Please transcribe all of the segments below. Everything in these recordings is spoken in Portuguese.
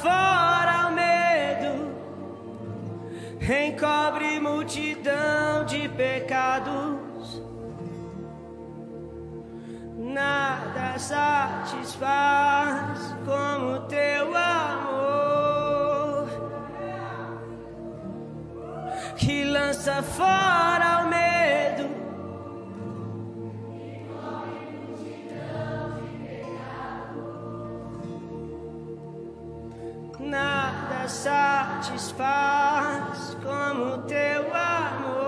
fora o medo, encobre multidão de pecados. Nada satisfaz como teu amor que lança fora o medo satisfaz como teu amor.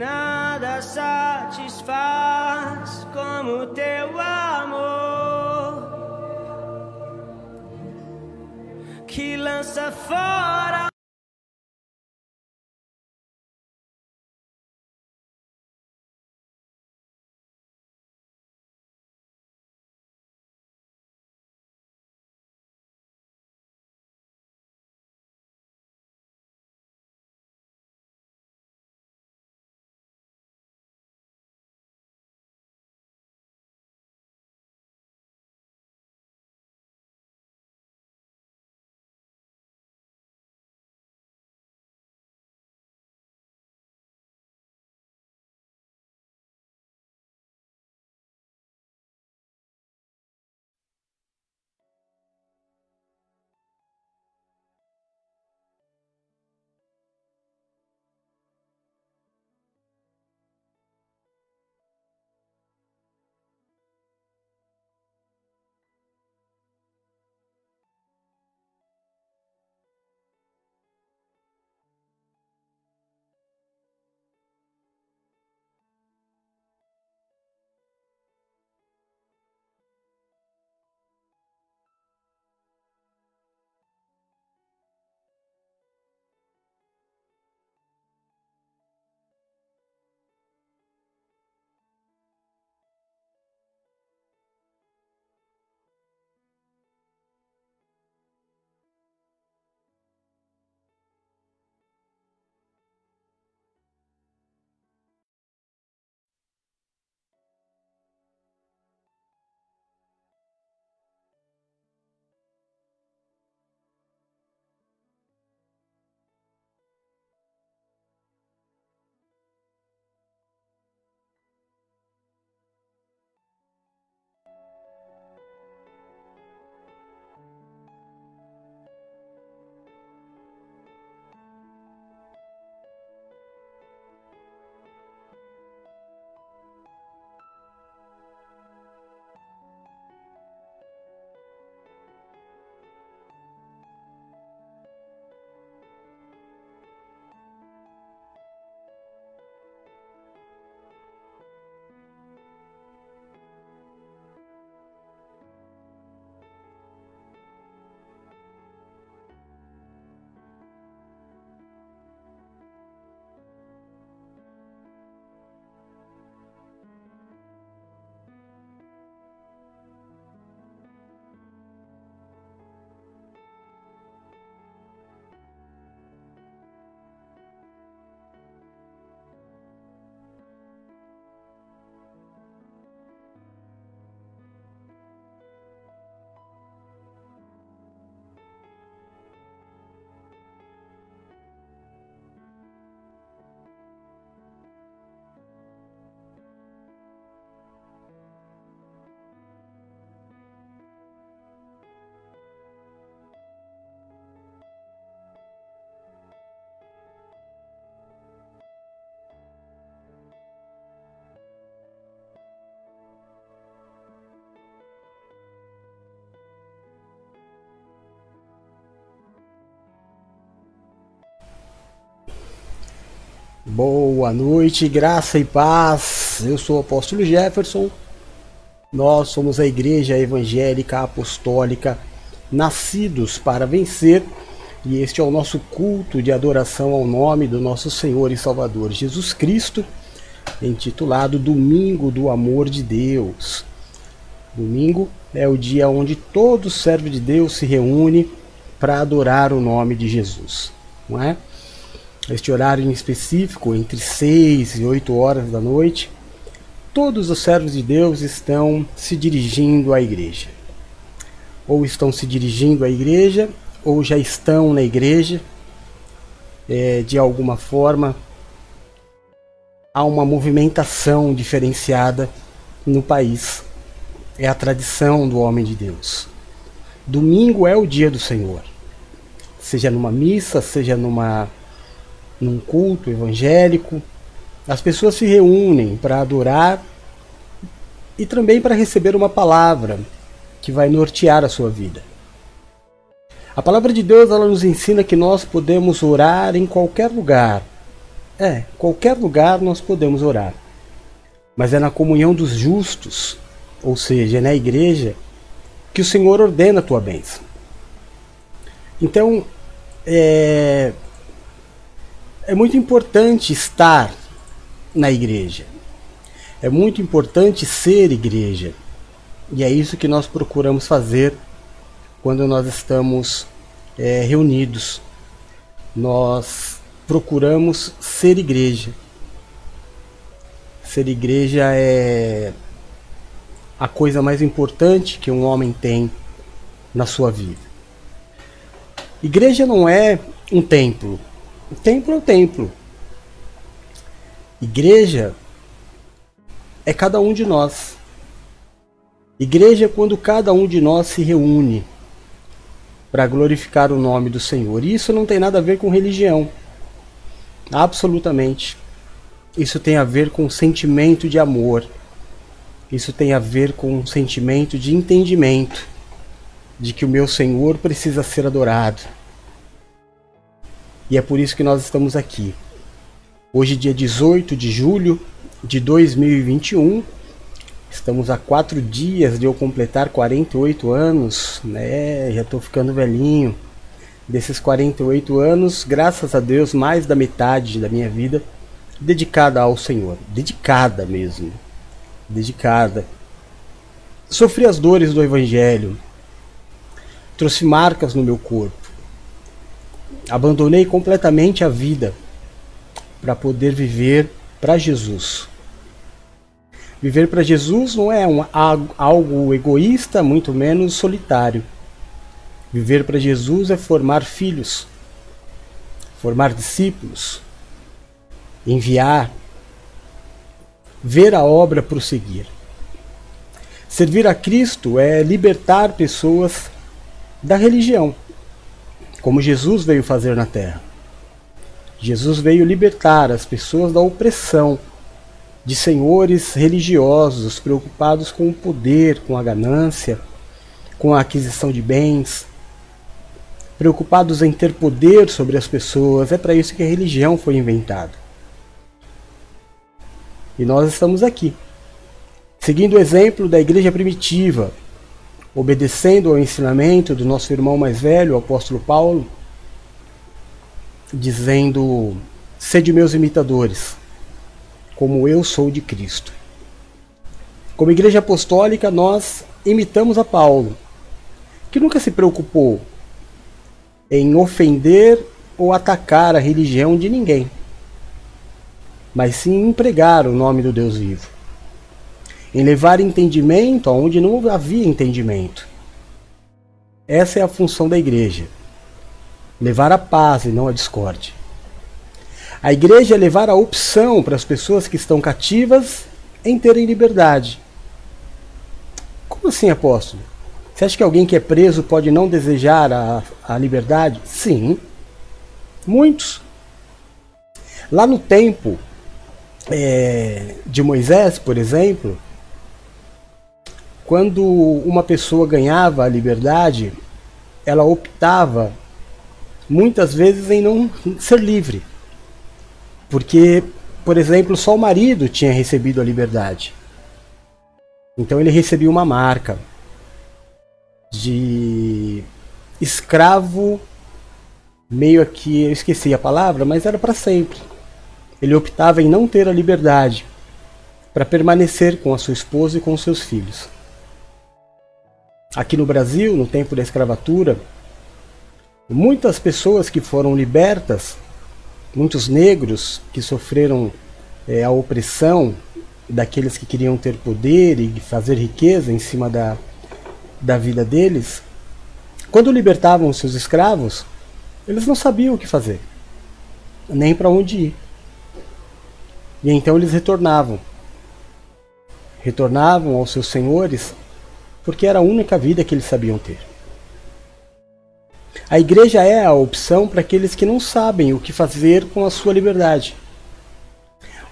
Nada satisfaz como teu amor, que lança fora Boa noite, graça e paz. Eu sou o apóstolo Jefferson. Nós somos a Igreja Evangélica Apostólica Nascidos para Vencer, e este é o nosso culto de adoração ao nome do nosso Senhor e Salvador Jesus Cristo, intitulado Domingo do Amor de Deus. Domingo é o dia onde todo servo de Deus se reúne para adorar o nome de Jesus, não é? Este horário em específico, entre 6 e 8 horas da noite, todos os servos de Deus estão se dirigindo à igreja. Ou estão se dirigindo à igreja, ou já estão na igreja, é, de alguma forma. Há uma movimentação diferenciada no país. É a tradição do homem de Deus. Domingo é o dia do Senhor. Seja numa missa, seja numa num culto evangélico, as pessoas se reúnem para adorar e também para receber uma palavra que vai nortear a sua vida. A palavra de Deus ela nos ensina que nós podemos orar em qualquer lugar. É, qualquer lugar nós podemos orar. Mas é na comunhão dos justos, ou seja, é na igreja, que o Senhor ordena a tua bênção. Então, é, é muito importante estar na igreja. É muito importante ser igreja. E é isso que nós procuramos fazer quando nós estamos é, reunidos. Nós procuramos ser igreja. Ser igreja é a coisa mais importante que um homem tem na sua vida. Igreja não é um templo. O templo é o templo. Igreja é cada um de nós. Igreja é quando cada um de nós se reúne para glorificar o nome do Senhor. E isso não tem nada a ver com religião. Absolutamente. Isso tem a ver com sentimento de amor. Isso tem a ver com um sentimento de entendimento de que o meu Senhor precisa ser adorado. E é por isso que nós estamos aqui. Hoje, dia 18 de julho de 2021, estamos a quatro dias de eu completar 48 anos, né? Já estou ficando velhinho. Desses 48 anos, graças a Deus, mais da metade da minha vida dedicada ao Senhor, dedicada mesmo, dedicada. Sofri as dores do Evangelho, trouxe marcas no meu corpo, abandonei completamente a vida para poder viver para Jesus. Viver para Jesus não é um, algo egoísta, muito menos solitário. Viver para Jesus é formar filhos, formar discípulos, enviar, ver a obra prosseguir. Servir a Cristo é libertar pessoas da religião, como Jesus veio fazer na terra. Jesus veio libertar as pessoas da opressão de senhores religiosos preocupados com o poder, com a ganância, com a aquisição de bens, preocupados em ter poder sobre as pessoas. É para isso que a religião foi inventada. E nós estamos aqui, seguindo o exemplo da igreja primitiva, obedecendo ao ensinamento do nosso irmão mais velho, o apóstolo Paulo dizendo: Sede meus imitadores, como eu sou de Cristo. Como igreja apostólica, nós imitamos a Paulo, que nunca se preocupou em ofender ou atacar a religião de ninguém, mas sim empregar o nome do Deus vivo, em levar entendimento aonde não havia entendimento. Essa é a função da igreja levar a paz e não a discórdia. A igreja é levar a opção para as pessoas que estão cativas em terem liberdade. Como assim, apóstolo? Você acha que alguém que é preso pode não desejar a, a liberdade? Sim. Muitos. Lá no tempo é, de Moisés, por exemplo, quando uma pessoa ganhava a liberdade, ela optava muitas vezes em não ser livre. Porque, por exemplo, só o marido tinha recebido a liberdade. Então ele recebia uma marca de escravo, meio que eu esqueci a palavra, mas era para sempre. Ele optava em não ter a liberdade para permanecer com a sua esposa e com seus filhos. Aqui no Brasil, no tempo da escravatura, Muitas pessoas que foram libertas muitos negros que sofreram é, a opressão daqueles que queriam ter poder e fazer riqueza em cima da, da vida deles, quando libertavam seus escravos, eles não sabiam o que fazer, nem para onde ir. E então eles retornavam. Retornavam aos seus senhores, porque era a única vida que eles sabiam ter. A igreja é a opção para aqueles que não sabem o que fazer com a sua liberdade,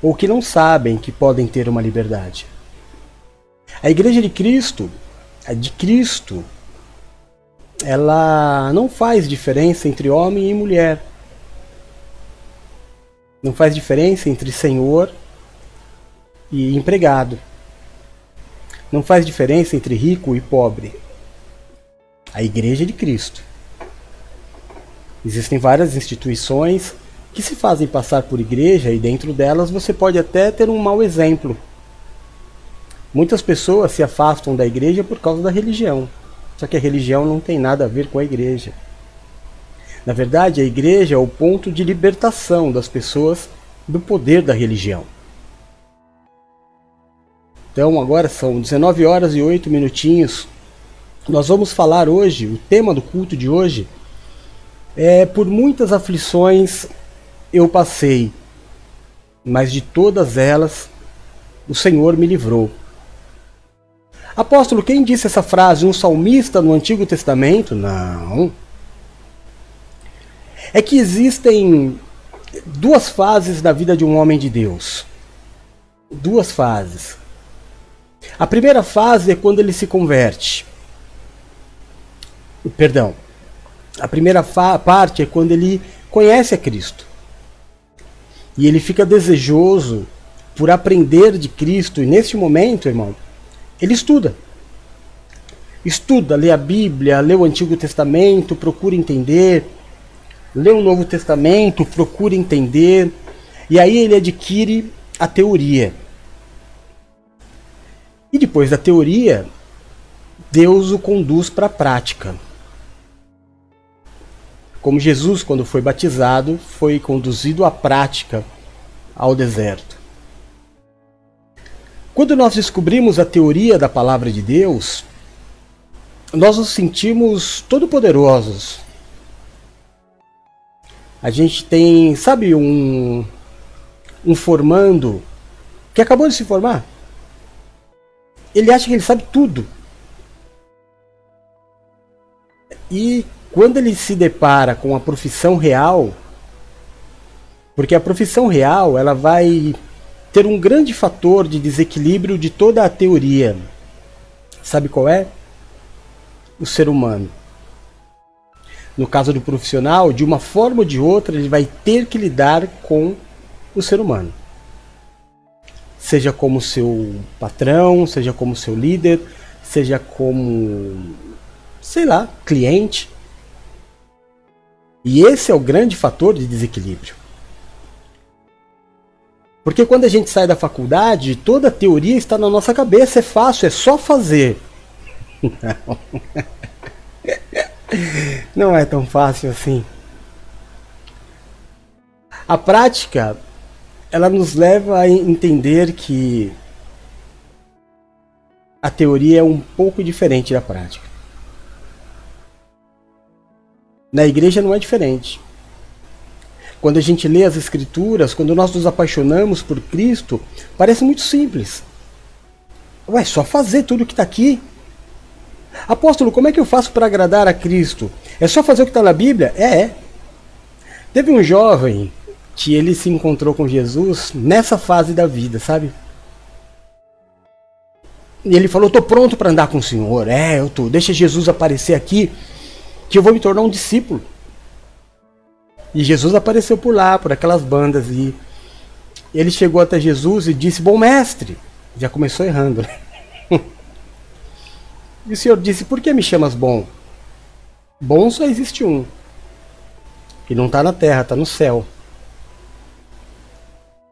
ou que não sabem que podem ter uma liberdade. A igreja de Cristo, a de Cristo, ela não faz diferença entre homem e mulher. Não faz diferença entre senhor e empregado. Não faz diferença entre rico e pobre. A igreja de Cristo Existem várias instituições que se fazem passar por igreja e dentro delas você pode até ter um mau exemplo. Muitas pessoas se afastam da igreja por causa da religião. Só que a religião não tem nada a ver com a igreja. Na verdade, a igreja é o ponto de libertação das pessoas do poder da religião. Então, agora são 19 horas e 8 minutinhos. Nós vamos falar hoje, o tema do culto de hoje é, por muitas aflições eu passei, mas de todas elas o Senhor me livrou. Apóstolo, quem disse essa frase? Um salmista no Antigo Testamento? Não. É que existem duas fases na vida de um homem de Deus. Duas fases. A primeira fase é quando ele se converte. Perdão, a primeira parte é quando ele conhece a Cristo. E ele fica desejoso por aprender de Cristo. E neste momento, irmão, ele estuda. Estuda, lê a Bíblia, lê o Antigo Testamento, procura entender. Lê o Novo Testamento, procura entender. E aí ele adquire a teoria. E depois da teoria, Deus o conduz para a prática. Como Jesus, quando foi batizado, foi conduzido à prática ao deserto. Quando nós descobrimos a teoria da palavra de Deus, nós nos sentimos todo-poderosos. A gente tem, sabe, um, um formando que acabou de se formar. Ele acha que ele sabe tudo. E quando ele se depara com a profissão real, porque a profissão real ela vai ter um grande fator de desequilíbrio de toda a teoria. Sabe qual é? O ser humano. No caso do profissional, de uma forma ou de outra, ele vai ter que lidar com o ser humano. Seja como seu patrão, seja como seu líder, seja como, sei lá, cliente. E esse é o grande fator de desequilíbrio. Porque quando a gente sai da faculdade, toda a teoria está na nossa cabeça, é fácil, é só fazer. Não, Não é tão fácil assim. A prática, ela nos leva a entender que a teoria é um pouco diferente da prática. Na igreja não é diferente. Quando a gente lê as Escrituras, quando nós nos apaixonamos por Cristo, parece muito simples. Ué, só fazer tudo o que está aqui. Apóstolo, como é que eu faço para agradar a Cristo? É só fazer o que está na Bíblia? É. Teve um jovem que ele se encontrou com Jesus nessa fase da vida, sabe? E ele falou: "Tô pronto para andar com o Senhor". É, eu tô. Deixa Jesus aparecer aqui que eu vou me tornar um discípulo. E Jesus apareceu por lá, por aquelas bandas, e ele chegou até Jesus e disse: Bom mestre. Já começou errando, né? E o Senhor disse: Por que me chamas bom? Bom só existe um. Que não está na terra, está no céu.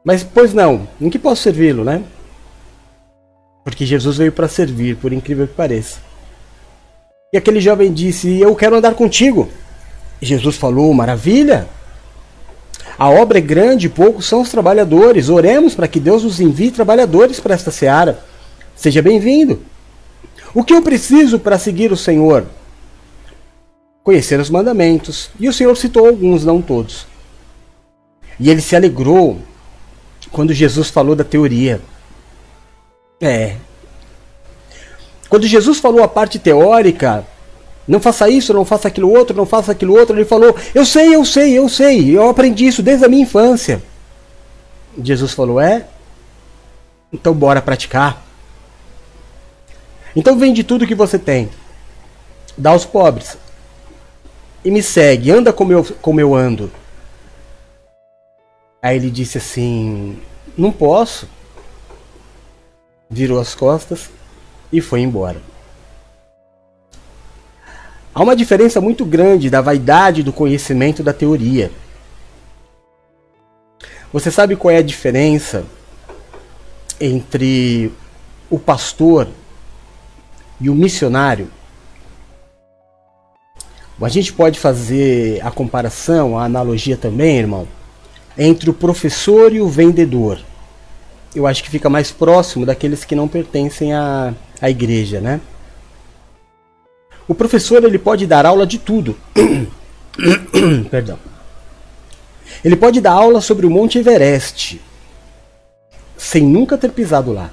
Mas, pois não, em que posso servi-lo, né? Porque Jesus veio para servir, por incrível que pareça. E aquele jovem disse: Eu quero andar contigo. E Jesus falou: Maravilha. A obra é grande, poucos são os trabalhadores. Oremos para que Deus nos envie trabalhadores para esta seara. Seja bem-vindo. O que eu preciso para seguir o Senhor? Conhecer os mandamentos. E o Senhor citou alguns, não todos. E ele se alegrou quando Jesus falou da teoria. É. Quando Jesus falou a parte teórica, não faça isso, não faça aquilo outro, não faça aquilo outro. Ele falou: Eu sei, eu sei, eu sei, eu aprendi isso desde a minha infância. Jesus falou: É? Então bora praticar. Então vende tudo que você tem, dá aos pobres e me segue, anda como eu, como eu ando. Aí ele disse assim: Não posso. Virou as costas e foi embora. Há uma diferença muito grande da vaidade do conhecimento da teoria. Você sabe qual é a diferença entre o pastor e o missionário? A gente pode fazer a comparação, a analogia também, irmão, entre o professor e o vendedor. Eu acho que fica mais próximo daqueles que não pertencem à, à igreja, né? O professor ele pode dar aula de tudo. Perdão. Ele pode dar aula sobre o Monte Everest, sem nunca ter pisado lá.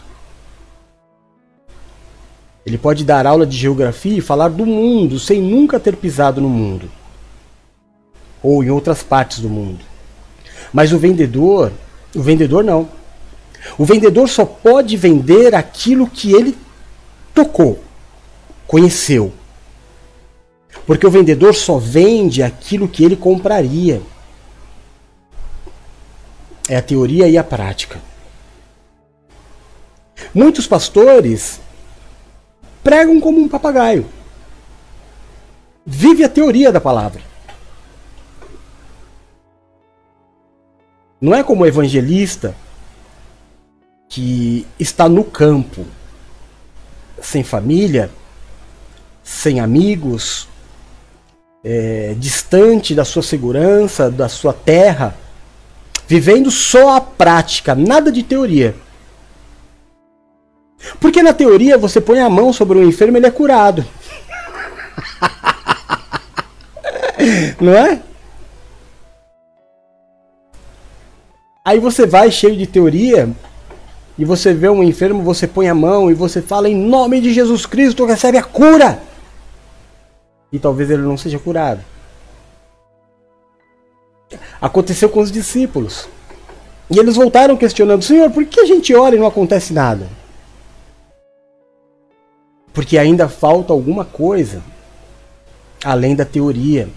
Ele pode dar aula de geografia e falar do mundo, sem nunca ter pisado no mundo. Ou em outras partes do mundo. Mas o vendedor, o vendedor não. O vendedor só pode vender aquilo que ele tocou, conheceu. Porque o vendedor só vende aquilo que ele compraria. É a teoria e a prática. Muitos pastores pregam como um papagaio. Vive a teoria da palavra. Não é como o evangelista que está no campo, sem família, sem amigos, é, distante da sua segurança, da sua terra, vivendo só a prática, nada de teoria. Porque na teoria você põe a mão sobre um enfermo e ele é curado. Não é? Aí você vai cheio de teoria e você vê um enfermo, você põe a mão e você fala em nome de Jesus Cristo, recebe a cura e talvez ele não seja curado. Aconteceu com os discípulos. E eles voltaram questionando: Senhor, por que a gente ora e não acontece nada? Porque ainda falta alguma coisa além da teoria.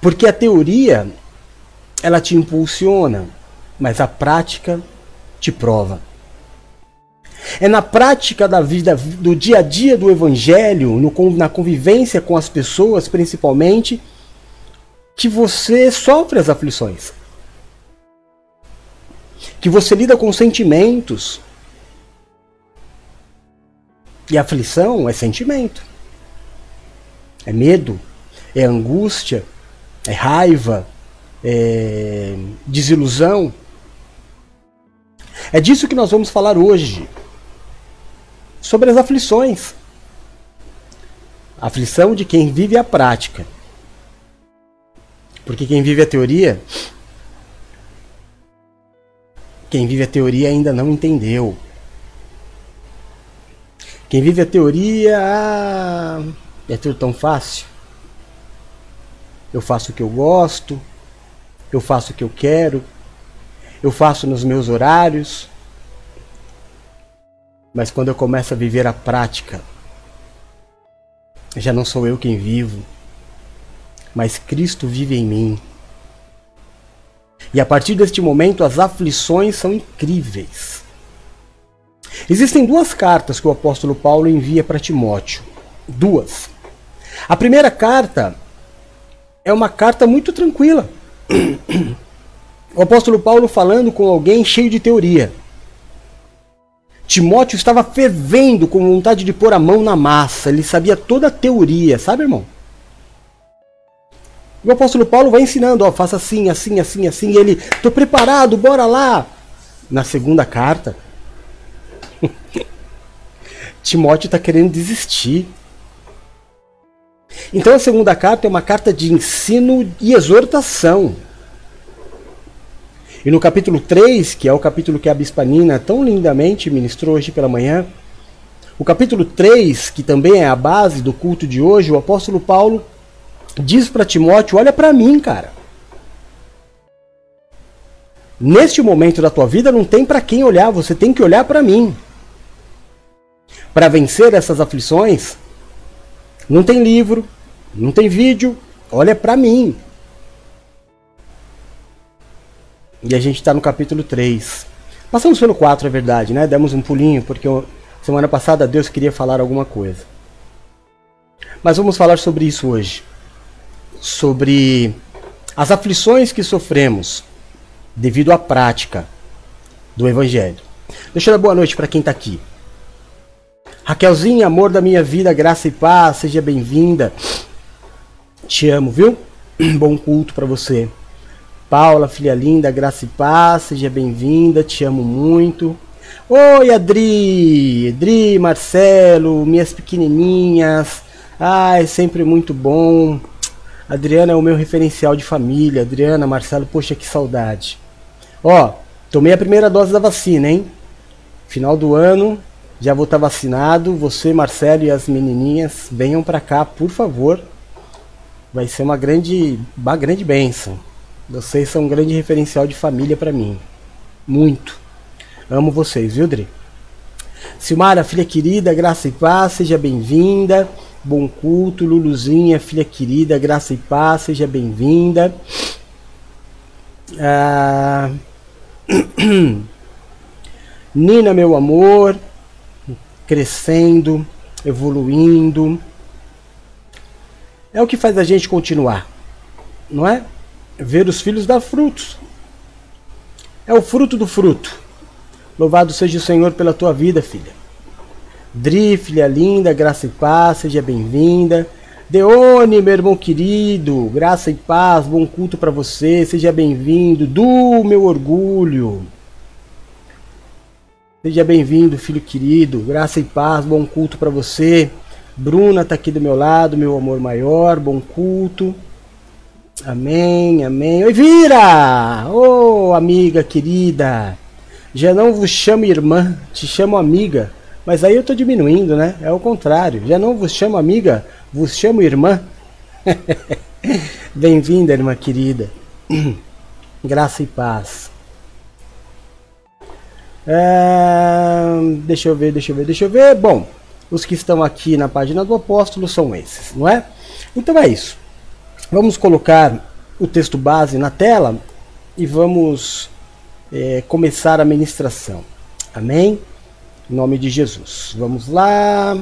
Porque a teoria ela te impulsiona, mas a prática te prova. É na prática da vida, do dia a dia do evangelho, no, na convivência com as pessoas, principalmente, que você sofre as aflições. Que você lida com sentimentos. E aflição é sentimento. É medo, é angústia, é raiva, é desilusão. É disso que nós vamos falar hoje sobre as aflições. Aflição de quem vive a prática. Porque quem vive a teoria, quem vive a teoria ainda não entendeu. Quem vive a teoria, ah, é tudo tão fácil. Eu faço o que eu gosto, eu faço o que eu quero, eu faço nos meus horários, mas quando eu começo a viver a prática, já não sou eu quem vivo, mas Cristo vive em mim. E a partir deste momento as aflições são incríveis. Existem duas cartas que o apóstolo Paulo envia para Timóteo. Duas. A primeira carta é uma carta muito tranquila. O apóstolo Paulo falando com alguém cheio de teoria. Timóteo estava fervendo com vontade de pôr a mão na massa. Ele sabia toda a teoria, sabe, irmão? O apóstolo Paulo vai ensinando, ó, faça assim, assim, assim, assim. E ele, tô preparado, bora lá. Na segunda carta, Timóteo está querendo desistir. Então a segunda carta é uma carta de ensino e exortação. E no capítulo 3, que é o capítulo que a Bispa Nina tão lindamente ministrou hoje pela manhã, o capítulo 3, que também é a base do culto de hoje, o apóstolo Paulo diz para Timóteo: Olha para mim, cara. Neste momento da tua vida não tem para quem olhar, você tem que olhar para mim. Para vencer essas aflições, não tem livro, não tem vídeo, olha para mim. E a gente está no capítulo 3. Passamos pelo 4, é verdade, né? Demos um pulinho, porque semana passada Deus queria falar alguma coisa. Mas vamos falar sobre isso hoje. Sobre as aflições que sofremos devido à prática do Evangelho. Deixa eu dar boa noite para quem está aqui. Raquelzinha, amor da minha vida, graça e paz, seja bem-vinda. Te amo, viu? Bom culto para você. Paula, filha linda, graça e paz, seja bem-vinda, te amo muito. Oi, Adri, Adri, Marcelo, minhas pequenininhas. Ai, sempre muito bom. Adriana é o meu referencial de família. Adriana, Marcelo, poxa, que saudade. Ó, tomei a primeira dose da vacina, hein? Final do ano, já vou estar vacinado. Você, Marcelo e as menininhas, venham para cá, por favor. Vai ser uma grande, uma grande bênção. Vocês são um grande referencial de família para mim. Muito. Amo vocês, viu, Dri? Silmara, filha querida, graça e paz, seja bem-vinda. Bom culto, Luluzinha, filha querida, graça e paz, seja bem-vinda. Ah... Nina, meu amor, crescendo, evoluindo. É o que faz a gente continuar, não é? Ver os filhos dar frutos. É o fruto do fruto. Louvado seja o Senhor pela tua vida, filha. Dri, filha linda, graça e paz, seja bem-vinda. Deone, meu irmão querido, graça e paz, bom culto para você, seja bem-vindo. Du, meu orgulho. Seja bem-vindo, filho querido, graça e paz, bom culto para você. Bruna está aqui do meu lado, meu amor maior, bom culto. Amém, amém. Oi, Vira! Ô, oh, amiga querida. Já não vos chamo irmã, te chamo amiga. Mas aí eu estou diminuindo, né? É o contrário. Já não vos chamo amiga, vos chamo irmã. Bem-vinda, irmã querida. Graça e paz. É... Deixa eu ver, deixa eu ver, deixa eu ver. Bom, os que estão aqui na página do apóstolo são esses, não é? Então é isso. Vamos colocar o texto base na tela e vamos é, começar a ministração. Amém? Em nome de Jesus. Vamos lá.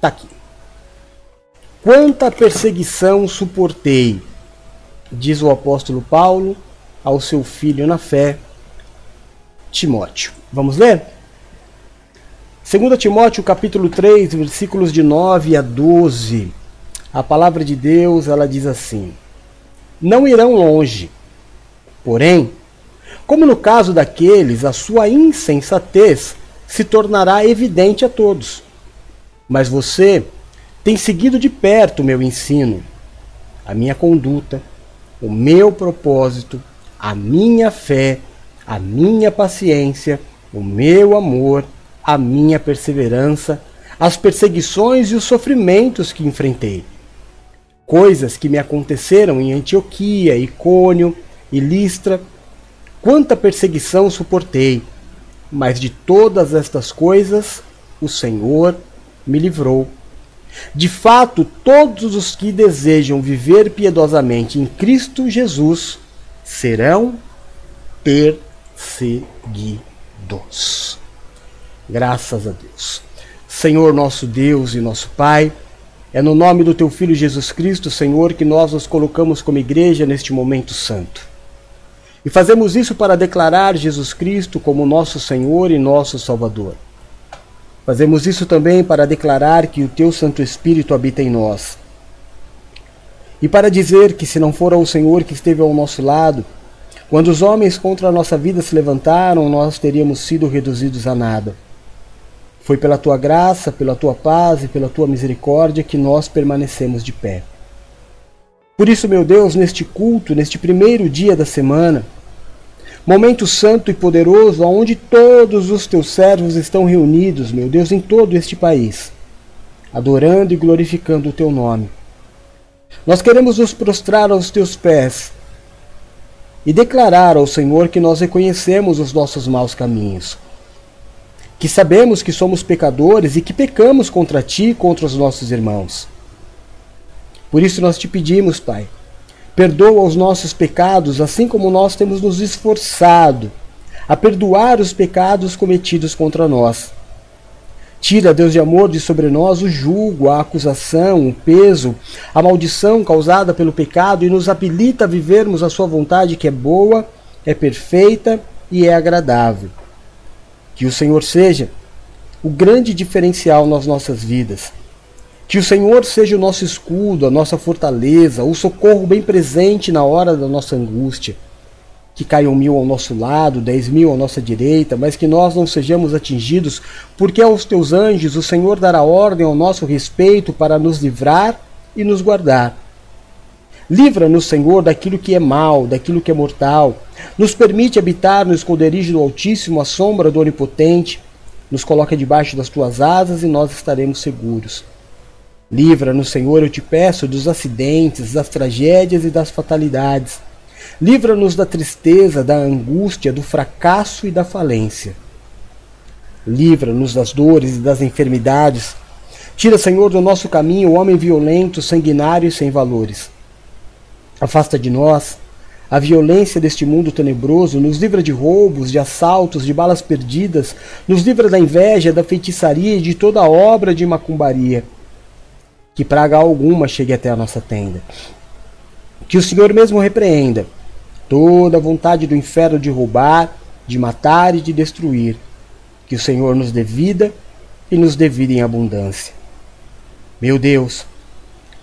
Tá aqui. Quanta perseguição suportei, diz o apóstolo Paulo ao seu filho na fé, Timóteo. Vamos ler? 2 Timóteo capítulo 3, versículos de 9 a 12. A palavra de Deus, ela diz assim: Não irão longe. Porém, como no caso daqueles, a sua insensatez se tornará evidente a todos. Mas você tem seguido de perto o meu ensino, a minha conduta, o meu propósito, a minha fé, a minha paciência, o meu amor, a minha perseverança, as perseguições e os sofrimentos que enfrentei. Coisas que me aconteceram em Antioquia, Icônio e Listra. Quanta perseguição suportei mas de todas estas coisas o Senhor me livrou. De fato, todos os que desejam viver piedosamente em Cristo Jesus serão perseguidos. Graças a Deus. Senhor nosso Deus e nosso Pai, é no nome do teu Filho Jesus Cristo, Senhor, que nós nos colocamos como igreja neste momento santo. E fazemos isso para declarar Jesus Cristo como nosso Senhor e nosso Salvador. Fazemos isso também para declarar que o Teu Santo Espírito habita em nós. e para dizer que se não fora o Senhor que esteve ao nosso lado, quando os homens contra a nossa vida se levantaram, nós teríamos sido reduzidos a nada. Foi pela tua graça, pela tua paz e pela tua misericórdia que nós permanecemos de pé. Por isso, meu Deus, neste culto, neste primeiro dia da semana, momento santo e poderoso, onde todos os teus servos estão reunidos, meu Deus, em todo este país, adorando e glorificando o teu nome. Nós queremos nos prostrar aos teus pés e declarar ao Senhor que nós reconhecemos os nossos maus caminhos, que sabemos que somos pecadores e que pecamos contra ti e contra os nossos irmãos. Por isso nós te pedimos, Pai, perdoa os nossos pecados, assim como nós temos nos esforçado a perdoar os pecados cometidos contra nós. Tira, Deus de amor, de sobre nós o julgo, a acusação, o peso, a maldição causada pelo pecado e nos habilita a vivermos a Sua vontade que é boa, é perfeita e é agradável. Que o Senhor seja o grande diferencial nas nossas vidas que o Senhor seja o nosso escudo, a nossa fortaleza, o socorro bem presente na hora da nossa angústia. Que caiam mil ao nosso lado, dez mil à nossa direita, mas que nós não sejamos atingidos, porque aos teus anjos o Senhor dará ordem ao nosso respeito para nos livrar e nos guardar. Livra-nos, Senhor, daquilo que é mal, daquilo que é mortal. Nos permite habitar no esconderijo do Altíssimo, à sombra do Onipotente. Nos coloca debaixo das tuas asas e nós estaremos seguros. Livra-nos, Senhor, eu te peço, dos acidentes, das tragédias e das fatalidades. Livra-nos da tristeza, da angústia, do fracasso e da falência. Livra-nos das dores e das enfermidades. Tira, Senhor, do nosso caminho o homem violento, sanguinário e sem valores. Afasta de nós a violência deste mundo tenebroso, nos livra de roubos, de assaltos, de balas perdidas, nos livra da inveja, da feitiçaria e de toda obra de macumbaria que praga alguma chegue até a nossa tenda. Que o Senhor mesmo repreenda. Toda a vontade do inferno de roubar, de matar e de destruir. Que o Senhor nos dê vida e nos dê vida em abundância. Meu Deus,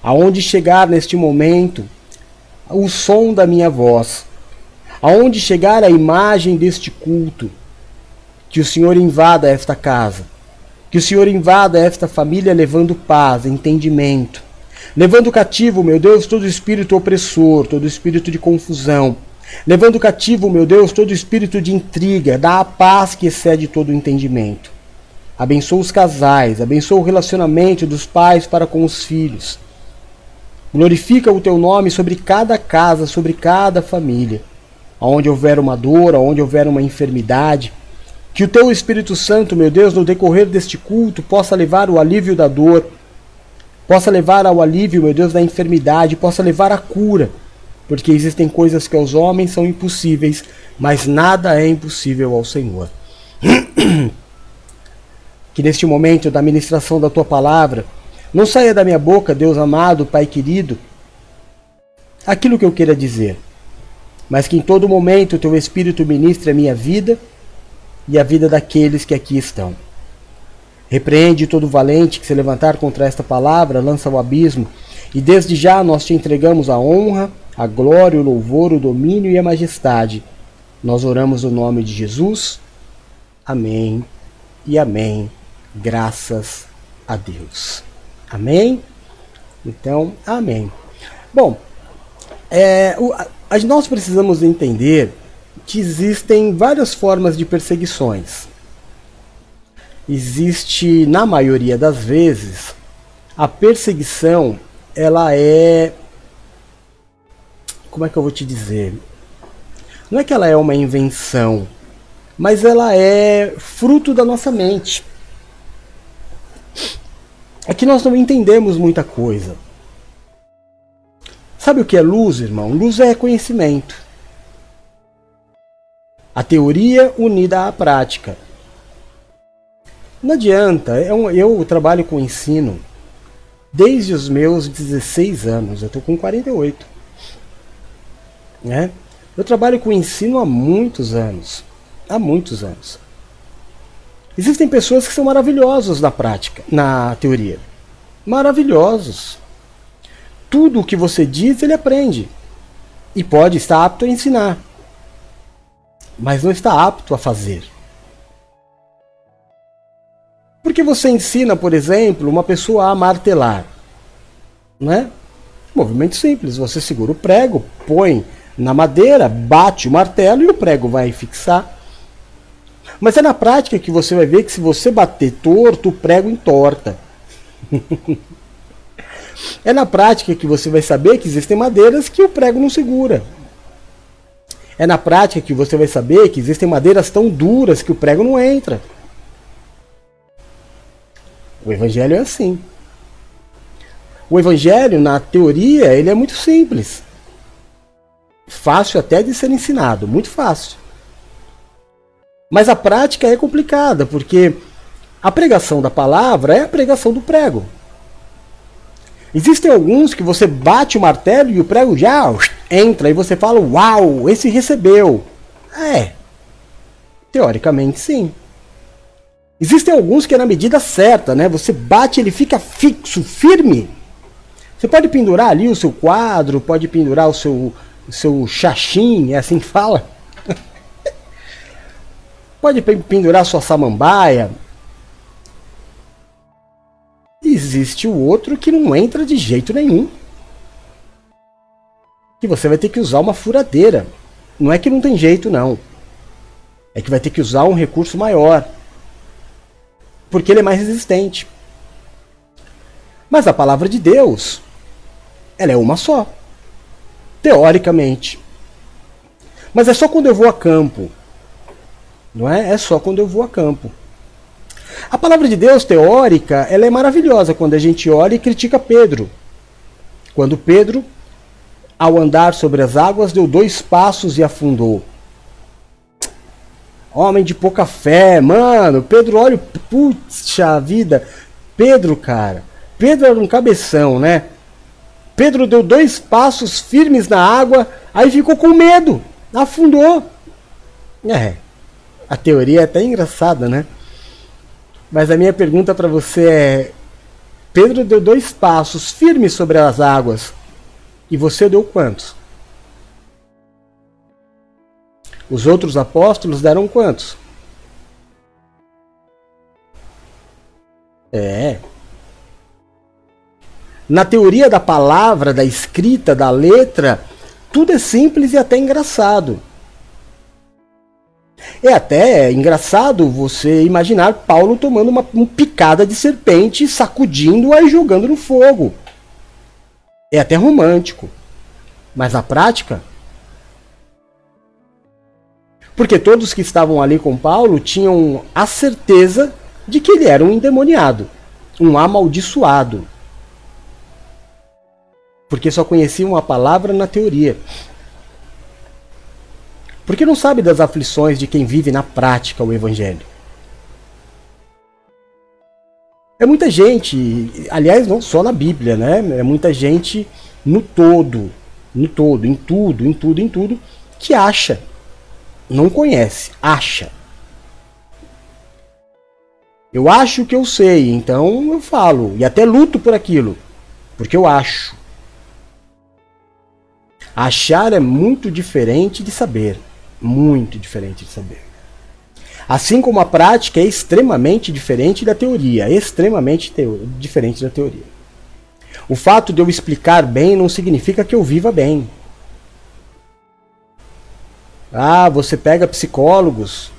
aonde chegar neste momento o som da minha voz, aonde chegar a imagem deste culto, que o Senhor invada esta casa. Que o Senhor invada esta família levando paz, entendimento, levando cativo, meu Deus, todo espírito opressor, todo espírito de confusão, levando cativo, meu Deus, todo espírito de intriga, dá a paz que excede todo o entendimento. Abençoa os casais, abençoa o relacionamento dos pais para com os filhos. Glorifica o teu nome sobre cada casa, sobre cada família. Onde houver uma dor, onde houver uma enfermidade, que o teu Espírito Santo, meu Deus, no decorrer deste culto, possa levar o alívio da dor, possa levar ao alívio, meu Deus, da enfermidade, possa levar à cura, porque existem coisas que aos homens são impossíveis, mas nada é impossível ao Senhor. que neste momento da ministração da tua palavra, não saia da minha boca, Deus amado, Pai querido, aquilo que eu queira dizer, mas que em todo momento o teu Espírito ministre a minha vida e a vida daqueles que aqui estão. Repreende todo valente que se levantar contra esta palavra, lança ao abismo, e desde já nós te entregamos a honra, a glória, o louvor, o domínio e a majestade. Nós oramos no nome de Jesus. Amém e amém. Graças a Deus. Amém? Então, amém. Bom, é, o, a, nós precisamos entender que existem várias formas de perseguições. Existe, na maioria das vezes, a perseguição, ela é como é que eu vou te dizer? Não é que ela é uma invenção, mas ela é fruto da nossa mente. É que nós não entendemos muita coisa. Sabe o que é luz, irmão? Luz é conhecimento. A teoria unida à prática. Não adianta, é eu trabalho com ensino desde os meus 16 anos, eu estou com 48. Né? Eu trabalho com ensino há muitos anos. Há muitos anos. Existem pessoas que são maravilhosos na prática, na teoria. Maravilhosos. tudo o que você diz ele aprende e pode estar apto a ensinar, mas não está apto a fazer. Porque você ensina, por exemplo, uma pessoa a martelar, né? Movimento simples, você segura o prego, põe na madeira, bate o martelo e o prego vai fixar. Mas é na prática que você vai ver que se você bater torto, o prego entorta. é na prática que você vai saber que existem madeiras que o prego não segura. É na prática que você vai saber que existem madeiras tão duras que o prego não entra. O evangelho é assim. O evangelho, na teoria, ele é muito simples. Fácil até de ser ensinado, muito fácil. Mas a prática é complicada, porque a pregação da palavra é a pregação do prego. Existem alguns que você bate o martelo e o prego já entra e você fala: Uau, esse recebeu. É, teoricamente sim. Existem alguns que é na medida certa, né? Você bate, ele fica fixo, firme. Você pode pendurar ali o seu quadro, pode pendurar o seu, o seu xaxim, é assim que fala. pode pendurar sua samambaia. Existe o outro que não entra de jeito nenhum. Que você vai ter que usar uma furadeira. Não é que não tem jeito, não. É que vai ter que usar um recurso maior. Porque ele é mais resistente. Mas a palavra de Deus, ela é uma só. Teoricamente. Mas é só quando eu vou a campo. Não é? É só quando eu vou a campo. A palavra de Deus teórica, ela é maravilhosa quando a gente olha e critica Pedro. Quando Pedro, ao andar sobre as águas, deu dois passos e afundou. Homem de pouca fé, mano. Pedro, olha, puxa vida. Pedro, cara. Pedro era um cabeção, né? Pedro deu dois passos firmes na água, aí ficou com medo, afundou. É, a teoria é até engraçada, né? Mas a minha pergunta para você é: Pedro deu dois passos firmes sobre as águas e você deu quantos? Os outros apóstolos deram quantos? É. Na teoria da palavra, da escrita, da letra, tudo é simples e até engraçado. É até engraçado você imaginar Paulo tomando uma, uma picada de serpente, sacudindo-a e jogando no fogo. É até romântico. Mas na prática. Porque todos que estavam ali com Paulo tinham a certeza de que ele era um endemoniado, um amaldiçoado. Porque só conheciam a palavra na teoria. Porque não sabe das aflições de quem vive na prática o Evangelho. É muita gente, aliás, não só na Bíblia, né? É muita gente no todo, no todo, em tudo, em tudo, em tudo, que acha, não conhece, acha. Eu acho que eu sei, então eu falo, e até luto por aquilo, porque eu acho. Achar é muito diferente de saber muito diferente de saber. Assim como a prática é extremamente diferente da teoria, extremamente diferente da teoria. O fato de eu explicar bem não significa que eu viva bem. Ah, você pega psicólogos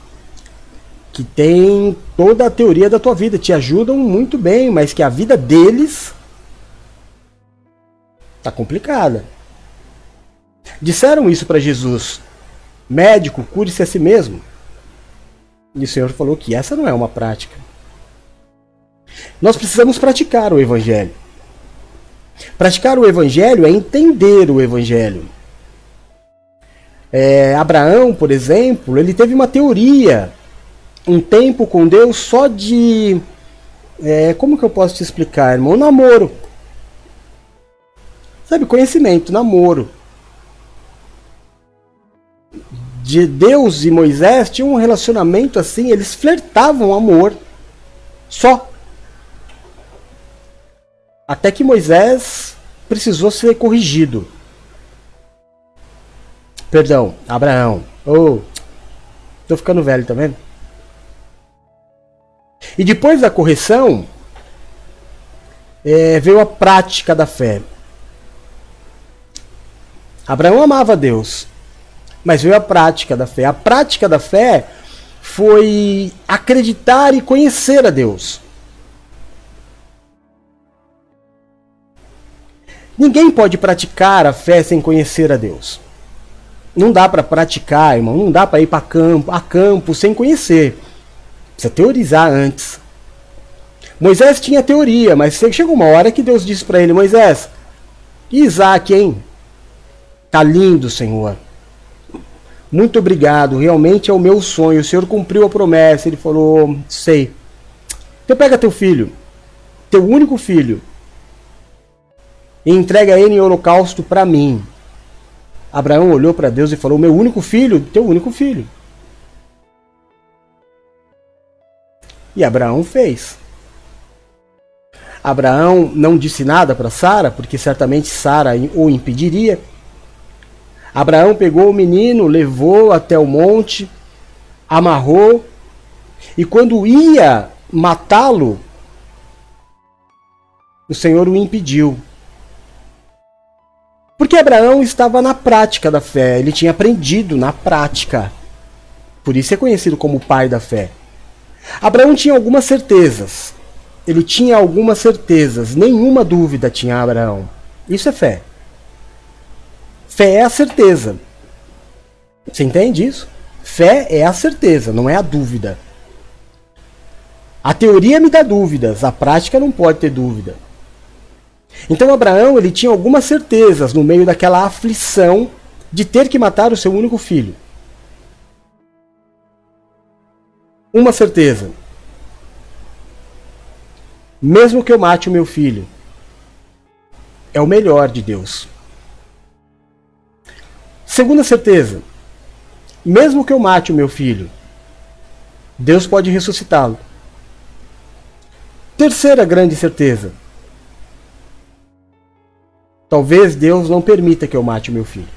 que têm toda a teoria da tua vida, te ajudam muito bem, mas que a vida deles tá complicada. Disseram isso para Jesus Médico, cure-se a si mesmo. E o Senhor falou que essa não é uma prática. Nós precisamos praticar o Evangelho. Praticar o Evangelho é entender o Evangelho. É, Abraão, por exemplo, ele teve uma teoria, um tempo com Deus só de. É, como que eu posso te explicar, irmão? Namoro. Sabe, conhecimento, namoro de Deus e Moisés tinham um relacionamento assim, eles flertavam amor. Só. Até que Moisés precisou ser corrigido. Perdão, Abraão. Oh, tô ficando velho, tá vendo? E depois da correção, é, veio a prática da fé. Abraão amava Deus, mas veio a prática da fé. A prática da fé foi acreditar e conhecer a Deus. Ninguém pode praticar a fé sem conhecer a Deus. Não dá para praticar, irmão, não dá para ir para campo, a campo sem conhecer. Precisa teorizar antes. Moisés tinha teoria, mas chegou uma hora que Deus disse para ele: Moisés, Isaac, hein? Tá lindo, Senhor. Muito obrigado, realmente é o meu sonho. O Senhor cumpriu a promessa. Ele falou: Sei. Então pega teu filho, teu único filho, e entrega ele em holocausto para mim. Abraão olhou para Deus e falou: Meu único filho, teu único filho. E Abraão fez. Abraão não disse nada para Sara, porque certamente Sara o impediria. Abraão pegou o menino, levou até o monte, amarrou, e quando ia matá-lo, o Senhor o impediu. Porque Abraão estava na prática da fé, ele tinha aprendido na prática. Por isso é conhecido como pai da fé. Abraão tinha algumas certezas. Ele tinha algumas certezas, nenhuma dúvida tinha Abraão. Isso é fé. Fé é a certeza. Você entende isso? Fé é a certeza, não é a dúvida. A teoria me dá dúvidas, a prática não pode ter dúvida. Então Abraão ele tinha algumas certezas no meio daquela aflição de ter que matar o seu único filho. Uma certeza. Mesmo que eu mate o meu filho, é o melhor de Deus. Segunda certeza. Mesmo que eu mate o meu filho, Deus pode ressuscitá-lo. Terceira grande certeza. Talvez Deus não permita que eu mate meu filho.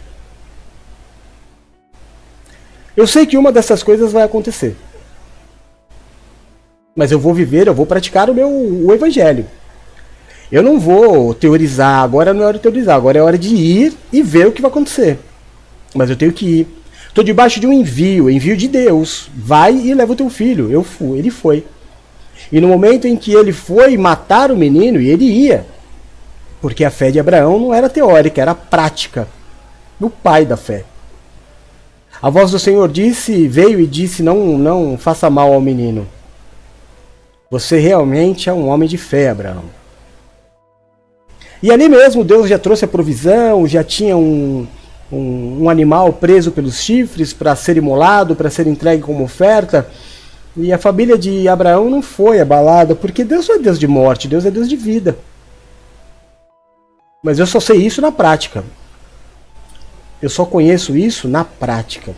Eu sei que uma dessas coisas vai acontecer. Mas eu vou viver, eu vou praticar o meu o evangelho. Eu não vou teorizar, agora não é hora de teorizar, agora é hora de ir e ver o que vai acontecer. Mas eu tenho que ir. Estou debaixo de um envio, envio de Deus. Vai e leva o teu filho. Eu fui, ele foi. E no momento em que ele foi matar o menino, e ele ia, porque a fé de Abraão não era teórica, era prática. Do pai da fé. A voz do Senhor disse, veio e disse: Não, não faça mal ao menino. Você realmente é um homem de fé, Abraão. E ali mesmo Deus já trouxe a provisão, já tinha um, um, um animal preso pelos chifres para ser imolado, para ser entregue como oferta. E a família de Abraão não foi abalada, porque Deus não é Deus de morte, Deus é Deus de vida. Mas eu só sei isso na prática. Eu só conheço isso na prática.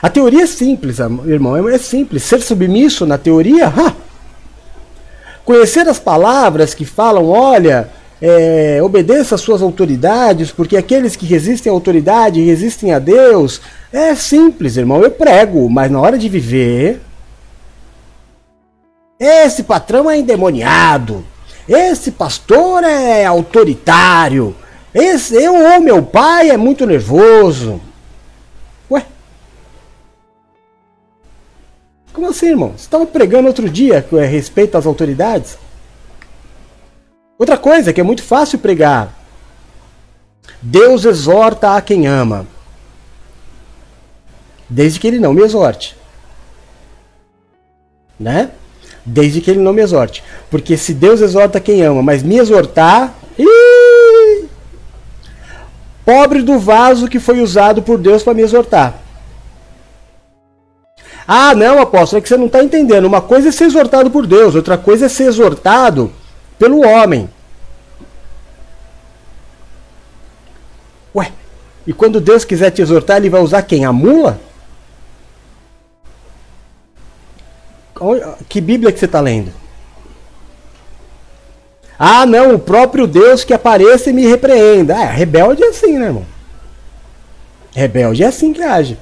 A teoria é simples, irmão, é simples. Ser submisso na teoria, ha! conhecer as palavras que falam, olha, é, obedeça às suas autoridades, porque aqueles que resistem à autoridade resistem a Deus. É simples, irmão. Eu prego, mas na hora de viver, esse patrão é endemoniado. Esse pastor é autoritário. Esse eu ou meu pai é muito nervoso. Ué? Como assim, irmão? Você estava pregando outro dia a respeito às autoridades? Outra coisa que é muito fácil pregar. Deus exorta a quem ama. Desde que ele não me exorte. Né? Desde que ele não me exorte. Porque se Deus exorta quem ama, mas me exortar, pobre do vaso que foi usado por Deus para me exortar. Ah, não, apóstolo, é que você não está entendendo. Uma coisa é ser exortado por Deus, outra coisa é ser exortado pelo homem. Ué, e quando Deus quiser te exortar, ele vai usar quem? A mula? Que Bíblia que você está lendo? Ah, não, o próprio Deus que apareça e me repreenda. Ah, rebelde é assim, né, irmão? Rebelde é assim que age.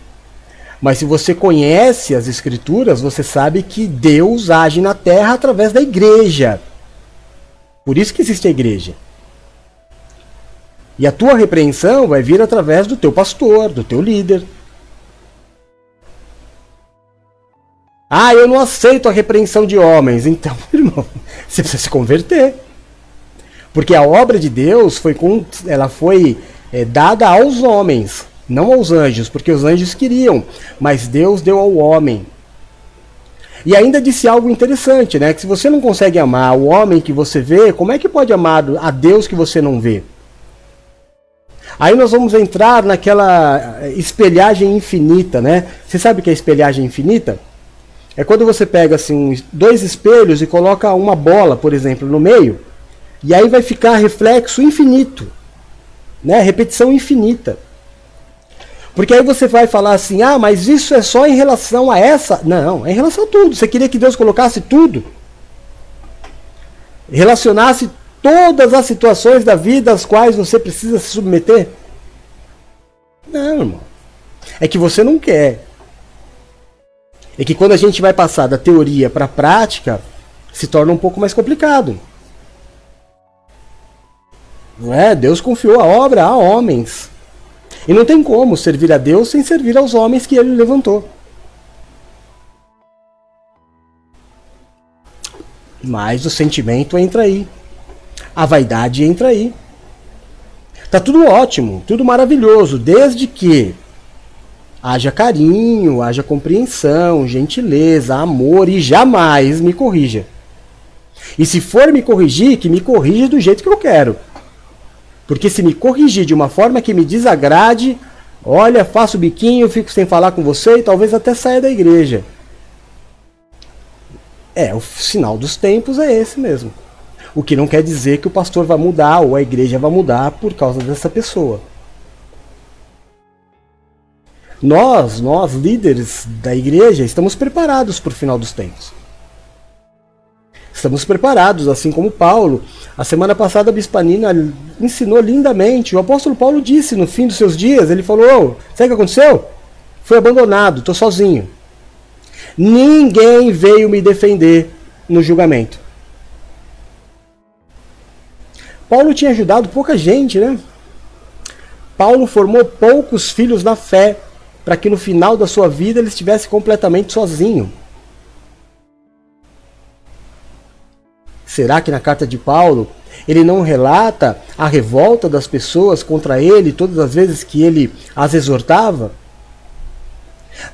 Mas se você conhece as Escrituras, você sabe que Deus age na terra através da igreja. Por isso que existe a igreja. E a tua repreensão vai vir através do teu pastor, do teu líder. Ah, eu não aceito a repreensão de homens. Então, irmão, você precisa se converter. Porque a obra de Deus foi, com, ela foi é, dada aos homens não aos anjos, porque os anjos queriam, mas Deus deu ao homem. E ainda disse algo interessante, né? Que se você não consegue amar o homem que você vê, como é que pode amar a Deus que você não vê? Aí nós vamos entrar naquela espelhagem infinita, né? Você sabe o que é espelhagem infinita? É quando você pega assim dois espelhos e coloca uma bola, por exemplo, no meio, e aí vai ficar reflexo infinito, né? Repetição infinita. Porque aí você vai falar assim: ah, mas isso é só em relação a essa. Não, é em relação a tudo. Você queria que Deus colocasse tudo? Relacionasse todas as situações da vida às quais você precisa se submeter? Não, irmão. É que você não quer. É que quando a gente vai passar da teoria para a prática, se torna um pouco mais complicado. Não é? Deus confiou a obra a homens. E não tem como servir a Deus sem servir aos homens que ele levantou. Mas o sentimento entra aí. A vaidade entra aí. Tá tudo ótimo, tudo maravilhoso, desde que haja carinho, haja compreensão, gentileza, amor e jamais me corrija. E se for me corrigir, que me corrija do jeito que eu quero. Porque se me corrigir de uma forma que me desagrade, olha, faço biquinho, fico sem falar com você e talvez até saia da igreja. É, o sinal dos tempos é esse mesmo. O que não quer dizer que o pastor vai mudar ou a igreja vai mudar por causa dessa pessoa. Nós, nós líderes da igreja, estamos preparados para o final dos tempos. Estamos preparados, assim como Paulo. A semana passada a Bispanina ensinou lindamente. O apóstolo Paulo disse no fim dos seus dias, ele falou: "Sabe o que aconteceu? Fui abandonado, estou sozinho. Ninguém veio me defender no julgamento." Paulo tinha ajudado pouca gente, né? Paulo formou poucos filhos na fé, para que no final da sua vida ele estivesse completamente sozinho. Será que na carta de Paulo ele não relata a revolta das pessoas contra ele todas as vezes que ele as exortava?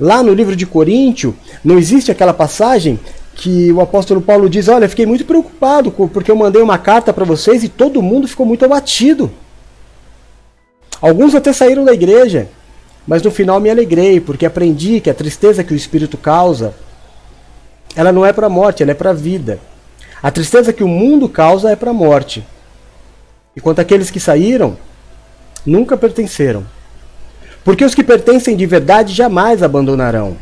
Lá no livro de Coríntio, não existe aquela passagem que o apóstolo Paulo diz: Olha, fiquei muito preocupado porque eu mandei uma carta para vocês e todo mundo ficou muito abatido. Alguns até saíram da igreja, mas no final me alegrei porque aprendi que a tristeza que o Espírito causa, ela não é para a morte, ela é para a vida. A tristeza que o mundo causa é para a morte. Enquanto aqueles que saíram nunca pertenceram. Porque os que pertencem de verdade jamais abandonarão.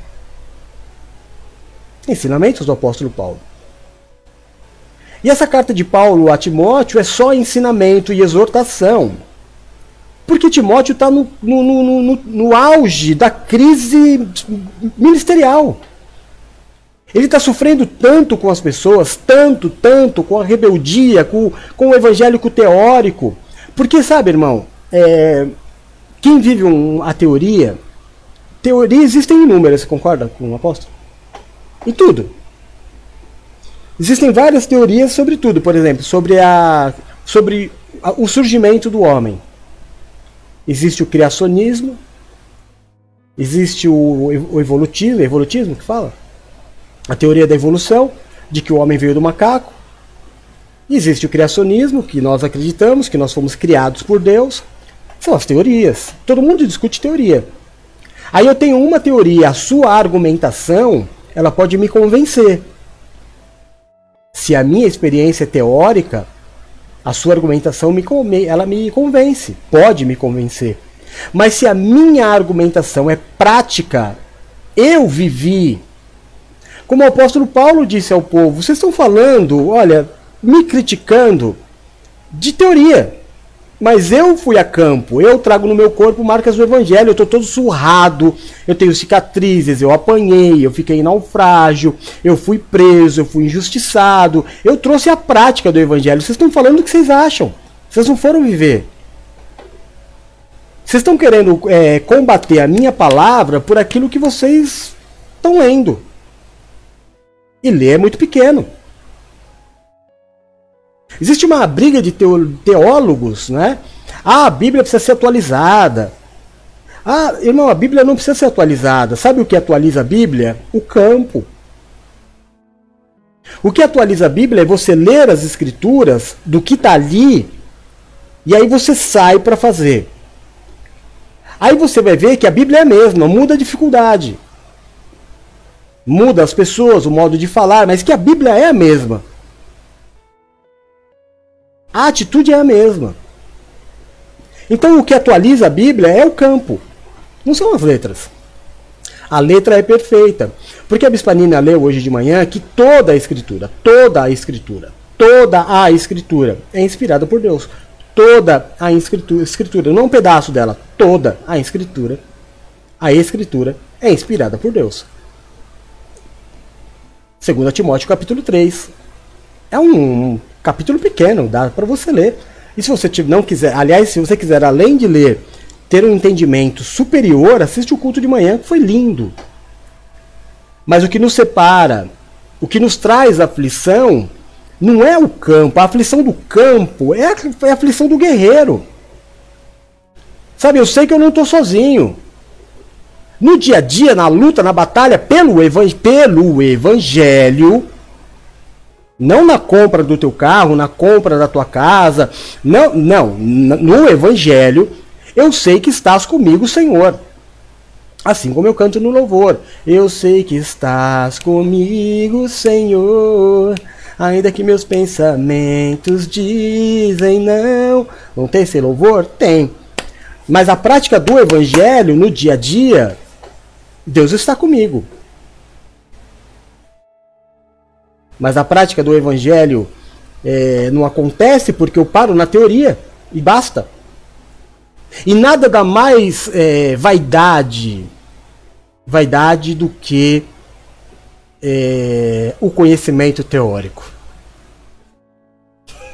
Ensinamentos do apóstolo Paulo. E essa carta de Paulo a Timóteo é só ensinamento e exortação. Porque Timóteo está no, no, no, no, auge da crise ministerial. Ele está sofrendo tanto com as pessoas, tanto, tanto com a rebeldia, com, com o evangélico teórico. Porque, sabe, irmão, é, quem vive um, a teoria, teoria existem inúmeras, você concorda com o apóstolo? Em tudo. Existem várias teorias sobre tudo, por exemplo, sobre, a, sobre a, o surgimento do homem. Existe o criacionismo, existe o, evolutismo, evolutismo que fala? a teoria da evolução, de que o homem veio do macaco. Existe o criacionismo, que nós acreditamos que nós fomos criados por Deus. São as teorias. Todo mundo discute teoria. Aí eu tenho uma teoria, a sua argumentação, ela pode me convencer. Se a minha experiência é teórica, a sua argumentação me, ela me convence, pode me convencer. Mas se a minha argumentação é prática, eu vivi como o apóstolo Paulo disse ao povo: vocês estão falando, olha, me criticando, de teoria. Mas eu fui a campo, eu trago no meu corpo marcas do evangelho, eu estou todo surrado, eu tenho cicatrizes, eu apanhei, eu fiquei em naufrágio, eu fui preso, eu fui injustiçado. Eu trouxe a prática do evangelho. Vocês estão falando o que vocês acham. Vocês não foram viver. Vocês estão querendo é, combater a minha palavra por aquilo que vocês estão lendo. E ler é muito pequeno. Existe uma briga de teólogos, né? Ah, a Bíblia precisa ser atualizada. Ah, irmão, a Bíblia não precisa ser atualizada. Sabe o que atualiza a Bíblia? O campo. O que atualiza a Bíblia é você ler as escrituras do que está ali e aí você sai para fazer. Aí você vai ver que a Bíblia é a mesma, muda a dificuldade. Muda as pessoas, o modo de falar, mas que a Bíblia é a mesma. A atitude é a mesma. Então o que atualiza a Bíblia é o campo, não são as letras. A letra é perfeita. Porque a Bispanina leu hoje de manhã que toda a escritura, toda a escritura, toda a escritura é inspirada por Deus. Toda a escritura, escritura, não um pedaço dela, toda a escritura, a escritura é inspirada por Deus. 2 Timóteo capítulo 3. É um capítulo pequeno, dá para você ler. E se você não quiser, aliás, se você quiser além de ler, ter um entendimento superior, assiste o culto de manhã, que foi lindo. Mas o que nos separa, o que nos traz aflição, não é o campo. A aflição do campo é a, é aflição do guerreiro. Sabe, eu sei que eu não estou sozinho. No dia a dia, na luta, na batalha pelo, pelo evangelho, não na compra do teu carro, na compra da tua casa. Não, não. No Evangelho, eu sei que estás comigo, Senhor. Assim como eu canto no louvor. Eu sei que estás comigo, Senhor. Ainda que meus pensamentos dizem não. Não tem esse louvor? Tem. Mas a prática do evangelho no dia a dia, Deus está comigo. Mas a prática do evangelho é, não acontece porque eu paro na teoria e basta. E nada dá mais é, vaidade, vaidade do que é, o conhecimento teórico.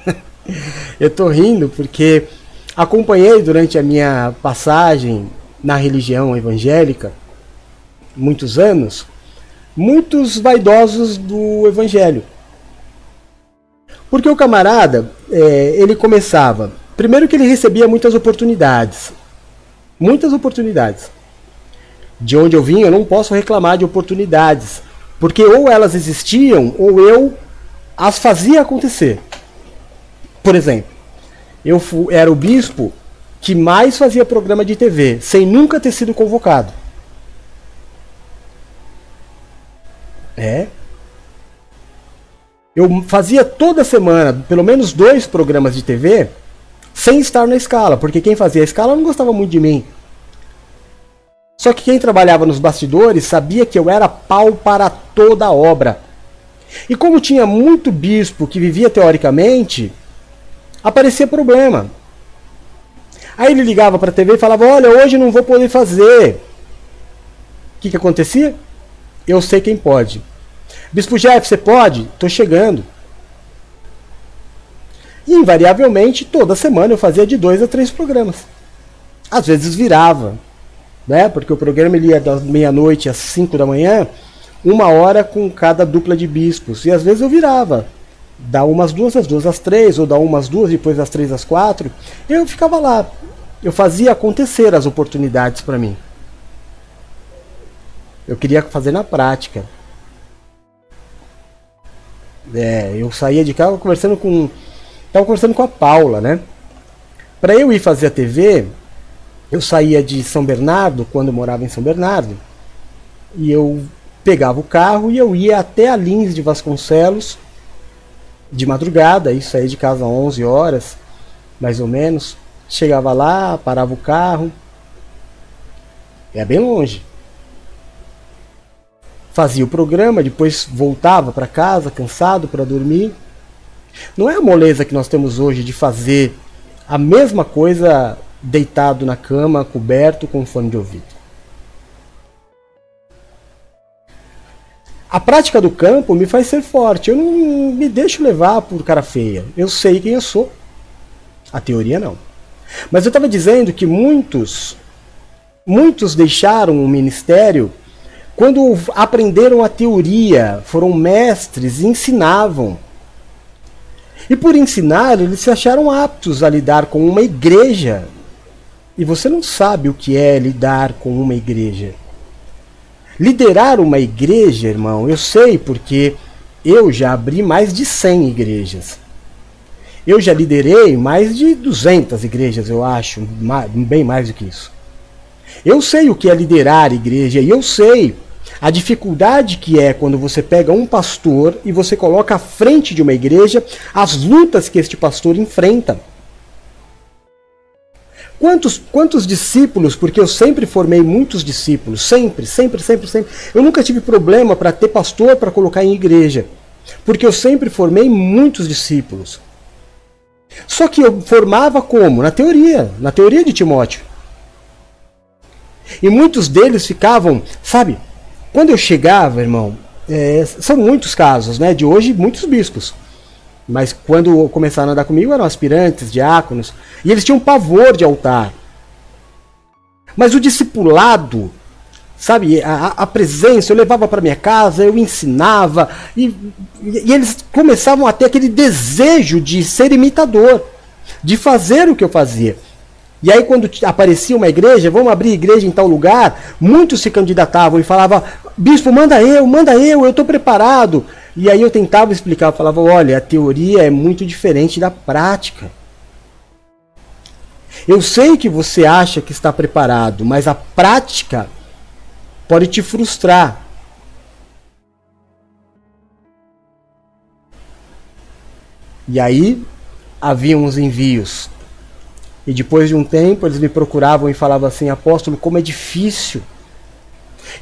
eu estou rindo porque acompanhei durante a minha passagem na religião evangélica muitos anos muitos vaidosos do evangelho. Porque o camarada, é, ele começava. Primeiro que ele recebia muitas oportunidades. Muitas oportunidades. De onde eu vim, eu não posso reclamar de oportunidades. Porque ou elas existiam, ou eu as fazia acontecer. Por exemplo, eu era o bispo que mais fazia programa de TV, sem nunca ter sido convocado. É. Eu fazia toda semana, pelo menos dois programas de TV, sem estar na escala, porque quem fazia a escala não gostava muito de mim. Só que quem trabalhava nos bastidores sabia que eu era pau para toda a obra. E como tinha muito bispo que vivia teoricamente, aparecia problema. Aí ele ligava para a TV e falava: Olha, hoje não vou poder fazer. O que, que acontecia? Eu sei quem pode. Bispo Jeff, você pode? Estou chegando. E invariavelmente, toda semana eu fazia de dois a três programas. Às vezes virava, né? Porque o programa ele ia da meia-noite às cinco da manhã, uma hora com cada dupla de bispos. E às vezes eu virava. Da umas duas às duas às três, ou da umas duas, depois das três às quatro. Eu ficava lá. Eu fazia acontecer as oportunidades para mim. Eu queria fazer na prática. É, eu saía de casa conversando com. Tava conversando com a Paula, né? Para eu ir fazer a TV, eu saía de São Bernardo, quando eu morava em São Bernardo, e eu pegava o carro e eu ia até a Lins de Vasconcelos de madrugada, isso saía de casa às 11 horas, mais ou menos. Chegava lá, parava o carro. É bem longe fazia o programa, depois voltava para casa cansado para dormir. Não é a moleza que nós temos hoje de fazer a mesma coisa deitado na cama, coberto com fone de ouvido. A prática do campo me faz ser forte. Eu não me deixo levar por cara feia. Eu sei quem eu sou. A teoria não. Mas eu estava dizendo que muitos, muitos deixaram o ministério quando aprenderam a teoria, foram mestres, ensinavam. E por ensinar, eles se acharam aptos a lidar com uma igreja. E você não sabe o que é lidar com uma igreja. Liderar uma igreja, irmão, eu sei porque eu já abri mais de 100 igrejas. Eu já liderei mais de 200 igrejas, eu acho, bem mais do que isso. Eu sei o que é liderar igreja e eu sei a dificuldade que é quando você pega um pastor e você coloca à frente de uma igreja as lutas que este pastor enfrenta. Quantos, quantos discípulos, porque eu sempre formei muitos discípulos, sempre, sempre, sempre, sempre. Eu nunca tive problema para ter pastor para colocar em igreja, porque eu sempre formei muitos discípulos. Só que eu formava como? Na teoria, na teoria de Timóteo. E muitos deles ficavam, sabe? Quando eu chegava, irmão, é, são muitos casos, né? De hoje, muitos bispos. Mas quando começaram a andar comigo eram aspirantes, diáconos, e eles tinham pavor de altar. Mas o discipulado, sabe, a, a presença, eu levava para minha casa, eu ensinava, e, e eles começavam a ter aquele desejo de ser imitador, de fazer o que eu fazia. E aí, quando aparecia uma igreja, vamos abrir igreja em tal lugar, muitos se candidatavam e falavam: Bispo, manda eu, manda eu, eu estou preparado. E aí eu tentava explicar, eu falava: olha, a teoria é muito diferente da prática. Eu sei que você acha que está preparado, mas a prática pode te frustrar. E aí havia uns envios. E depois de um tempo eles me procuravam e falavam assim: Apóstolo, como é difícil.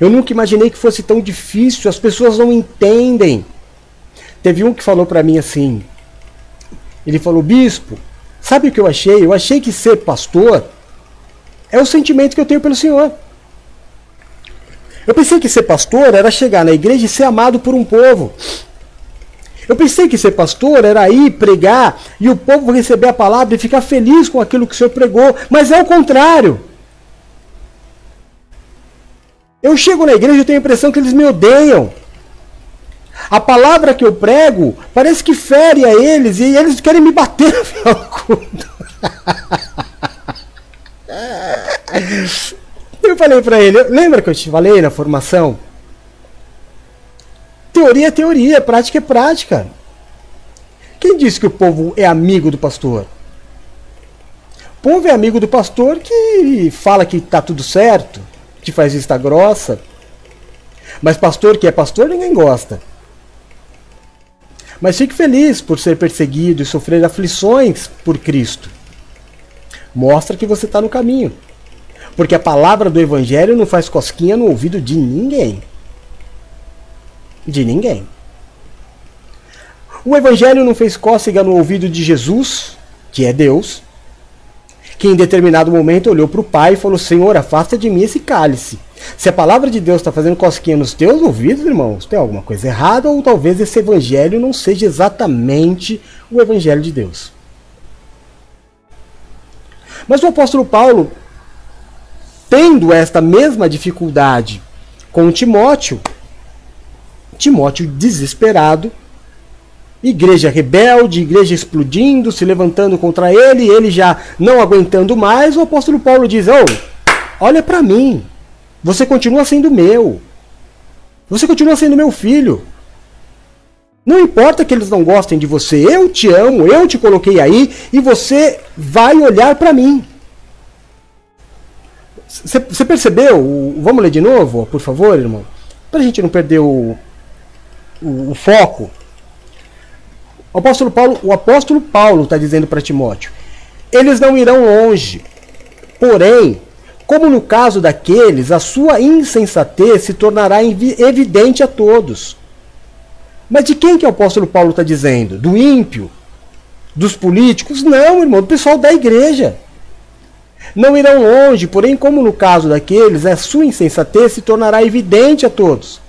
Eu nunca imaginei que fosse tão difícil, as pessoas não entendem. Teve um que falou para mim assim: Ele falou, Bispo, sabe o que eu achei? Eu achei que ser pastor é o sentimento que eu tenho pelo Senhor. Eu pensei que ser pastor era chegar na igreja e ser amado por um povo. Eu pensei que ser pastor era ir pregar e o povo receber a palavra e ficar feliz com aquilo que o Senhor pregou, mas é o contrário. Eu chego na igreja e tenho a impressão que eles me odeiam. A palavra que eu prego parece que fere a eles e eles querem me bater no final do. Eu falei para ele, lembra que eu te falei na formação? Teoria é teoria, prática é prática. Quem disse que o povo é amigo do pastor? O povo é amigo do pastor que fala que está tudo certo, que faz vista grossa. Mas pastor que é pastor ninguém gosta. Mas fique feliz por ser perseguido e sofrer aflições por Cristo. Mostra que você está no caminho. Porque a palavra do Evangelho não faz cosquinha no ouvido de ninguém de ninguém. O Evangelho não fez cócega no ouvido de Jesus, que é Deus, que em determinado momento olhou para o Pai e falou: Senhor, afasta de mim esse cálice. Se a palavra de Deus está fazendo cosquinha nos teus ouvidos, irmãos, tem alguma coisa errada, ou talvez esse evangelho não seja exatamente o evangelho de Deus. Mas o apóstolo Paulo, tendo esta mesma dificuldade com Timóteo, Timóteo desesperado, igreja rebelde, igreja explodindo, se levantando contra ele, ele já não aguentando mais, o apóstolo Paulo diz: "Oh, olha para mim. Você continua sendo meu. Você continua sendo meu filho. Não importa que eles não gostem de você, eu te amo, eu te coloquei aí e você vai olhar para mim." Você percebeu? Vamos ler de novo, por favor, irmão? Para a gente não perder o, o, o foco. O apóstolo Paulo, o apóstolo Paulo está dizendo para Timóteo: eles não irão longe. Porém, como no caso daqueles, a sua insensatez se tornará evidente a todos. Mas de quem que o apóstolo Paulo está dizendo? Do ímpio? Dos políticos? Não, irmão, do pessoal da igreja. Não irão longe, porém, como no caso daqueles, a sua insensatez se tornará evidente a todos.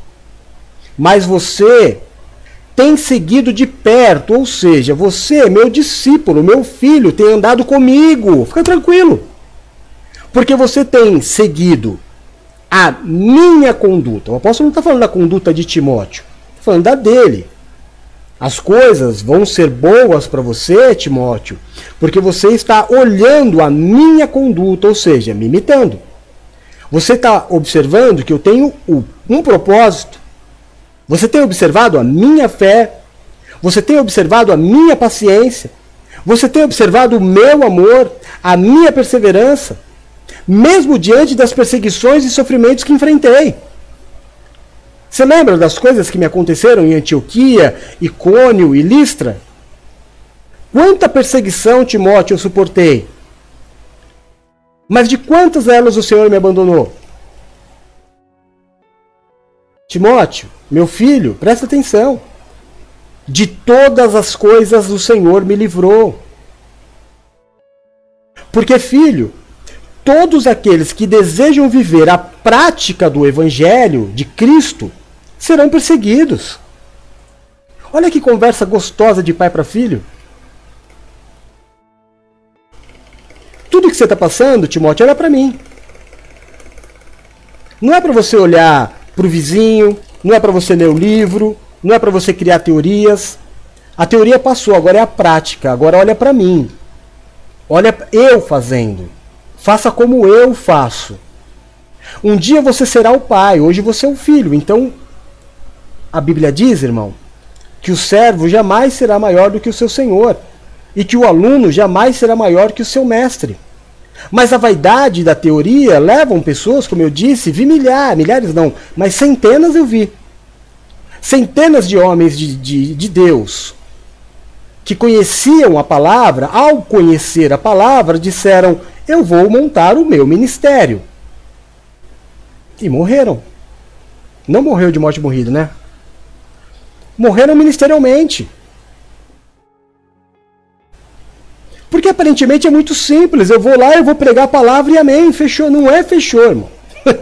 Mas você tem seguido de perto, ou seja, você, meu discípulo, meu filho, tem andado comigo. Fica tranquilo. Porque você tem seguido a minha conduta. O apóstolo não está falando da conduta de Timóteo, está falando da dele. As coisas vão ser boas para você, Timóteo, porque você está olhando a minha conduta, ou seja, me imitando. Você está observando que eu tenho um propósito. Você tem observado a minha fé. Você tem observado a minha paciência. Você tem observado o meu amor, a minha perseverança mesmo diante das perseguições e sofrimentos que enfrentei. Você lembra das coisas que me aconteceram em Antioquia, Icônio e Listra? Quanta perseguição, Timóteo, eu suportei. Mas de quantas delas o Senhor me abandonou? Timóteo, meu filho, presta atenção. De todas as coisas o Senhor me livrou. Porque, filho, todos aqueles que desejam viver a prática do Evangelho de Cristo serão perseguidos. Olha que conversa gostosa de pai para filho. Tudo que você está passando, Timóteo, olha para mim. Não é para você olhar para o vizinho, não é para você ler o livro, não é para você criar teorias. A teoria passou, agora é a prática. Agora olha para mim. Olha eu fazendo. Faça como eu faço. Um dia você será o pai, hoje você é o filho. Então, a Bíblia diz, irmão, que o servo jamais será maior do que o seu senhor e que o aluno jamais será maior que o seu mestre. Mas a vaidade da teoria levam pessoas, como eu disse, vi milhares, milhares não, mas centenas eu vi. Centenas de homens de, de, de Deus que conheciam a palavra, ao conhecer a palavra, disseram: eu vou montar o meu ministério. E morreram. Não morreu de morte morrida, né? Morreram ministerialmente. Porque aparentemente é muito simples. Eu vou lá, eu vou pregar a palavra e amém. Fechou. Não é fechou, irmão.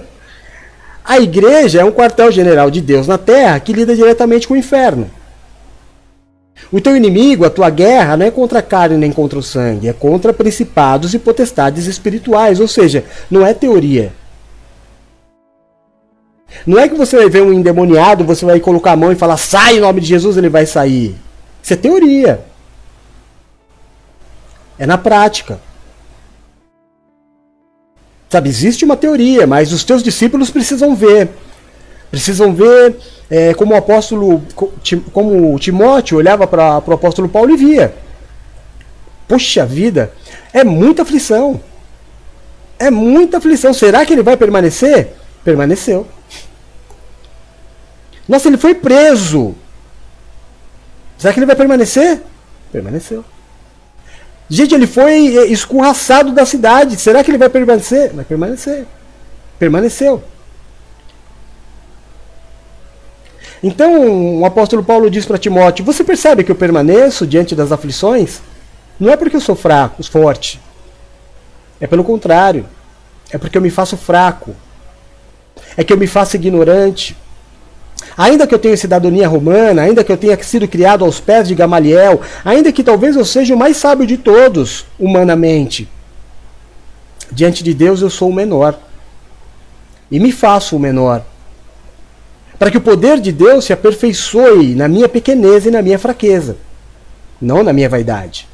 a igreja é um quartel-general de Deus na terra que lida diretamente com o inferno. O teu inimigo, a tua guerra, não é contra a carne nem contra o sangue, é contra principados e potestades espirituais, ou seja, não é teoria. Não é que você vai ver um endemoniado, você vai colocar a mão e falar, sai em nome de Jesus, ele vai sair. Isso é teoria. É na prática. Sabe, existe uma teoria, mas os teus discípulos precisam ver. Precisam ver é, como o apóstolo, como Timóteo olhava para o apóstolo Paulo e via. Poxa vida, é muita aflição. É muita aflição. Será que ele vai permanecer? Permaneceu. Nossa, ele foi preso. Será que ele vai permanecer? Permaneceu. Gente, ele foi é, escorraçado da cidade. Será que ele vai permanecer? Vai permanecer. Permaneceu. Então, o apóstolo Paulo diz para Timóteo: Você percebe que eu permaneço diante das aflições? Não é porque eu sou fraco, forte. É pelo contrário. É porque eu me faço fraco. É que eu me faço ignorante. Ainda que eu tenha cidadania romana, ainda que eu tenha sido criado aos pés de Gamaliel, ainda que talvez eu seja o mais sábio de todos, humanamente, diante de Deus eu sou o menor. E me faço o menor para que o poder de Deus se aperfeiçoe na minha pequenez e na minha fraqueza, não na minha vaidade.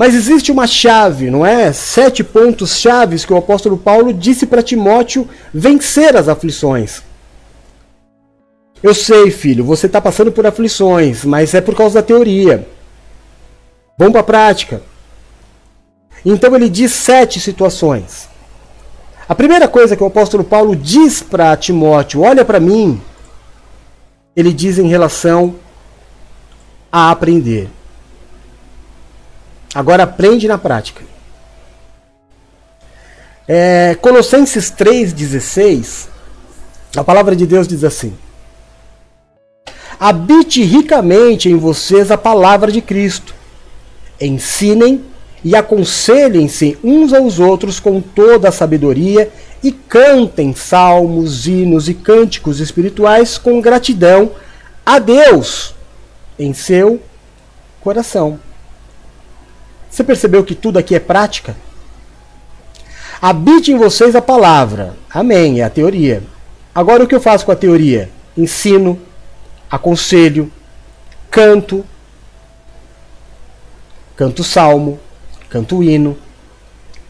Mas existe uma chave, não é? Sete pontos chaves que o apóstolo Paulo disse para Timóteo vencer as aflições. Eu sei, filho, você está passando por aflições, mas é por causa da teoria. Vamos para a prática. Então ele diz sete situações. A primeira coisa que o apóstolo Paulo diz para Timóteo, olha para mim, ele diz em relação a aprender. Agora aprende na prática. É, Colossenses 3,16 A palavra de Deus diz assim: Habite ricamente em vocês a palavra de Cristo. Ensinem e aconselhem-se uns aos outros com toda a sabedoria e cantem salmos, hinos e cânticos espirituais com gratidão a Deus em seu coração. Você percebeu que tudo aqui é prática? Habite em vocês a palavra. Amém, é a teoria. Agora o que eu faço com a teoria? Ensino, aconselho, canto, canto salmo, canto hino,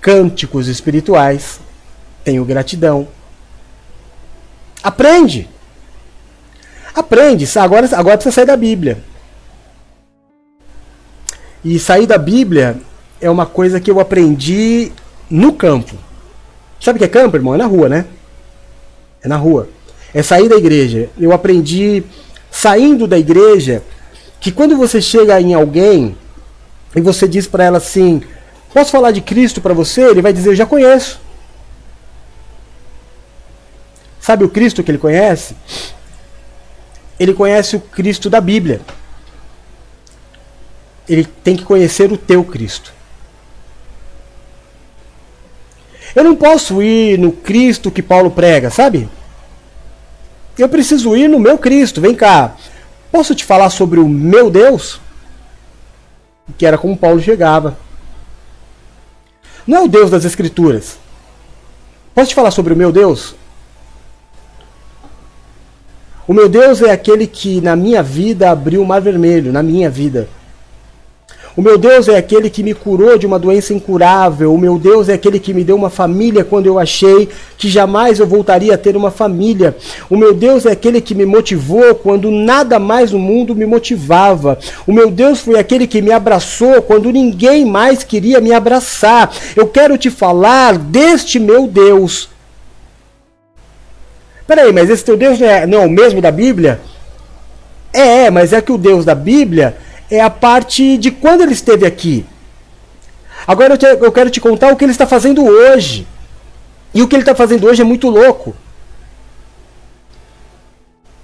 cânticos espirituais, tenho gratidão. Aprende! Aprende, agora, agora precisa sair da Bíblia. E sair da Bíblia é uma coisa que eu aprendi no campo. Sabe o que é campo, irmão? É na rua, né? É na rua. É sair da igreja. Eu aprendi saindo da igreja que quando você chega em alguém e você diz para ela assim: Posso falar de Cristo para você? Ele vai dizer: Eu já conheço. Sabe o Cristo que ele conhece? Ele conhece o Cristo da Bíblia ele tem que conhecer o teu Cristo. Eu não posso ir no Cristo que Paulo prega, sabe? Eu preciso ir no meu Cristo. Vem cá. Posso te falar sobre o meu Deus? Que era como Paulo chegava. Não é o Deus das Escrituras. Posso te falar sobre o meu Deus? O meu Deus é aquele que na minha vida abriu o mar vermelho, na minha vida. O meu Deus é aquele que me curou de uma doença incurável. O meu Deus é aquele que me deu uma família quando eu achei que jamais eu voltaria a ter uma família. O meu Deus é aquele que me motivou quando nada mais no mundo me motivava. O meu Deus foi aquele que me abraçou quando ninguém mais queria me abraçar. Eu quero te falar deste meu Deus. Peraí, mas esse teu Deus não é, não é o mesmo da Bíblia? É, mas é que o Deus da Bíblia é a parte de quando ele esteve aqui. Agora eu, te, eu quero te contar o que ele está fazendo hoje. E o que ele está fazendo hoje é muito louco.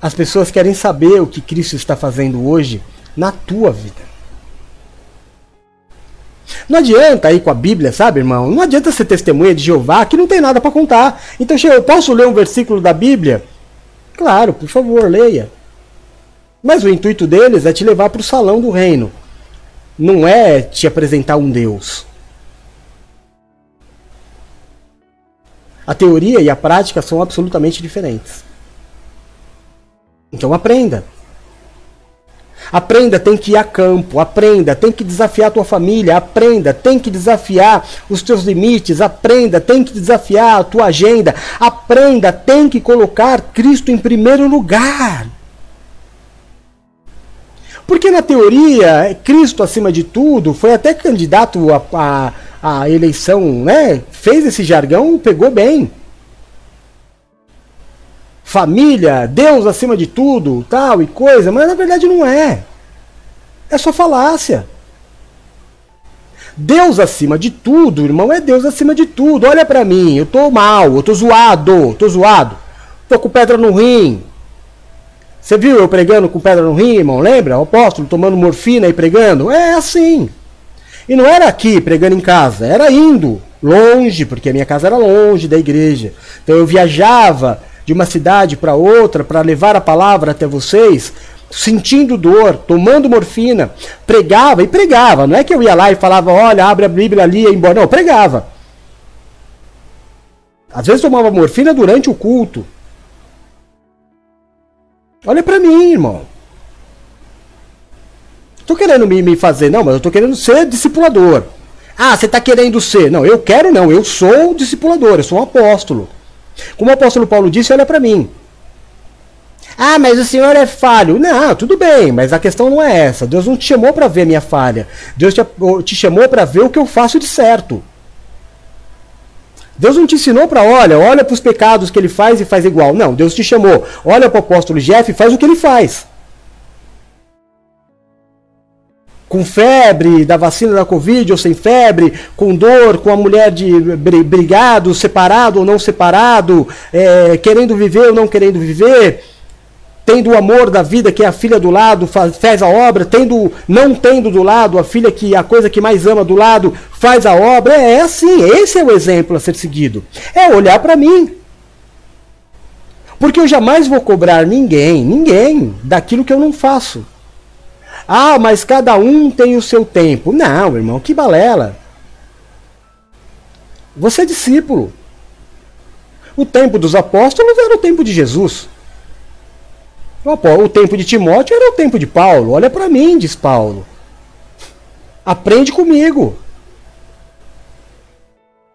As pessoas querem saber o que Cristo está fazendo hoje na tua vida. Não adianta ir com a Bíblia, sabe, irmão? Não adianta ser testemunha de Jeová que não tem nada para contar. Então, eu posso ler um versículo da Bíblia? Claro, por favor, leia. Mas o intuito deles é te levar para o salão do reino. Não é te apresentar um Deus. A teoria e a prática são absolutamente diferentes. Então aprenda. Aprenda, tem que ir a campo, aprenda, tem que desafiar a tua família, aprenda, tem que desafiar os teus limites, aprenda, tem que desafiar a tua agenda, aprenda, tem que colocar Cristo em primeiro lugar. Porque na teoria, Cristo acima de tudo, foi até candidato à, a a eleição, né? Fez esse jargão, pegou bem. Família, Deus acima de tudo, tal e coisa, mas na verdade não é. É só falácia. Deus acima de tudo, irmão, é Deus acima de tudo. Olha para mim, eu tô mal, eu tô zoado, tô zoado. Tô com pedra no rim, você viu eu pregando com pedra no rim, irmão? Lembra? O apóstolo tomando morfina e pregando? É assim. E não era aqui pregando em casa, era indo longe, porque a minha casa era longe da igreja. Então eu viajava de uma cidade para outra para levar a palavra até vocês, sentindo dor, tomando morfina, pregava e pregava. Não é que eu ia lá e falava, olha, abre a Bíblia ali e embora. Não, pregava. Às vezes tomava morfina durante o culto. Olha para mim, irmão. Tô querendo me, me fazer, não, mas eu tô querendo ser discipulador. Ah, você tá querendo ser. Não, eu quero não, eu sou discipulador, eu sou um apóstolo. Como o apóstolo Paulo disse, olha para mim. Ah, mas o senhor é falho. Não, tudo bem, mas a questão não é essa. Deus não te chamou para ver minha falha. Deus te, te chamou para ver o que eu faço de certo. Deus não te ensinou para, olha, olha para os pecados que ele faz e faz igual. Não, Deus te chamou. Olha para o apóstolo Jeff e faz o que ele faz. com febre da vacina da Covid ou sem febre, com dor, com a mulher de brigado, separado ou não separado, é, querendo viver ou não querendo viver, tendo o amor da vida que é a filha do lado faz, faz a obra, tendo não tendo do lado a filha que a coisa que mais ama do lado faz a obra. É, é assim, esse é o exemplo a ser seguido. É olhar para mim. Porque eu jamais vou cobrar ninguém, ninguém, daquilo que eu não faço. Ah, mas cada um tem o seu tempo. Não, irmão, que balela. Você é discípulo. O tempo dos apóstolos era o tempo de Jesus. O tempo de Timóteo era o tempo de Paulo. Olha para mim, diz Paulo. Aprende comigo.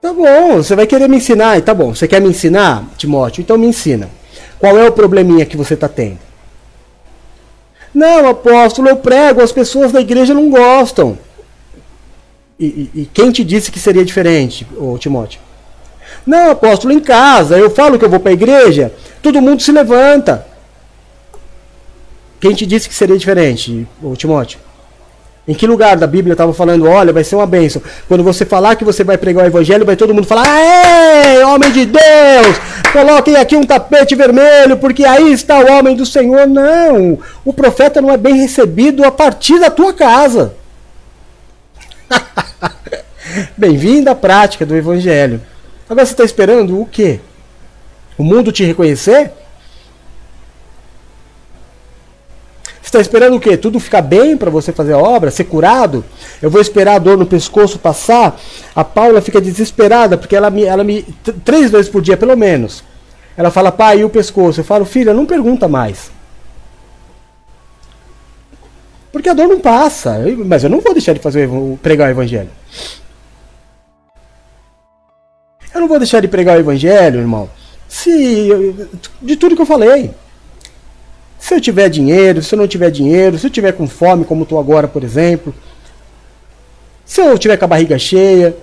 Tá bom, você vai querer me ensinar. Tá bom, você quer me ensinar, Timóteo? Então me ensina. Qual é o probleminha que você está tendo? Não, apóstolo, eu prego, as pessoas da igreja não gostam. E, e, e quem te disse que seria diferente, ô Timóteo? Não, apóstolo, em casa, eu falo que eu vou para a igreja, todo mundo se levanta. Quem te disse que seria diferente, Timóteo? Em que lugar da Bíblia estava falando, olha, vai ser uma bênção. Quando você falar que você vai pregar o evangelho, vai todo mundo falar, Aê, homem de Deus, coloquem aqui um tapete vermelho, porque aí está o homem do Senhor. Não, o profeta não é bem recebido a partir da tua casa. Bem-vindo à prática do evangelho. Agora você está esperando o quê? O mundo te reconhecer? Está esperando o quê? Tudo ficar bem para você fazer a obra, ser curado? Eu vou esperar a dor no pescoço passar? A Paula fica desesperada porque ela me, ela me três vezes por dia pelo menos. Ela fala, pai, e o pescoço? Eu falo, filha, não pergunta mais. Porque a dor não passa. Mas eu não vou deixar de fazer pregar o evangelho. Eu não vou deixar de pregar o evangelho, irmão. Se de tudo que eu falei. Se eu tiver dinheiro, se eu não tiver dinheiro, se eu tiver com fome, como estou agora, por exemplo, se eu tiver com a barriga cheia,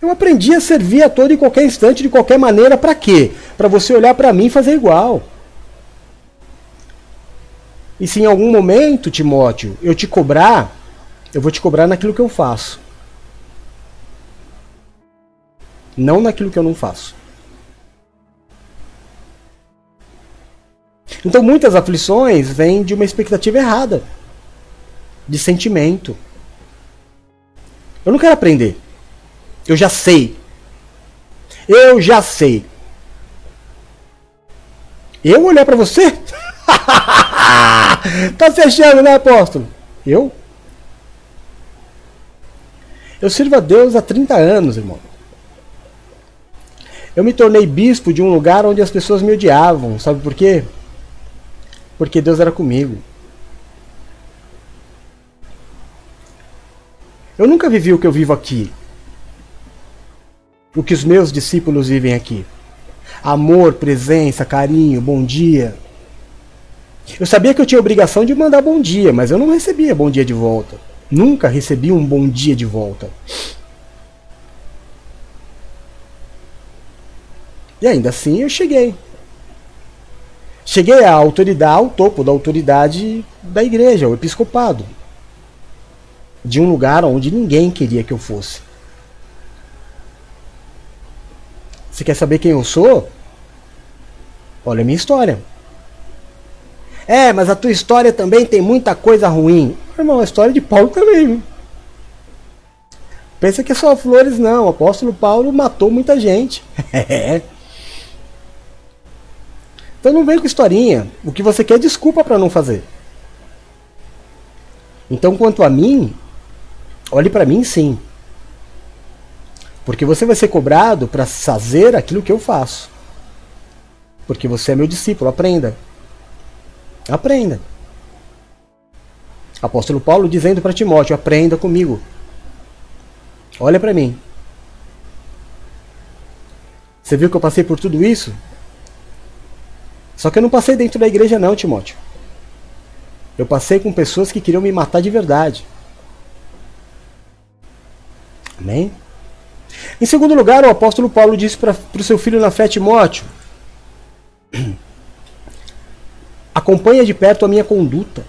eu aprendi a servir a todo e qualquer instante, de qualquer maneira, para quê? Para você olhar para mim e fazer igual. E se em algum momento, Timóteo, eu te cobrar, eu vou te cobrar naquilo que eu faço. Não naquilo que eu não faço. Então muitas aflições vêm de uma expectativa errada, de sentimento. Eu não quero aprender. Eu já sei. Eu já sei. Eu olhar para você? tá fechando, né, apóstolo? Eu? Eu sirvo a Deus há 30 anos, irmão. Eu me tornei bispo de um lugar onde as pessoas me odiavam. Sabe por quê? Porque Deus era comigo. Eu nunca vivi o que eu vivo aqui. O que os meus discípulos vivem aqui. Amor, presença, carinho, bom dia. Eu sabia que eu tinha obrigação de mandar bom dia, mas eu não recebia bom dia de volta. Nunca recebi um bom dia de volta. E ainda assim eu cheguei. Cheguei à autoridade, ao topo da autoridade da igreja, o episcopado. De um lugar onde ninguém queria que eu fosse. Você quer saber quem eu sou? Olha a minha história. É, mas a tua história também tem muita coisa ruim. Irmão, a história de Paulo também. Pensa que é só flores, não. O apóstolo Paulo matou muita gente. Então não vem com historinha. O que você quer é desculpa para não fazer. Então, quanto a mim, olhe para mim sim. Porque você vai ser cobrado para fazer aquilo que eu faço. Porque você é meu discípulo, aprenda. Aprenda. Apóstolo Paulo dizendo para Timóteo: aprenda comigo. Olha para mim. Você viu que eu passei por tudo isso? Só que eu não passei dentro da igreja, não, Timóteo. Eu passei com pessoas que queriam me matar de verdade. Amém? Em segundo lugar, o apóstolo Paulo disse para o seu filho na fé, Timóteo: acompanha de perto a minha conduta.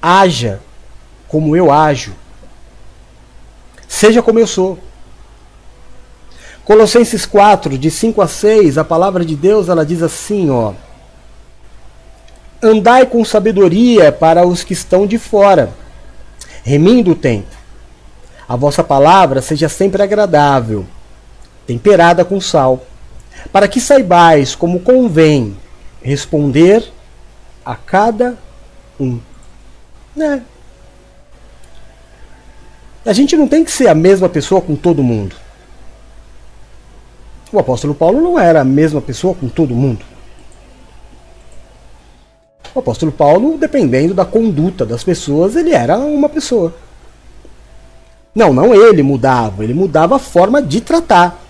Haja como eu ajo. Seja como eu sou. Colossenses 4, de 5 a 6, a palavra de Deus ela diz assim, ó: Andai com sabedoria para os que estão de fora, remindo o tempo. A vossa palavra seja sempre agradável, temperada com sal, para que saibais como convém responder a cada um. Né? A gente não tem que ser a mesma pessoa com todo mundo. O apóstolo Paulo não era a mesma pessoa com todo mundo. O apóstolo Paulo, dependendo da conduta das pessoas, ele era uma pessoa. Não, não ele mudava, ele mudava a forma de tratar.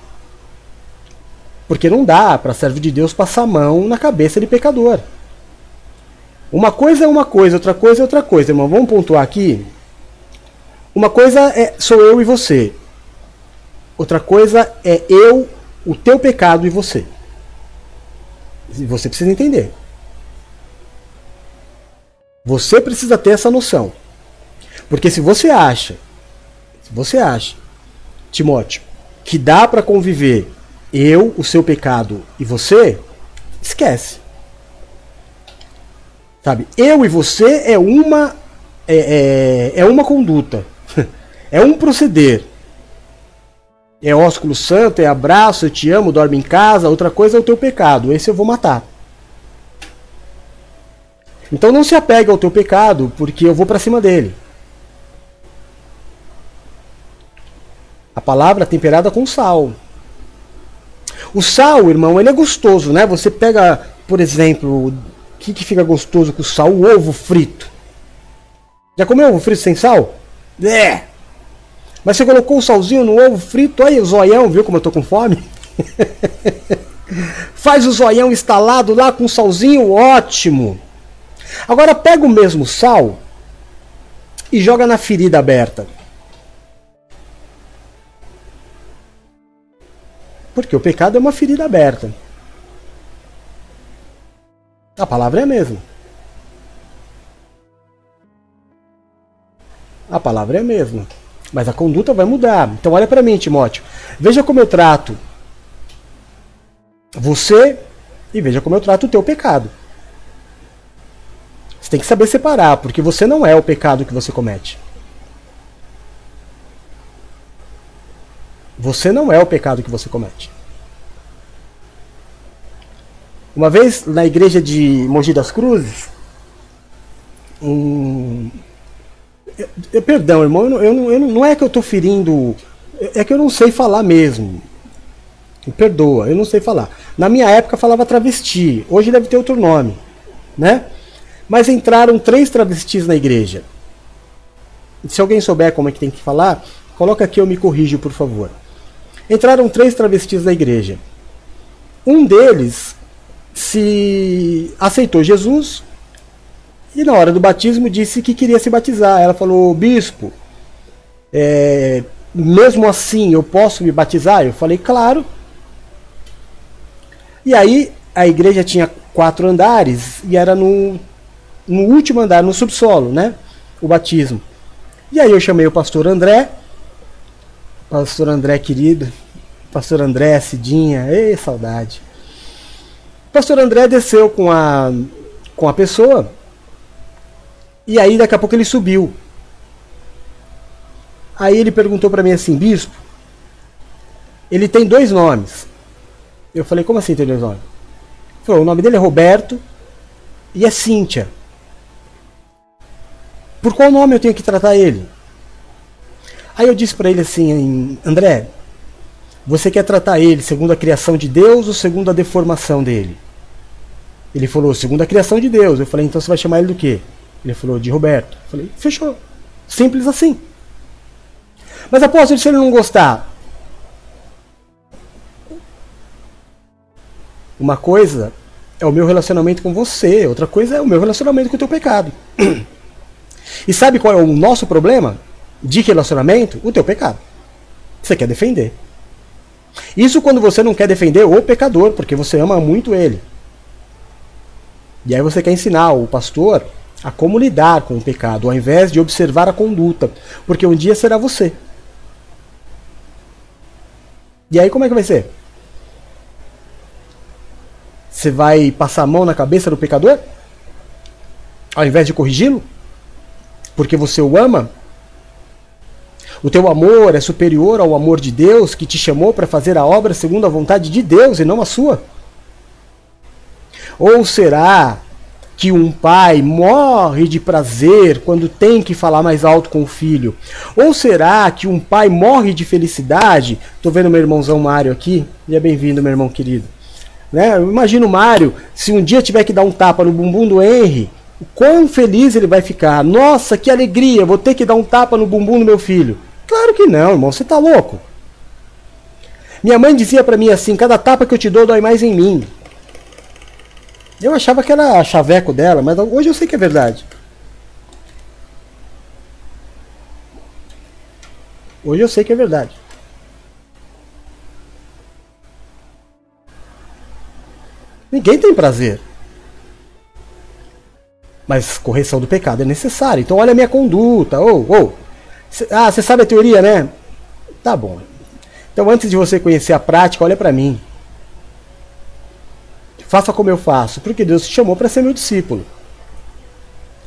Porque não dá para servo de Deus passar a mão na cabeça de pecador. Uma coisa é uma coisa, outra coisa é outra coisa, irmão. Vamos pontuar aqui. Uma coisa é sou eu e você. Outra coisa é eu, o teu pecado e você. Você precisa entender. Você precisa ter essa noção. Porque se você acha, se você acha, Timóteo, que dá para conviver eu, o seu pecado e você, esquece. Sabe? Eu e você é uma é, é, é uma conduta, é um proceder. É ósculo santo, é abraço, eu te amo, dorme em casa. Outra coisa é o teu pecado. Esse eu vou matar. Então não se apegue ao teu pecado, porque eu vou para cima dele. A palavra temperada com sal. O sal, irmão, ele é gostoso, né? Você pega, por exemplo, o que, que fica gostoso com sal? O ovo frito. Já comeu ovo frito sem sal? É. Mas você colocou o salzinho no ovo frito, aí o zoião, viu como eu tô com fome? Faz o zoião instalado lá com salzinho, ótimo. Agora pega o mesmo sal e joga na ferida aberta. Porque o pecado é uma ferida aberta. A palavra é a mesma. A palavra é a mesma. Mas a conduta vai mudar. Então olha para mim, Timóteo. Veja como eu trato você e veja como eu trato o teu pecado. Você tem que saber separar, porque você não é o pecado que você comete. Você não é o pecado que você comete. Uma vez na igreja de Mogi das Cruzes, um... eu, perdão, irmão, eu, eu, eu, não é que eu estou ferindo, é que eu não sei falar mesmo. Me perdoa, eu não sei falar. Na minha época falava travesti, hoje deve ter outro nome, né? Mas entraram três travestis na igreja. Se alguém souber como é que tem que falar, coloca aqui eu me corrijo, por favor. Entraram três travestis na igreja. Um deles se aceitou Jesus e na hora do batismo disse que queria se batizar. Ela falou, bispo, é, mesmo assim eu posso me batizar? Eu falei, claro. E aí a igreja tinha quatro andares e era no no último andar, no subsolo, né? O batismo. E aí eu chamei o pastor André, pastor André querido, pastor André, Cidinha, ei, saudade. Pastor André desceu com a, com a pessoa, e aí daqui a pouco ele subiu. Aí ele perguntou para mim assim, bispo, ele tem dois nomes. Eu falei, como assim tem dois nomes? Ele falou, o nome dele é Roberto e é Cíntia. Por qual nome eu tenho que tratar ele? Aí eu disse para ele assim, André, você quer tratar ele segundo a criação de Deus ou segundo a deformação dele? Ele falou, segundo a criação de Deus. Eu falei, então você vai chamar ele do quê? Ele falou, de Roberto. Eu falei, fechou. Simples assim. Mas apóstolo, se ele não gostar? Uma coisa é o meu relacionamento com você, outra coisa é o meu relacionamento com o teu pecado. E sabe qual é o nosso problema de relacionamento? O teu pecado. Você quer defender. Isso quando você não quer defender o pecador, porque você ama muito ele. E aí você quer ensinar o pastor a como lidar com o pecado, ao invés de observar a conduta, porque um dia será você. E aí como é que vai ser? Você vai passar a mão na cabeça do pecador? Ao invés de corrigi-lo? Porque você o ama? O teu amor é superior ao amor de Deus que te chamou para fazer a obra segundo a vontade de Deus e não a sua? Ou será que um pai morre de prazer quando tem que falar mais alto com o filho? Ou será que um pai morre de felicidade? Estou vendo meu irmãozão Mário aqui. Seja bem-vindo, meu irmão querido. Né? Imagina o Mário, se um dia tiver que dar um tapa no bumbum do Henry, o quão feliz ele vai ficar. Nossa, que alegria, vou ter que dar um tapa no bumbum do meu filho. Claro que não, irmão, você tá louco. Minha mãe dizia para mim assim: cada tapa que eu te dou dói mais em mim. Eu achava que era chaveco dela, mas hoje eu sei que é verdade. Hoje eu sei que é verdade. Ninguém tem prazer. Mas correção do pecado é necessária. Então olha a minha conduta. Ou, oh, oh. Ah, você sabe a teoria, né? Tá bom. Então antes de você conhecer a prática, olha para mim. Faça como eu faço, porque Deus te chamou para ser meu discípulo.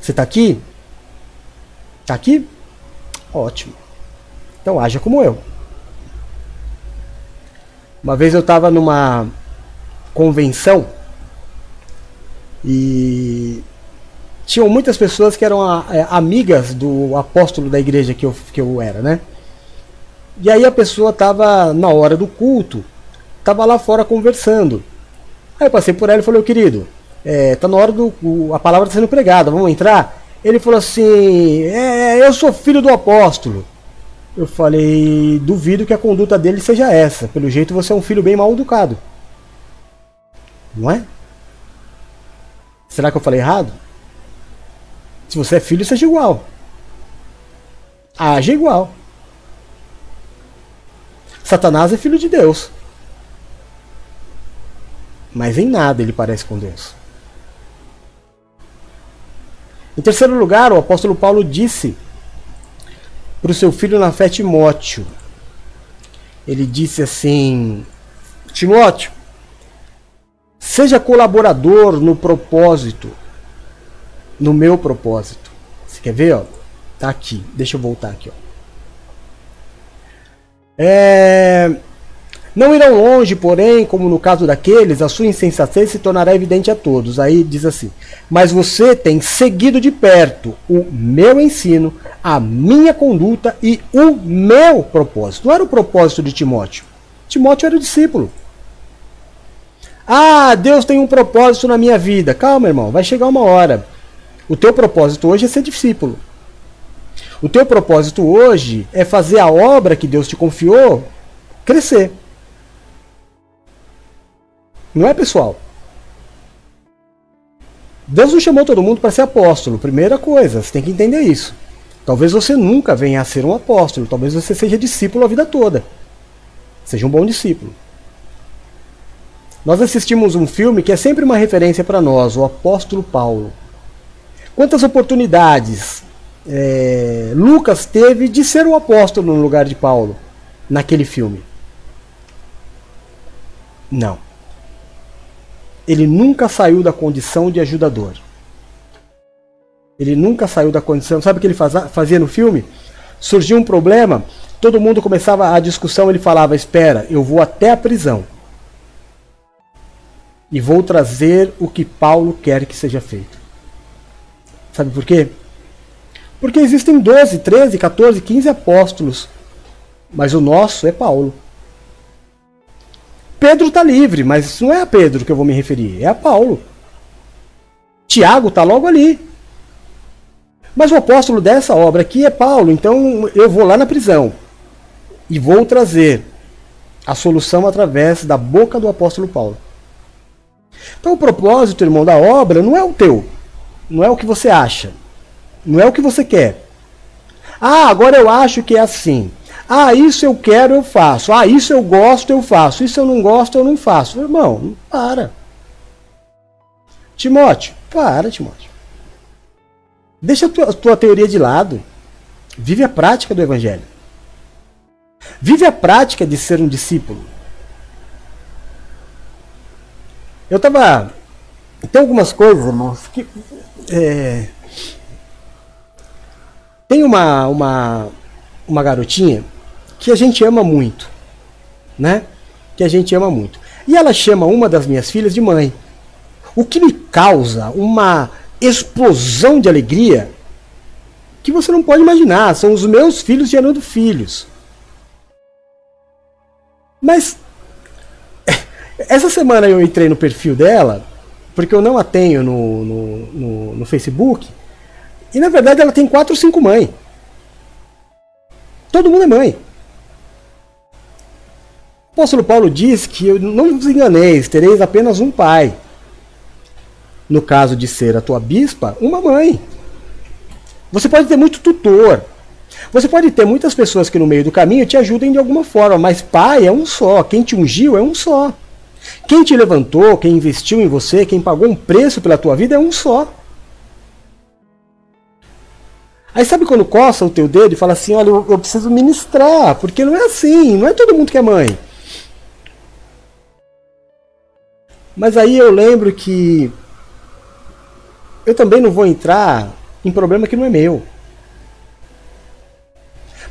Você está aqui? Está aqui? Ótimo. Então haja como eu. Uma vez eu estava numa convenção e tinham muitas pessoas que eram a, é, amigas do apóstolo da igreja que eu, que eu era, né? E aí a pessoa estava na hora do culto, estava lá fora conversando. Aí eu passei por ela e falei, querido, é, tá na hora do. a palavra está sendo pregada, vamos entrar? Ele falou assim, é, eu sou filho do apóstolo. Eu falei, duvido que a conduta dele seja essa. Pelo jeito você é um filho bem mal educado. Não é? Será que eu falei errado? Se você é filho, seja igual. Haja igual. Satanás é filho de Deus mas em nada ele parece com Deus. Em terceiro lugar, o apóstolo Paulo disse para o seu filho na fé Timóteo. Ele disse assim: Timóteo, seja colaborador no propósito, no meu propósito. Você quer ver? Ó? Tá aqui. Deixa eu voltar aqui. Ó. É, não irão longe, porém, como no caso daqueles, a sua insensatez se tornará evidente a todos. Aí diz assim: Mas você tem seguido de perto o meu ensino, a minha conduta e o meu propósito. Não era o propósito de Timóteo. Timóteo era o discípulo. Ah, Deus tem um propósito na minha vida. Calma, irmão, vai chegar uma hora. O teu propósito hoje é ser discípulo. O teu propósito hoje é fazer a obra que Deus te confiou crescer. Não é pessoal. Deus não chamou todo mundo para ser apóstolo. Primeira coisa, você tem que entender isso. Talvez você nunca venha a ser um apóstolo, talvez você seja discípulo a vida toda. Seja um bom discípulo. Nós assistimos um filme que é sempre uma referência para nós, o apóstolo Paulo. Quantas oportunidades é, Lucas teve de ser o um apóstolo no lugar de Paulo naquele filme? Não ele nunca saiu da condição de ajudador. Ele nunca saiu da condição. Sabe o que ele fazia no filme? Surgiu um problema, todo mundo começava a discussão, ele falava: Espera, eu vou até a prisão. E vou trazer o que Paulo quer que seja feito. Sabe por quê? Porque existem 12, 13, 14, 15 apóstolos. Mas o nosso é Paulo. Pedro está livre, mas não é a Pedro que eu vou me referir, é a Paulo. Tiago está logo ali. Mas o apóstolo dessa obra aqui é Paulo, então eu vou lá na prisão e vou trazer a solução através da boca do apóstolo Paulo. Então o propósito, irmão, da obra não é o teu, não é o que você acha, não é o que você quer. Ah, agora eu acho que é assim. Ah, isso eu quero, eu faço. Ah, isso eu gosto, eu faço. Isso eu não gosto, eu não faço. Irmão, para. Timóteo, para, Timóteo. Deixa a tua, tua teoria de lado. Vive a prática do Evangelho. Vive a prática de ser um discípulo. Eu estava. Tem algumas coisas, irmãos, que. É, tem uma, uma, uma garotinha que a gente ama muito, né? Que a gente ama muito. E ela chama uma das minhas filhas de mãe. O que me causa uma explosão de alegria que você não pode imaginar. São os meus filhos gerando filhos. Mas essa semana eu entrei no perfil dela, porque eu não a tenho no, no, no, no Facebook, e na verdade ela tem quatro ou cinco mães. Todo mundo é mãe. O apóstolo Paulo diz que eu não vos enganeis, tereis apenas um pai. No caso de ser a tua bispa, uma mãe. Você pode ter muito tutor. Você pode ter muitas pessoas que no meio do caminho te ajudem de alguma forma, mas pai é um só. Quem te ungiu é um só. Quem te levantou, quem investiu em você, quem pagou um preço pela tua vida é um só. Aí sabe quando coça o teu dedo e fala assim, olha, eu, eu preciso ministrar, porque não é assim, não é todo mundo que é mãe. Mas aí eu lembro que eu também não vou entrar em problema que não é meu.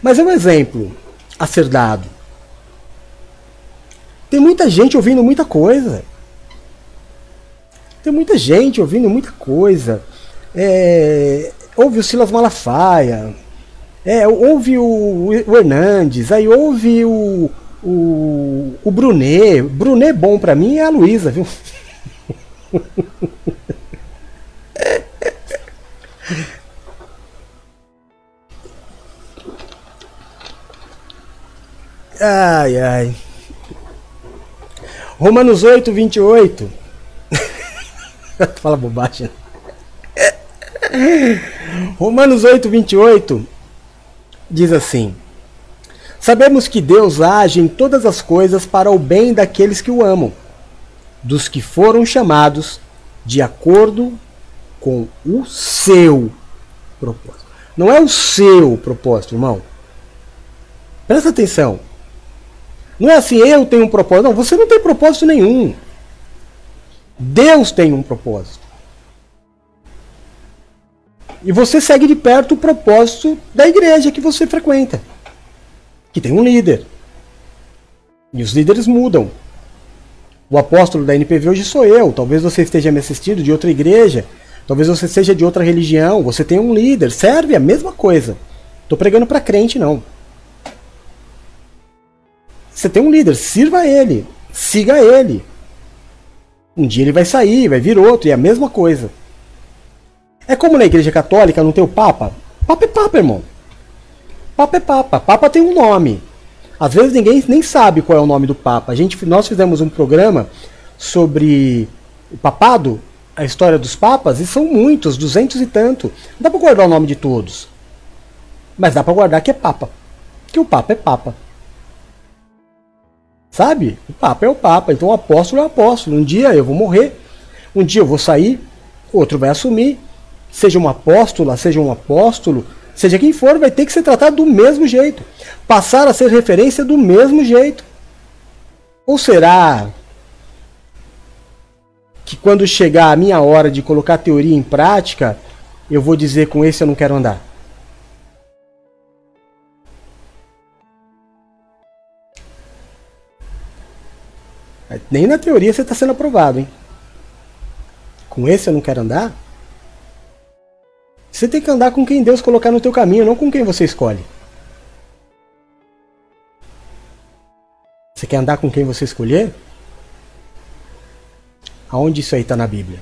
Mas é um exemplo a ser dado. Tem muita gente ouvindo muita coisa. Tem muita gente ouvindo muita coisa. É, ouve o Silas Malafaia. É, ouve o, o Hernandes. Aí ouve o, o, o Brunet. Brunet bom pra mim é a Luísa, viu? Ai, ai. Romanos 8, 28. Fala bobagem. Romanos 8, 28 diz assim: Sabemos que Deus age em todas as coisas para o bem daqueles que o amam, dos que foram chamados de acordo com o seu propósito. Não é o seu propósito, irmão. Presta atenção. Não é assim, eu tenho um propósito. Não, você não tem propósito nenhum. Deus tem um propósito. E você segue de perto o propósito da igreja que você frequenta. Que tem um líder. E os líderes mudam. O apóstolo da NPV hoje sou eu. Talvez você esteja me assistindo de outra igreja. Talvez você seja de outra religião. Você tem um líder. Serve a mesma coisa. Estou pregando para crente, não. Você tem um líder, sirva ele, siga ele. Um dia ele vai sair, vai vir outro, e é a mesma coisa. É como na igreja católica não tem o Papa. Papa é Papa, irmão. Papa é Papa. Papa tem um nome. Às vezes ninguém nem sabe qual é o nome do Papa. A gente, nós fizemos um programa sobre o papado, a história dos papas, e são muitos, duzentos e tanto. Não dá para guardar o nome de todos. Mas dá para guardar que é Papa. Que o Papa é Papa. Sabe? O Papa é o Papa, então o apóstolo é o apóstolo. Um dia eu vou morrer, um dia eu vou sair, outro vai assumir. Seja uma apóstola, seja um apóstolo, seja quem for, vai ter que ser tratado do mesmo jeito. Passar a ser referência do mesmo jeito. Ou será que quando chegar a minha hora de colocar a teoria em prática, eu vou dizer com esse eu não quero andar? Nem na teoria você está sendo aprovado, hein? Com esse eu não quero andar? Você tem que andar com quem Deus colocar no teu caminho, não com quem você escolhe. Você quer andar com quem você escolher? Aonde isso aí está na Bíblia?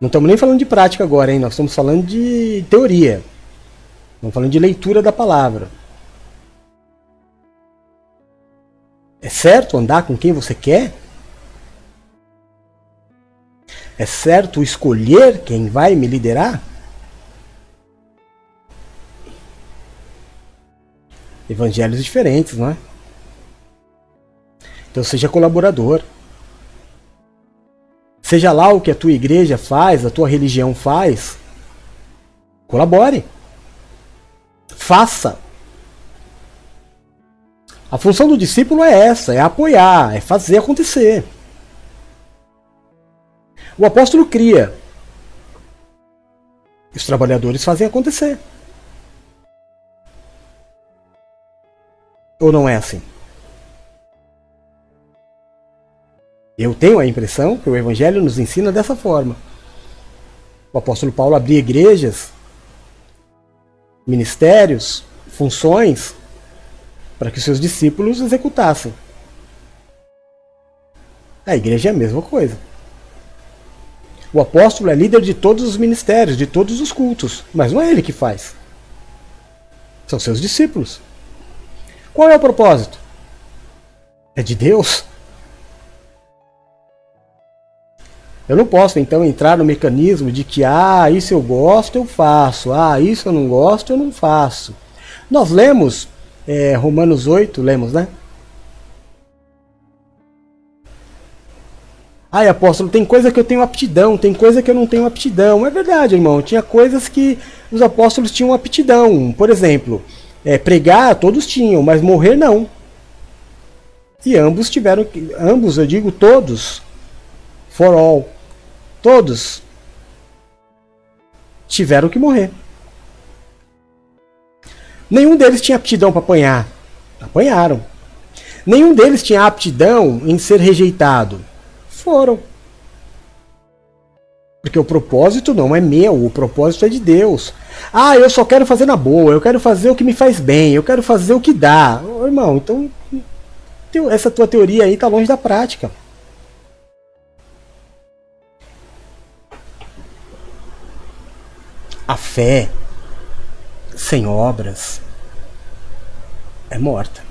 Não estamos nem falando de prática agora, hein? Nós estamos falando de teoria. Estamos falando de leitura da palavra. É certo andar com quem você quer? É certo escolher quem vai me liderar? Evangelhos diferentes, não é? Então seja colaborador. Seja lá o que a tua igreja faz, a tua religião faz, Colabore. Faça. A função do discípulo é essa, é apoiar, é fazer acontecer. O apóstolo cria. Os trabalhadores fazem acontecer. Ou não é assim? Eu tenho a impressão que o Evangelho nos ensina dessa forma. O apóstolo Paulo abria igrejas, ministérios, funções para que os seus discípulos executassem. A igreja é a mesma coisa. O apóstolo é líder de todos os ministérios, de todos os cultos, mas não é ele que faz. São seus discípulos. Qual é o propósito? É de Deus. Eu não posso então entrar no mecanismo de que, ah, isso eu gosto, eu faço, ah, isso eu não gosto, eu não faço. Nós lemos é, Romanos 8, lemos, né? Ai, apóstolo, tem coisa que eu tenho aptidão, tem coisa que eu não tenho aptidão. É verdade, irmão. Tinha coisas que os apóstolos tinham aptidão. Por exemplo, é, pregar todos tinham, mas morrer não. E ambos tiveram ambos, eu digo todos, for all, todos tiveram que morrer. Nenhum deles tinha aptidão para apanhar. Apanharam. Nenhum deles tinha aptidão em ser rejeitado. Foram. Porque o propósito não é meu, o propósito é de Deus. Ah, eu só quero fazer na boa, eu quero fazer o que me faz bem, eu quero fazer o que dá. Ô, irmão, então essa tua teoria aí está longe da prática. A fé sem obras é morta.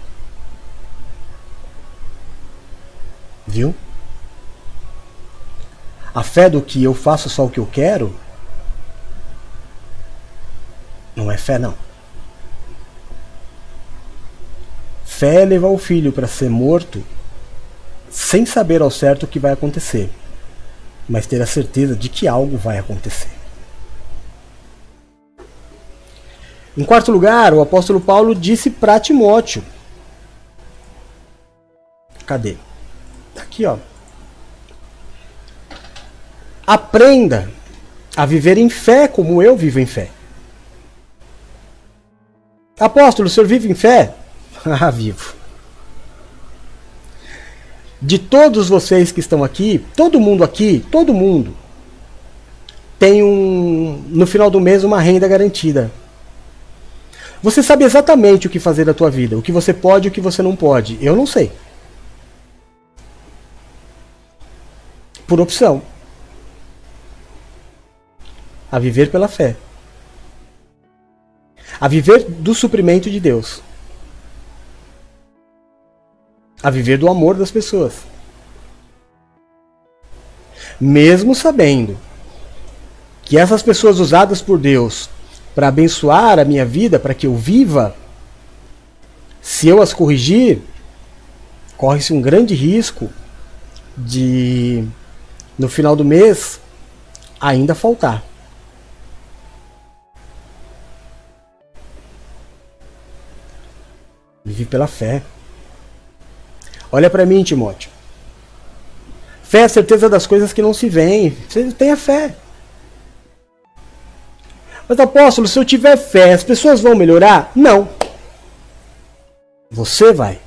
Viu? A fé do que eu faço só o que eu quero não é fé, não. Fé é levar o filho para ser morto sem saber ao certo o que vai acontecer, mas ter a certeza de que algo vai acontecer. Em quarto lugar, o apóstolo Paulo disse para Timóteo: Cadê? Tá aqui, ó. Aprenda a viver em fé como eu vivo em fé. Apóstolo, o senhor vive em fé? ah, vivo. De todos vocês que estão aqui, todo mundo aqui, todo mundo, tem um, no final do mês uma renda garantida. Você sabe exatamente o que fazer da tua vida, o que você pode e o que você não pode. Eu não sei. Por opção. A viver pela fé. A viver do suprimento de Deus. A viver do amor das pessoas. Mesmo sabendo que essas pessoas usadas por Deus para abençoar a minha vida, para que eu viva, se eu as corrigir, corre-se um grande risco de, no final do mês, ainda faltar. Vive pela fé. Olha para mim, Timóteo. Fé é a certeza das coisas que não se veem. Você tenha fé. Mas apóstolo, se eu tiver fé, as pessoas vão melhorar? Não. Você vai.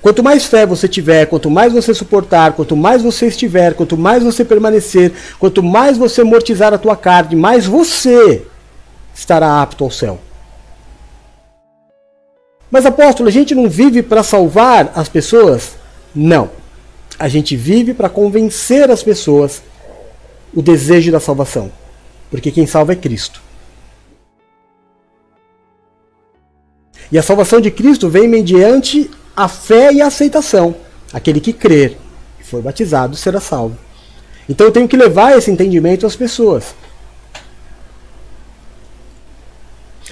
Quanto mais fé você tiver, quanto mais você suportar, quanto mais você estiver, quanto mais você permanecer, quanto mais você amortizar a tua carne, mais você estará apto ao céu. Mas apóstolo, a gente não vive para salvar as pessoas? Não. A gente vive para convencer as pessoas o desejo da salvação. Porque quem salva é Cristo. E a salvação de Cristo vem mediante a fé e a aceitação. Aquele que crer e for batizado será salvo. Então eu tenho que levar esse entendimento às pessoas.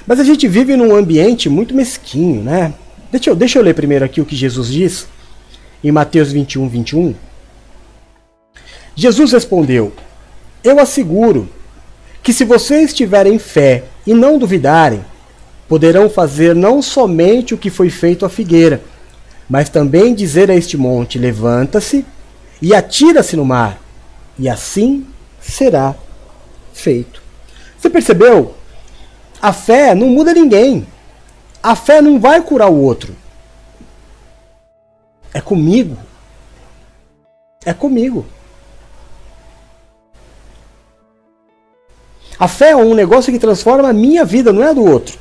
Mas a gente vive num ambiente muito mesquinho, né? Deixa eu, deixa eu ler primeiro aqui o que Jesus diz em Mateus 21, 21. Jesus respondeu: eu asseguro que se vocês tiverem fé e não duvidarem, poderão fazer não somente o que foi feito à figueira, mas também dizer a este monte: levanta-se e atira-se no mar, e assim será feito. Você percebeu? A fé não muda ninguém. A fé não vai curar o outro. É comigo. É comigo. A fé é um negócio que transforma a minha vida, não é a do outro.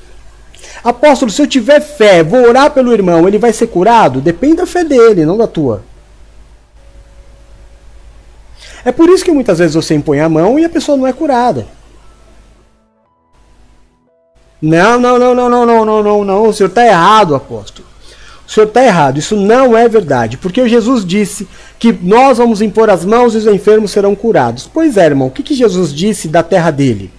Apóstolo, se eu tiver fé, vou orar pelo irmão, ele vai ser curado? Depende da fé dele, não da tua. É por isso que muitas vezes você impõe a mão e a pessoa não é curada. Não, não, não, não, não, não, não, não, não. O senhor está errado, apóstolo. O senhor está errado. Isso não é verdade. Porque Jesus disse que nós vamos impor as mãos e os enfermos serão curados. Pois é, irmão. O que, que Jesus disse da terra dele?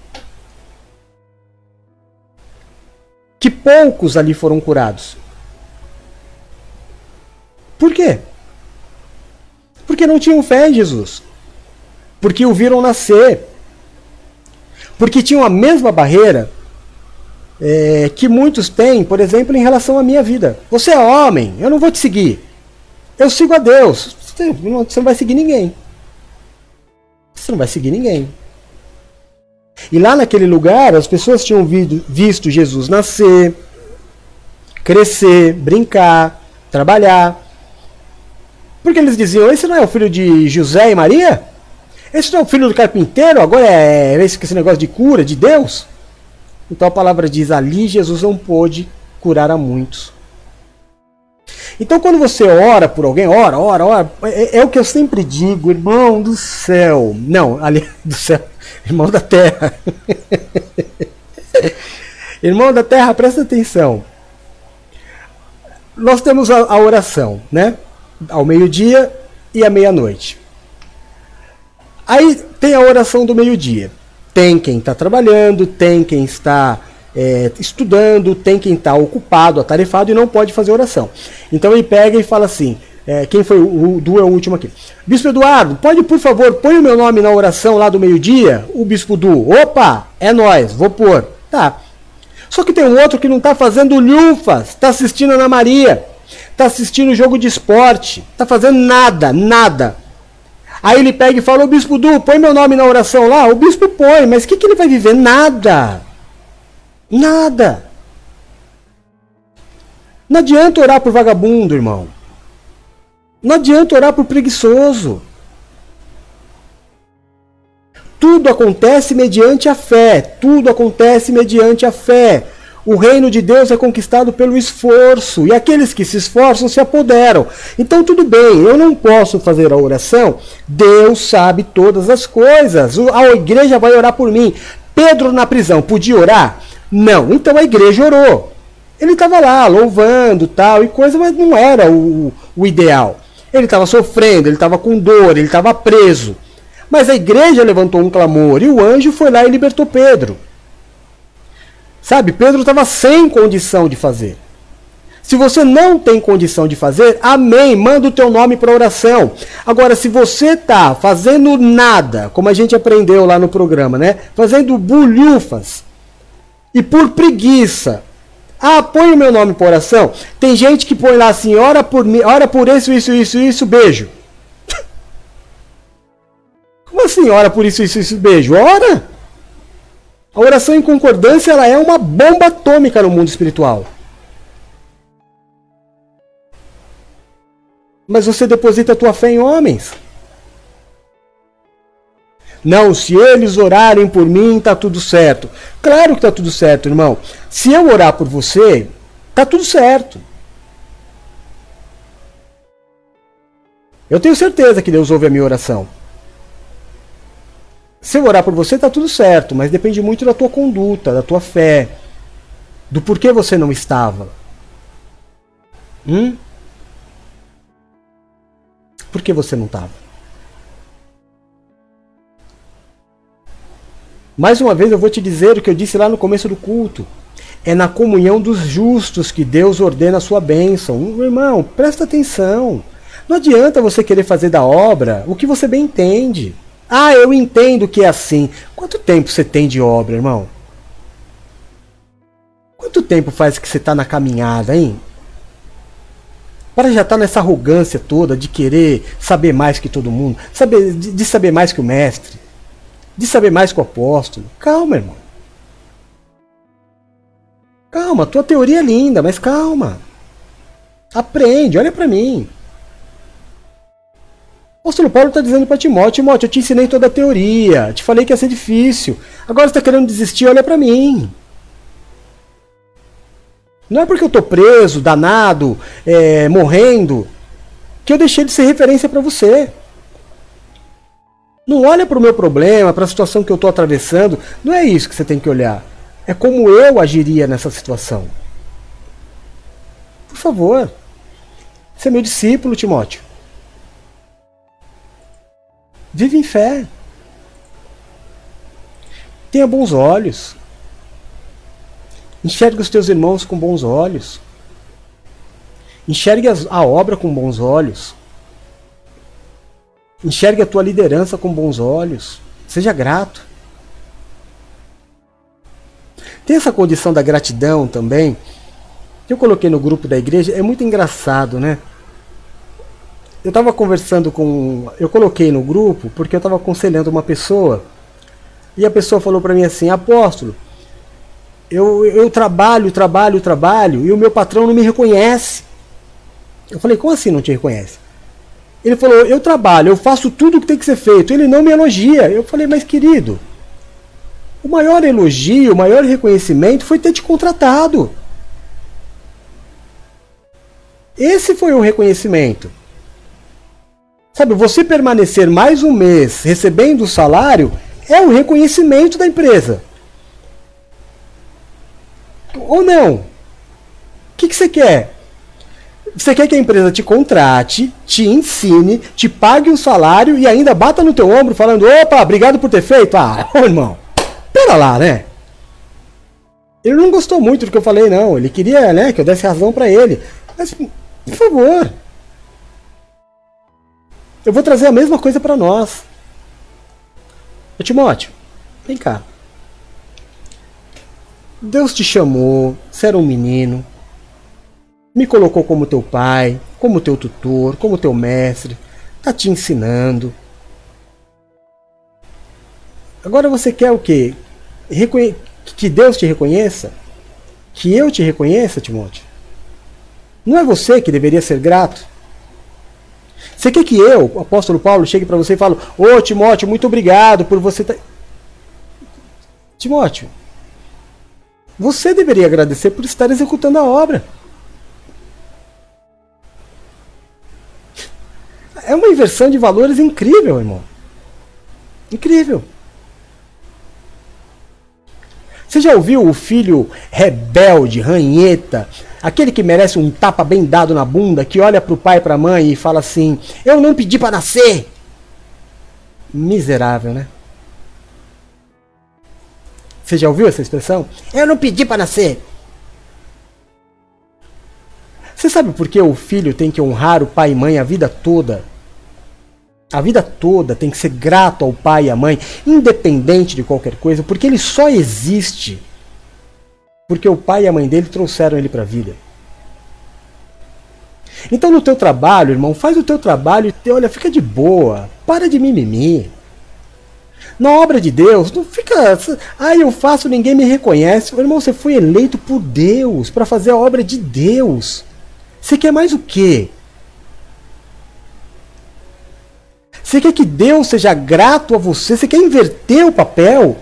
que poucos ali foram curados. Por quê? Porque não tinham fé em Jesus. Porque o viram nascer. Porque tinham a mesma barreira é, que muitos têm, por exemplo, em relação à minha vida. Você é homem, eu não vou te seguir. Eu sigo a Deus. Você não, você não vai seguir ninguém. Você não vai seguir ninguém. E lá naquele lugar, as pessoas tinham visto Jesus nascer, crescer, brincar, trabalhar. Porque eles diziam: esse não é o filho de José e Maria? Esse não é o filho do carpinteiro? Agora é esse, esse negócio de cura, de Deus? Então a palavra diz: ali Jesus não pôde curar a muitos. Então quando você ora por alguém, ora, ora, ora, é, é o que eu sempre digo, irmão do céu. Não, ali do céu Irmão da Terra. Irmão da Terra, presta atenção. Nós temos a, a oração, né? Ao meio-dia e à meia-noite. Aí tem a oração do meio-dia. Tem quem está trabalhando, tem quem está é, estudando, tem quem está ocupado, atarefado e não pode fazer oração. Então ele pega e fala assim: é, quem foi o, o Du é o último aqui. Bispo Eduardo, pode por favor põe o meu nome na oração lá do meio-dia? O Bispo Du, opa, é nós, vou pôr. Tá. Só que tem um outro que não está fazendo lufas, está assistindo Ana Maria, está assistindo jogo de esporte, está fazendo nada, nada. Aí ele pega e fala, ô Bispo Du, põe meu nome na oração lá. O Bispo põe, mas o que, que ele vai viver? Nada. Nada. Não adianta orar por vagabundo, irmão. Não adianta orar por preguiçoso. Tudo acontece mediante a fé. Tudo acontece mediante a fé. O reino de Deus é conquistado pelo esforço, e aqueles que se esforçam se apoderam. Então, tudo bem, eu não posso fazer a oração, Deus sabe todas as coisas. A igreja vai orar por mim. Pedro na prisão podia orar? Não, então a igreja orou. Ele estava lá louvando tal e coisa, mas não era o, o ideal. Ele estava sofrendo, ele estava com dor, ele estava preso. Mas a igreja levantou um clamor e o anjo foi lá e libertou Pedro. Sabe, Pedro estava sem condição de fazer. Se você não tem condição de fazer, amém, manda o teu nome para oração. Agora, se você está fazendo nada, como a gente aprendeu lá no programa, né? Fazendo bulhufas, e por preguiça, ah, põe o meu nome por oração. Tem gente que põe lá assim, ora por mim, ora por isso, isso, isso, isso, beijo. Como assim, ora por isso, isso, isso, beijo? Ora! A oração em concordância ela é uma bomba atômica no mundo espiritual. Mas você deposita a tua fé em homens. Não, se eles orarem por mim, tá tudo certo. Claro que tá tudo certo, irmão. Se eu orar por você, tá tudo certo. Eu tenho certeza que Deus ouve a minha oração. Se eu orar por você, tá tudo certo, mas depende muito da tua conduta, da tua fé, do porquê você não estava. Hum? Por que você não estava? Mais uma vez eu vou te dizer o que eu disse lá no começo do culto. É na comunhão dos justos que Deus ordena a sua bênção. Irmão, presta atenção. Não adianta você querer fazer da obra o que você bem entende. Ah, eu entendo que é assim. Quanto tempo você tem de obra, irmão? Quanto tempo faz que você está na caminhada, hein? Para já estar tá nessa arrogância toda de querer saber mais que todo mundo, saber, de, de saber mais que o mestre, de saber mais que o apóstolo. Calma, irmão. Calma, tua teoria é linda, mas calma. Aprende, olha para mim. Apóstolo Paulo está dizendo para Timóteo: Timóteo, eu te ensinei toda a teoria, te falei que ia ser difícil. Agora você está querendo desistir, olha para mim. Não é porque eu estou preso, danado, é, morrendo, que eu deixei de ser referência para você. Não olha para o meu problema, para a situação que eu estou atravessando. Não é isso que você tem que olhar. É como eu agiria nessa situação. Por favor. Você é meu discípulo, Timóteo. Vive em fé. Tenha bons olhos. Enxergue os teus irmãos com bons olhos. Enxergue a obra com bons olhos. Enxergue a tua liderança com bons olhos. Seja grato. Tem essa condição da gratidão também. Que eu coloquei no grupo da igreja. É muito engraçado, né? Eu estava conversando com. Eu coloquei no grupo porque eu estava aconselhando uma pessoa. E a pessoa falou para mim assim: Apóstolo, eu, eu trabalho, trabalho, trabalho e o meu patrão não me reconhece. Eu falei, como assim não te reconhece? Ele falou, eu trabalho, eu faço tudo o que tem que ser feito, ele não me elogia. Eu falei, mas querido, o maior elogio, o maior reconhecimento foi ter te contratado. Esse foi o reconhecimento. Sabe, você permanecer mais um mês recebendo o salário é o reconhecimento da empresa. Ou não? O que, que você quer? Você quer que a empresa te contrate, te ensine, te pague um salário e ainda bata no teu ombro falando: opa, obrigado por ter feito? Ah, ô irmão, pera lá, né? Ele não gostou muito do que eu falei, não. Ele queria né, que eu desse razão para ele. Mas, por favor. Eu vou trazer a mesma coisa para nós. Ô Timóteo, vem cá. Deus te chamou, você era um menino, me colocou como teu pai, como teu tutor, como teu mestre, está te ensinando. Agora você quer o quê? Reconhe que Deus te reconheça? Que eu te reconheça, Timóteo? Não é você que deveria ser grato? Você quer que eu, o apóstolo Paulo, chegue para você e fale: Ô oh, Timóteo, muito obrigado por você. Tá... Timóteo, você deveria agradecer por estar executando a obra. É uma inversão de valores incrível, irmão. Incrível. Você já ouviu o filho rebelde, ranheta, aquele que merece um tapa bem dado na bunda, que olha para o pai e para a mãe e fala assim: Eu não pedi para nascer? Miserável, né? Você já ouviu essa expressão? Eu não pedi para nascer. Você sabe por que o filho tem que honrar o pai e mãe a vida toda? A vida toda tem que ser grato ao pai e à mãe, independente de qualquer coisa, porque ele só existe porque o pai e a mãe dele trouxeram ele para a vida. Então no teu trabalho, irmão, faz o teu trabalho e olha, fica de boa, para de mimimi. Na obra de Deus, não fica. Ah, eu faço, ninguém me reconhece. Irmão, você foi eleito por Deus para fazer a obra de Deus. Você quer mais o quê? Você quer que Deus seja grato a você? Você quer inverter o papel?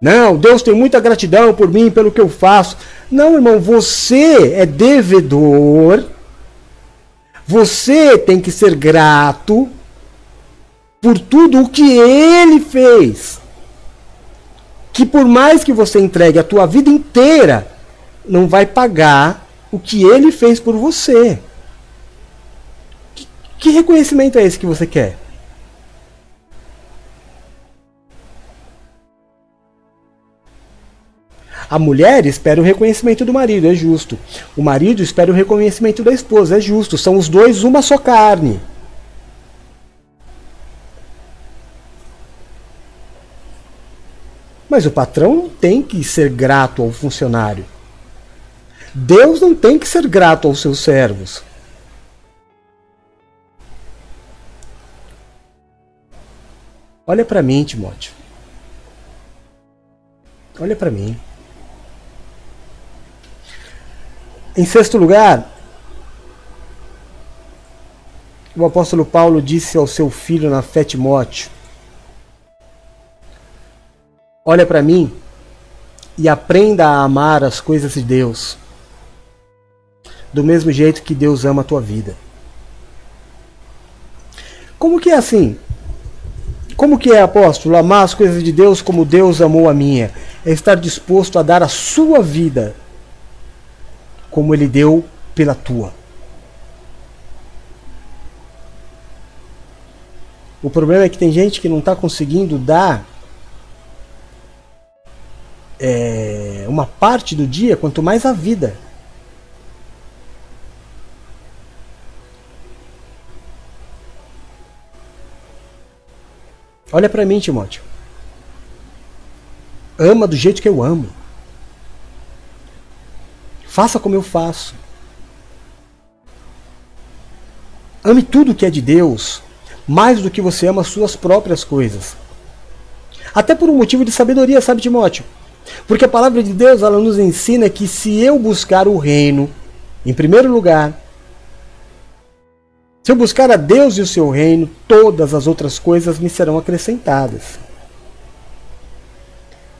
Não, Deus tem muita gratidão por mim, pelo que eu faço. Não, irmão, você é devedor. Você tem que ser grato por tudo o que ele fez. Que por mais que você entregue a tua vida inteira, não vai pagar o que ele fez por você. Que, que reconhecimento é esse que você quer? A mulher espera o reconhecimento do marido, é justo. O marido espera o reconhecimento da esposa, é justo. São os dois uma só carne. Mas o patrão não tem que ser grato ao funcionário. Deus não tem que ser grato aos seus servos. Olha para mim, Timóteo. Olha para mim. Em sexto lugar, o apóstolo Paulo disse ao seu filho na fé Timóteo: Olha para mim e aprenda a amar as coisas de Deus, do mesmo jeito que Deus ama a tua vida. Como que é assim? Como que é, apóstolo, amar as coisas de Deus como Deus amou a minha? É estar disposto a dar a sua vida como ele deu pela tua. O problema é que tem gente que não está conseguindo dar é, uma parte do dia, quanto mais a vida. Olha para mim, Timóteo. Ama do jeito que eu amo. Faça como eu faço. Ame tudo que é de Deus, mais do que você ama suas próprias coisas. Até por um motivo de sabedoria, sabe, Timóteo? Porque a palavra de Deus ela nos ensina que se eu buscar o reino, em primeiro lugar, se eu buscar a Deus e o seu reino, todas as outras coisas me serão acrescentadas.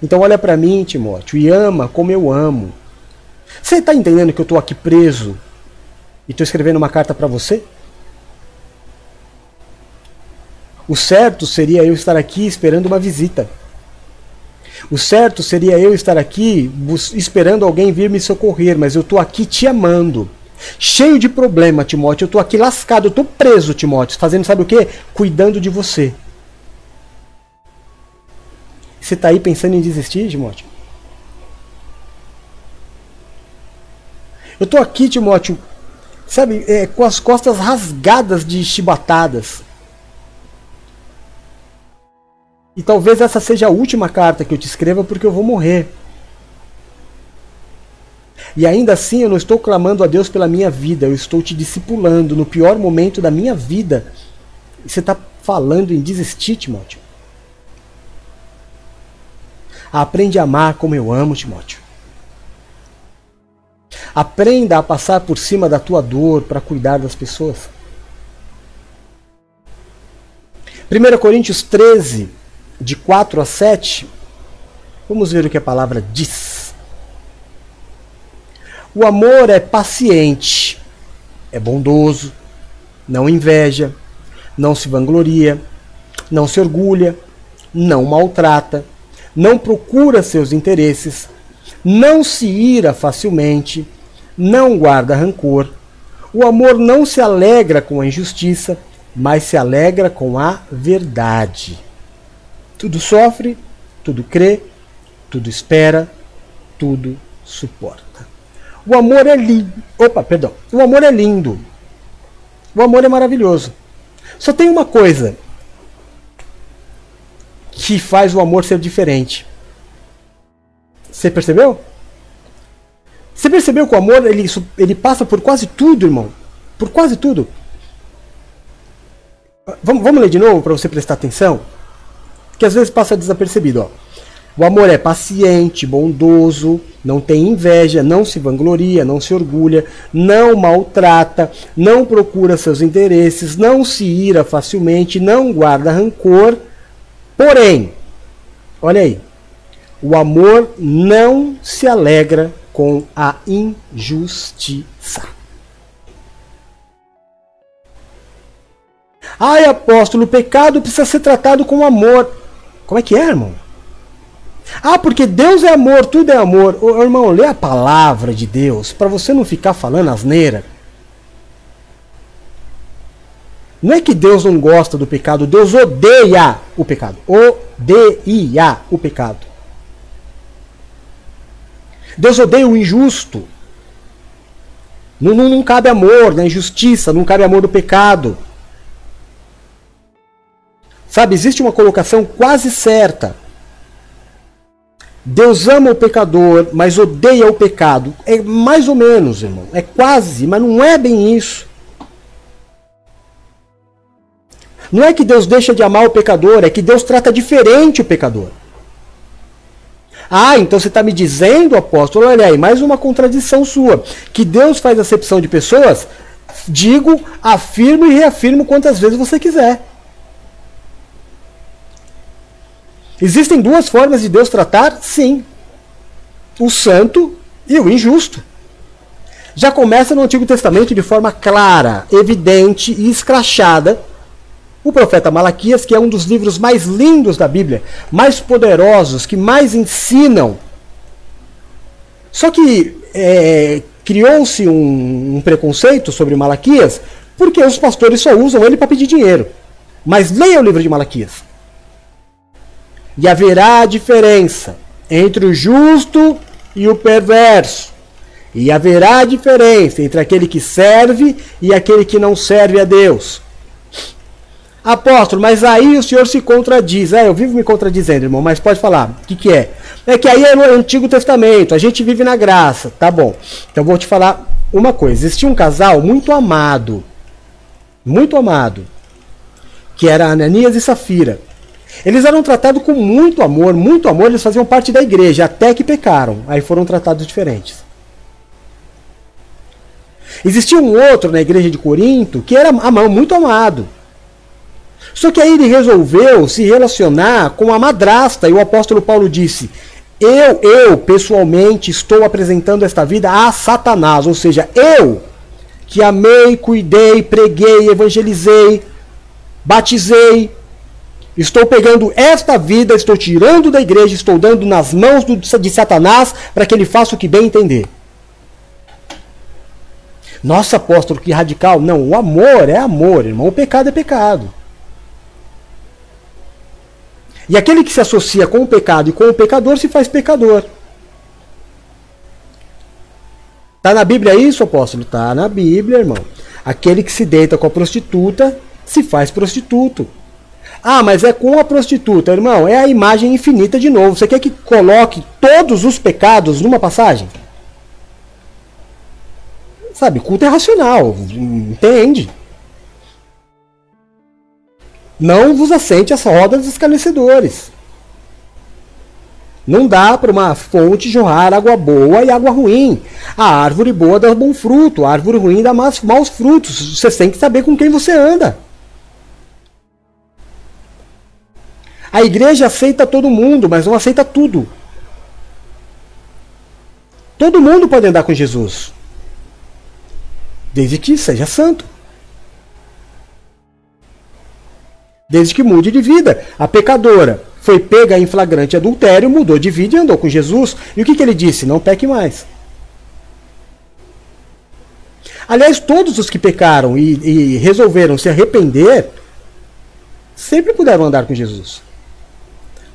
Então olha para mim, Timóteo, e ama como eu amo. Você está entendendo que eu estou aqui preso e estou escrevendo uma carta para você? O certo seria eu estar aqui esperando uma visita. O certo seria eu estar aqui esperando alguém vir me socorrer, mas eu estou aqui te amando. Cheio de problema, Timóteo. Eu estou aqui lascado, eu estou preso, Timóteo. Fazendo sabe o que? Cuidando de você. Você está aí pensando em desistir, Timóteo? Eu estou aqui, Timóteo, sabe, é, com as costas rasgadas de chibatadas. E talvez essa seja a última carta que eu te escreva porque eu vou morrer. E ainda assim eu não estou clamando a Deus pela minha vida, eu estou te discipulando no pior momento da minha vida. Você está falando em desistir, Timóteo. Aprende a amar como eu amo, Timóteo. Aprenda a passar por cima da tua dor para cuidar das pessoas. 1 Coríntios 13, de 4 a 7, vamos ver o que a palavra diz. O amor é paciente, é bondoso, não inveja, não se vangloria, não se orgulha, não maltrata, não procura seus interesses, não se ira facilmente, não guarda rancor. O amor não se alegra com a injustiça, mas se alegra com a verdade. Tudo sofre, tudo crê, tudo espera, tudo suporta. O amor é lindo. Opa, perdão. O amor é lindo. O amor é maravilhoso. Só tem uma coisa que faz o amor ser diferente. Você percebeu? Você percebeu que o amor ele, ele passa por quase tudo, irmão? Por quase tudo. Vamos, vamos ler de novo para você prestar atenção? Que às vezes passa desapercebido. Ó. O amor é paciente, bondoso, não tem inveja, não se vangloria, não se orgulha, não maltrata, não procura seus interesses, não se ira facilmente, não guarda rancor. Porém, olha aí, o amor não se alegra com a injustiça. Ai, apóstolo, o pecado precisa ser tratado com amor. Como é que é, irmão? Ah, porque Deus é amor, tudo é amor. Ô, irmão, lê a palavra de Deus para você não ficar falando asneira. Não é que Deus não gosta do pecado, Deus odeia o pecado. Odeia o pecado. Deus odeia o injusto. Não, não, não cabe amor na injustiça, não cabe amor do pecado. Sabe, existe uma colocação quase certa Deus ama o pecador, mas odeia o pecado. É mais ou menos, irmão. É quase, mas não é bem isso. Não é que Deus deixa de amar o pecador, é que Deus trata diferente o pecador. Ah, então você está me dizendo, apóstolo, olha aí, mais uma contradição sua. Que Deus faz acepção de pessoas? Digo, afirmo e reafirmo quantas vezes você quiser. Existem duas formas de Deus tratar? Sim. O santo e o injusto. Já começa no Antigo Testamento de forma clara, evidente e escrachada. O profeta Malaquias, que é um dos livros mais lindos da Bíblia, mais poderosos, que mais ensinam. Só que é, criou-se um, um preconceito sobre Malaquias porque os pastores só usam ele para pedir dinheiro. Mas leia o livro de Malaquias. E haverá diferença entre o justo e o perverso. E haverá diferença entre aquele que serve e aquele que não serve a Deus. Apóstolo, mas aí o senhor se contradiz. É, eu vivo me contradizendo, irmão, mas pode falar. O que, que é? É que aí é no Antigo Testamento, a gente vive na graça. Tá bom. Então vou te falar uma coisa. Existia um casal muito amado. Muito amado. Que era Ananias e Safira. Eles eram tratados com muito amor, muito amor, eles faziam parte da igreja, até que pecaram. Aí foram tratados diferentes. Existia um outro na igreja de Corinto que era muito amado. Só que aí ele resolveu se relacionar com a madrasta, e o apóstolo Paulo disse: Eu, eu, pessoalmente, estou apresentando esta vida a Satanás, ou seja, eu, que amei, cuidei, preguei, evangelizei, batizei, Estou pegando esta vida, estou tirando da igreja, estou dando nas mãos do, de Satanás para que ele faça o que bem entender. Nossa, apóstolo, que radical. Não, o amor é amor, irmão. O pecado é pecado. E aquele que se associa com o pecado e com o pecador se faz pecador. Está na Bíblia isso, apóstolo? Está na Bíblia, irmão. Aquele que se deita com a prostituta se faz prostituto. Ah, mas é com a prostituta, irmão. É a imagem infinita de novo. Você quer que coloque todos os pecados numa passagem? Sabe, culto é racional, entende? Não vos assente as rodas dos escarnecedores. Não dá para uma fonte jorrar água boa e água ruim. A árvore boa dá bom fruto, a árvore ruim dá maus, maus frutos. Você tem que saber com quem você anda. A igreja aceita todo mundo, mas não aceita tudo. Todo mundo pode andar com Jesus. Desde que seja santo. Desde que mude de vida. A pecadora foi pega em flagrante adultério, mudou de vida e andou com Jesus. E o que, que ele disse? Não peque mais. Aliás, todos os que pecaram e, e resolveram se arrepender sempre puderam andar com Jesus.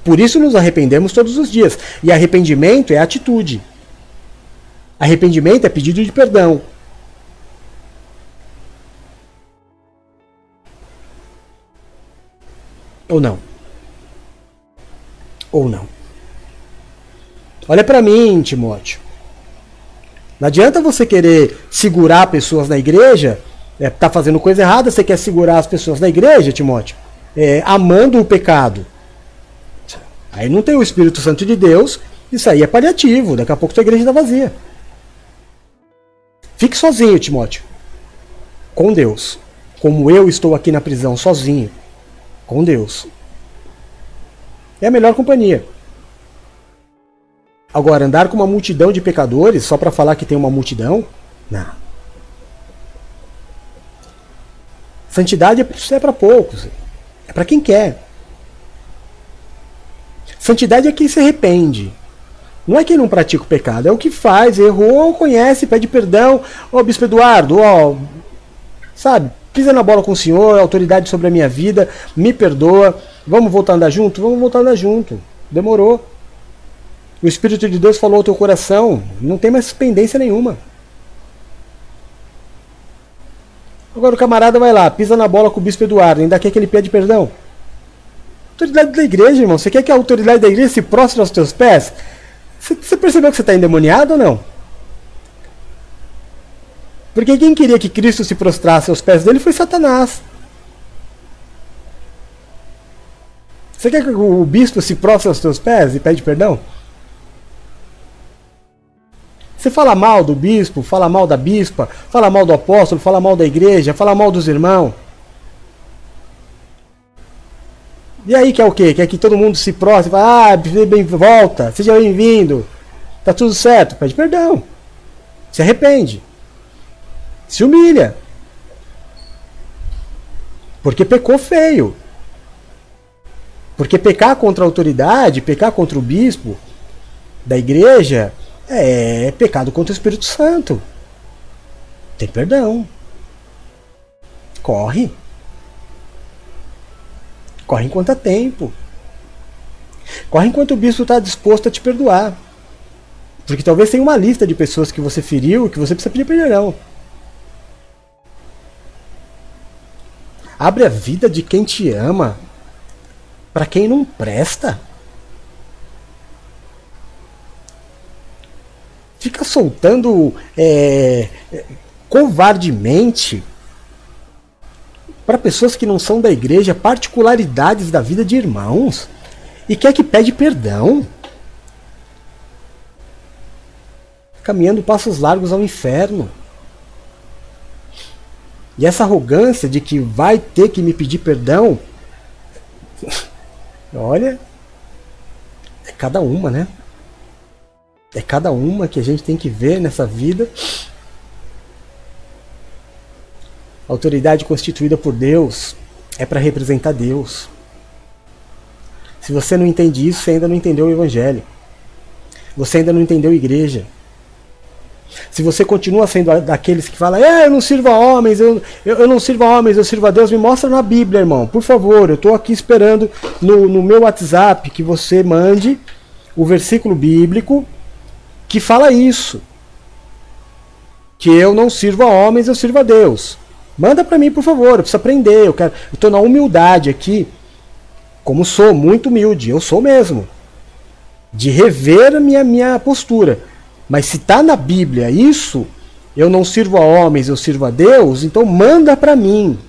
Por isso nos arrependemos todos os dias. E arrependimento é atitude. Arrependimento é pedido de perdão. Ou não? Ou não? Olha para mim, Timóteo. Não adianta você querer segurar pessoas na igreja, é, tá fazendo coisa errada, você quer segurar as pessoas na igreja, Timóteo, é, amando o pecado. Aí não tem o Espírito Santo de Deus, isso aí é paliativo, daqui a pouco tua igreja está vazia. Fique sozinho, Timóteo. Com Deus. Como eu estou aqui na prisão sozinho. Com Deus. É a melhor companhia. Agora, andar com uma multidão de pecadores só para falar que tem uma multidão? Não. Santidade é para poucos. É para quem quer. Santidade é quem se arrepende. Não é quem não pratica o pecado, é o que faz, errou, conhece, pede perdão. Ô, Bispo Eduardo, ó, sabe, pisa na bola com o senhor, autoridade sobre a minha vida, me perdoa. Vamos voltar a andar junto? Vamos voltar a andar junto. Demorou. O Espírito de Deus falou ao teu coração, não tem mais pendência nenhuma. Agora o camarada vai lá, pisa na bola com o Bispo Eduardo, ainda quer que ele pede perdão. Autoridade da igreja, irmão. Você quer que a autoridade da igreja se prostre aos teus pés? Você percebeu que você está endemoniado ou não? Porque quem queria que Cristo se prostrasse aos pés dele foi Satanás. Você quer que o bispo se prostre aos teus pés e pede perdão? Você fala mal do bispo, fala mal da bispa, fala mal do apóstolo, fala mal da igreja, fala mal dos irmãos. E aí quer o quê? Quer que todo mundo se prostre, fala, ah, bem, volta, seja bem-vindo, tá tudo certo, pede perdão, se arrepende, se humilha, porque pecou feio. Porque pecar contra a autoridade, pecar contra o bispo da igreja, é pecado contra o Espírito Santo. Tem perdão. Corre. Corre enquanto há tempo. Corre enquanto o bispo está disposto a te perdoar. Porque talvez tenha uma lista de pessoas que você feriu que você precisa pedir perdão. Abre a vida de quem te ama para quem não presta. Fica soltando é, covardemente para pessoas que não são da igreja particularidades da vida de irmãos e quer que pede perdão. Caminhando passos largos ao inferno. E essa arrogância de que vai ter que me pedir perdão, olha, é cada uma, né? É cada uma que a gente tem que ver nessa vida A autoridade constituída por Deus é para representar Deus. Se você não entende isso, você ainda não entendeu o Evangelho. Você ainda não entendeu a igreja. Se você continua sendo daqueles que falam, é, eu não sirvo a homens, eu, eu, eu, não sirvo a homens, eu sirvo a Deus, me mostra na Bíblia, irmão. Por favor, eu estou aqui esperando no, no meu WhatsApp que você mande o versículo bíblico que fala isso. Que eu não sirvo a homens, eu sirvo a Deus. Manda para mim, por favor. Eu preciso aprender. Eu quero. Tô na humildade aqui. Como sou, muito humilde. Eu sou mesmo. De rever a minha, minha postura. Mas se tá na Bíblia isso, eu não sirvo a homens, eu sirvo a Deus, então manda para mim.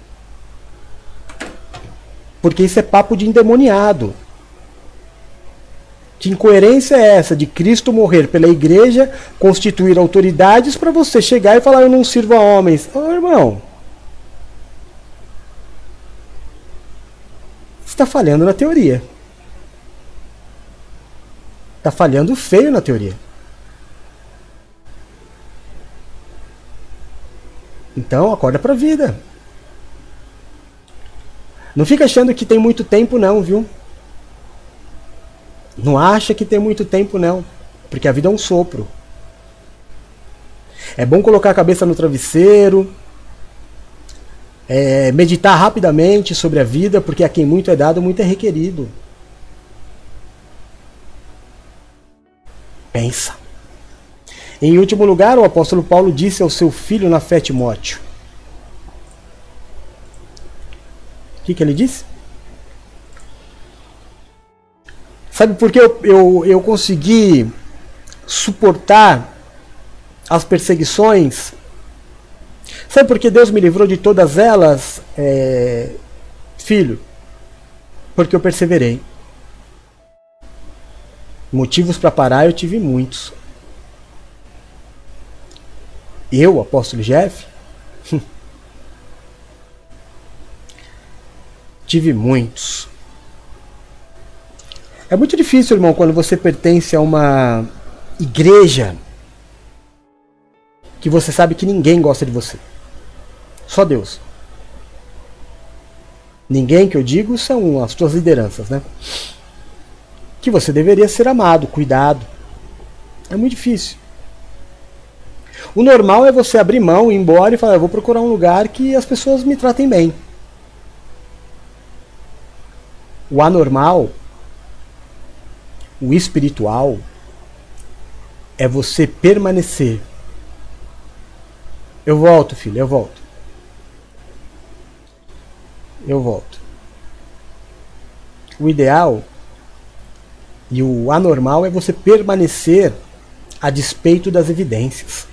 Porque isso é papo de endemoniado. Que incoerência é essa de Cristo morrer pela igreja, constituir autoridades para você chegar e falar eu não sirvo a homens? Oh, irmão, está falhando na teoria. Está falhando feio na teoria. Então, acorda para a vida. Não fica achando que tem muito tempo não, viu? Não acha que tem muito tempo não, porque a vida é um sopro. É bom colocar a cabeça no travesseiro, é, meditar rapidamente sobre a vida, porque a quem muito é dado, muito é requerido. Pensa. Em último lugar, o apóstolo Paulo disse ao seu filho na fé Timóteo. O que, que ele disse? Sabe por que eu, eu, eu consegui suportar as perseguições Sabe por que Deus me livrou de todas elas, é, filho? Porque eu perseverei. Motivos para parar eu tive muitos. Eu, apóstolo Jeff, tive muitos. É muito difícil, irmão, quando você pertence a uma igreja que você sabe que ninguém gosta de você. Só Deus. Ninguém que eu digo são as tuas lideranças, né? Que você deveria ser amado, cuidado. É muito difícil. O normal é você abrir mão, ir embora e falar: eu vou procurar um lugar que as pessoas me tratem bem. O anormal, o espiritual, é você permanecer eu volto, filho, eu volto. Eu volto. o ideal e o anormal é você permanecer a despeito das evidências.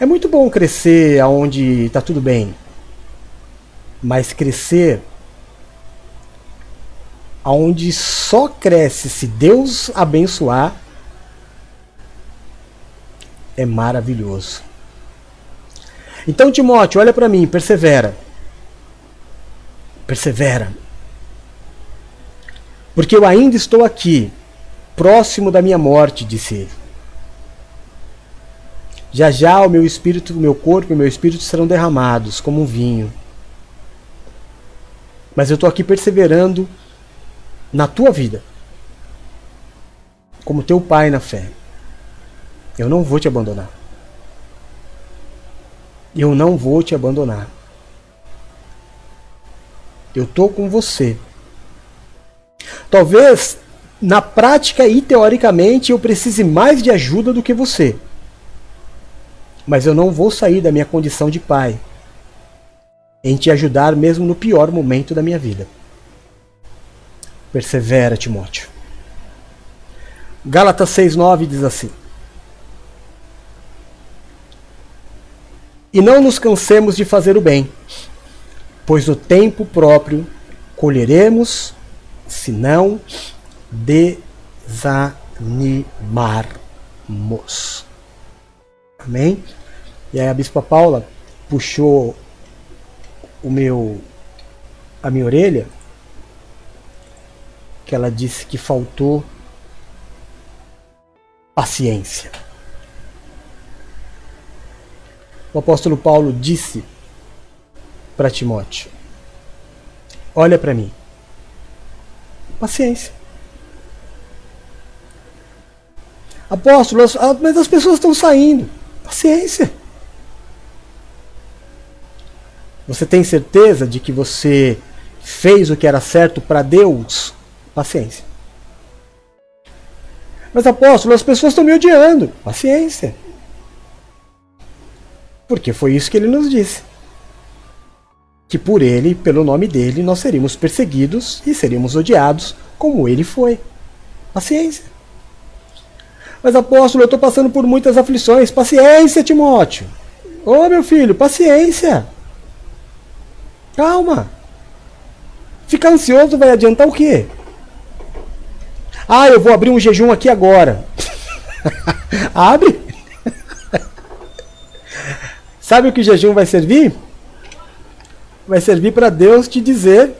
É muito bom crescer aonde está tudo bem, mas crescer aonde só cresce se Deus abençoar é maravilhoso. Então, Timóteo, olha para mim, persevera. Persevera. Porque eu ainda estou aqui, próximo da minha morte, disse ele. Já já o meu espírito, o meu corpo e o meu espírito serão derramados como um vinho. Mas eu estou aqui perseverando na tua vida, como teu pai na fé. Eu não vou te abandonar. Eu não vou te abandonar. Eu estou com você. Talvez na prática e teoricamente eu precise mais de ajuda do que você. Mas eu não vou sair da minha condição de pai em te ajudar mesmo no pior momento da minha vida. Persevera, Timóteo. Gálatas 6,9 diz assim: E não nos cansemos de fazer o bem, pois no tempo próprio colheremos, se não desanimarmos. Amém? E aí a Bispa Paula puxou o meu a minha orelha que ela disse que faltou paciência. O apóstolo Paulo disse para Timóteo: Olha para mim. Paciência. Apóstolo, mas as pessoas estão saindo. Paciência. Você tem certeza de que você fez o que era certo para Deus? Paciência. Mas apóstolo, as pessoas estão me odiando. Paciência. Porque foi isso que ele nos disse. Que por ele, pelo nome dele, nós seríamos perseguidos e seríamos odiados, como ele foi. Paciência. Mas apóstolo, eu estou passando por muitas aflições. Paciência, Timóteo. Ô oh, meu filho, paciência. Calma. Ficar ansioso vai adiantar o quê? Ah, eu vou abrir um jejum aqui agora. Abre. Sabe o que o jejum vai servir? Vai servir para Deus te dizer: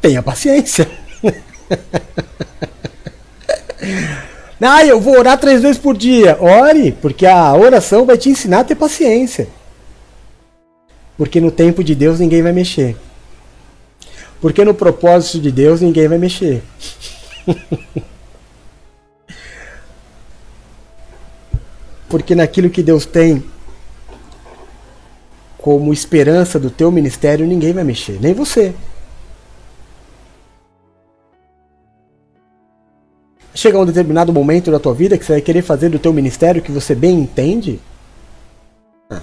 tenha paciência. ah, eu vou orar três vezes por dia. Ore, porque a oração vai te ensinar a ter paciência. Porque no tempo de Deus ninguém vai mexer. Porque no propósito de Deus ninguém vai mexer. Porque naquilo que Deus tem como esperança do teu ministério, ninguém vai mexer, nem você. Chega um determinado momento da tua vida que você vai querer fazer do teu ministério que você bem entende. Ah.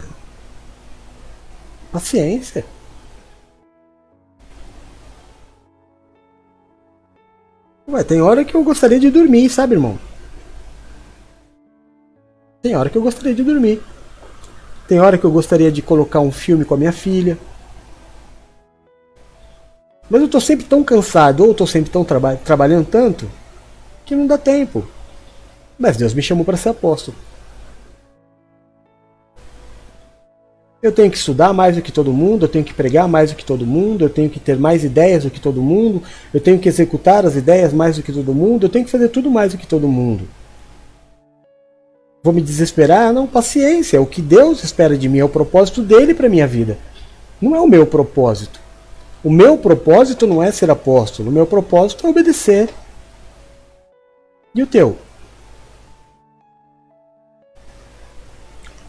Paciência. Ué, tem hora que eu gostaria de dormir, sabe, irmão? Tem hora que eu gostaria de dormir. Tem hora que eu gostaria de colocar um filme com a minha filha. Mas eu estou sempre tão cansado, ou estou sempre tão traba trabalhando tanto, que não dá tempo. Mas Deus me chamou para ser apóstolo. Eu tenho que estudar mais do que todo mundo, eu tenho que pregar mais do que todo mundo, eu tenho que ter mais ideias do que todo mundo, eu tenho que executar as ideias mais do que todo mundo, eu tenho que fazer tudo mais do que todo mundo. Vou me desesperar? Não, paciência. É o que Deus espera de mim, é o propósito dele para minha vida. Não é o meu propósito. O meu propósito não é ser apóstolo, o meu propósito é obedecer. E o teu?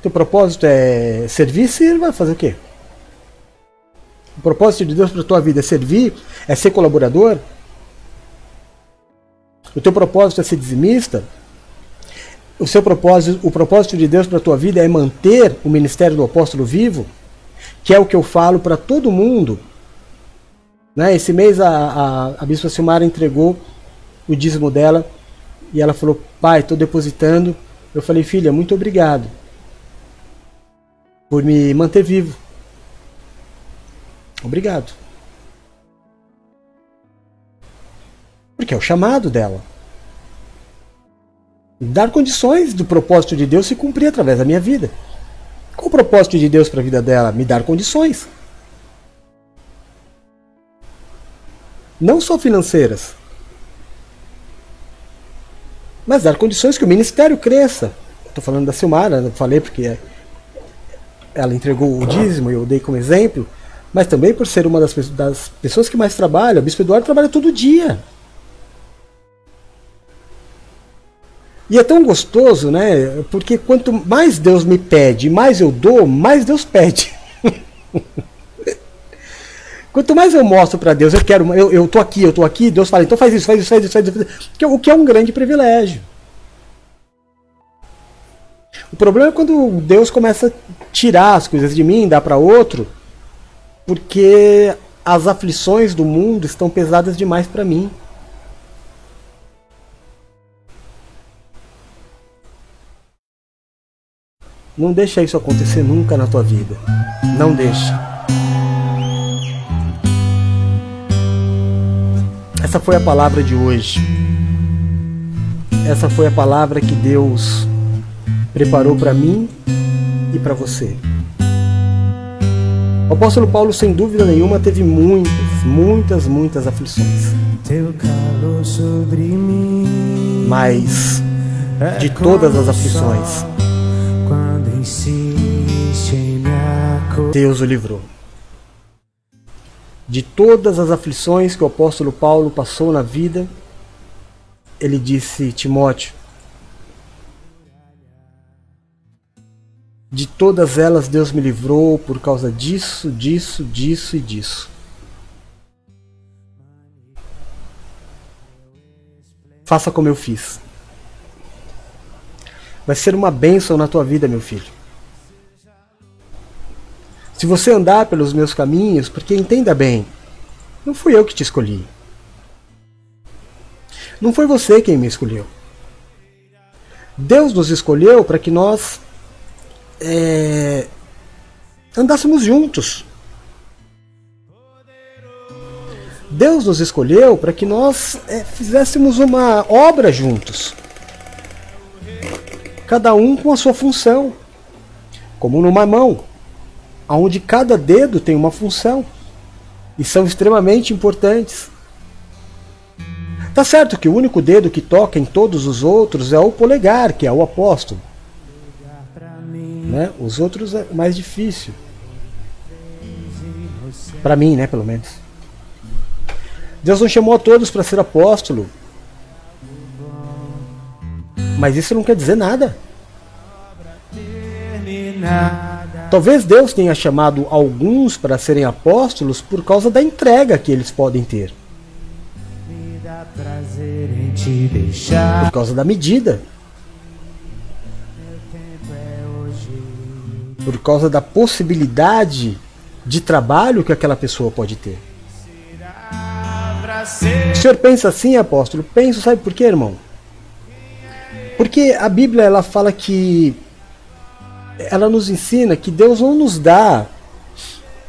Teu propósito é servir, sirva, fazer o quê? O propósito de Deus para tua vida é servir, é ser colaborador? O teu propósito é ser dizimista? o seu propósito, o propósito de Deus para tua vida é manter o ministério do apóstolo vivo, que é o que eu falo para todo mundo Né? Esse mês a, a, a Bispa Silmara entregou o dízimo dela e ela falou: Pai, estou depositando. Eu falei: Filha, muito obrigado por me manter vivo. Obrigado. Porque é o chamado dela. Dar condições do propósito de Deus se cumprir através da minha vida. Qual o propósito de Deus para a vida dela? Me dar condições. Não só financeiras, mas dar condições que o ministério cresça. Estou falando da Silmara, eu falei porque ela entregou o dízimo eu dei como exemplo, mas também por ser uma das, das pessoas que mais trabalha. O Bispo Eduardo trabalha todo dia. E é tão gostoso, né? Porque quanto mais Deus me pede, mais eu dou, mais Deus pede. quanto mais eu mostro para Deus, eu quero, eu, eu tô aqui, eu tô aqui, Deus fala, então faz isso, faz isso, faz isso, faz isso. O que é um grande privilégio. O problema é quando Deus começa a tirar as coisas de mim, dar para outro, porque as aflições do mundo estão pesadas demais para mim. Não deixa isso acontecer nunca na tua vida. Não deixa. Essa foi a palavra de hoje. Essa foi a palavra que Deus preparou para mim e para você. O apóstolo Paulo, sem dúvida nenhuma, teve muitas, muitas, muitas aflições. Mas de todas as aflições, Deus o livrou. De todas as aflições que o apóstolo Paulo passou na vida, ele disse: Timóteo, de todas elas Deus me livrou por causa disso, disso, disso e disso. Faça como eu fiz. Vai ser uma bênção na tua vida, meu filho. Se você andar pelos meus caminhos, porque entenda bem, não fui eu que te escolhi. Não foi você quem me escolheu. Deus nos escolheu para que nós é, andássemos juntos. Deus nos escolheu para que nós é, fizéssemos uma obra juntos. Cada um com a sua função. Como numa mão onde cada dedo tem uma função e são extremamente importantes. Tá certo que o único dedo que toca em todos os outros é o polegar, que é o apóstolo. Né? Os outros é mais difícil. Para mim, né, pelo menos. Deus não chamou a todos para ser apóstolo. Mas isso não quer dizer nada. Talvez Deus tenha chamado alguns para serem apóstolos por causa da entrega que eles podem ter. Por causa da medida. Por causa da possibilidade de trabalho que aquela pessoa pode ter. O senhor pensa assim, apóstolo? Penso, sabe por quê, irmão? Porque a Bíblia ela fala que ela nos ensina que Deus não nos dá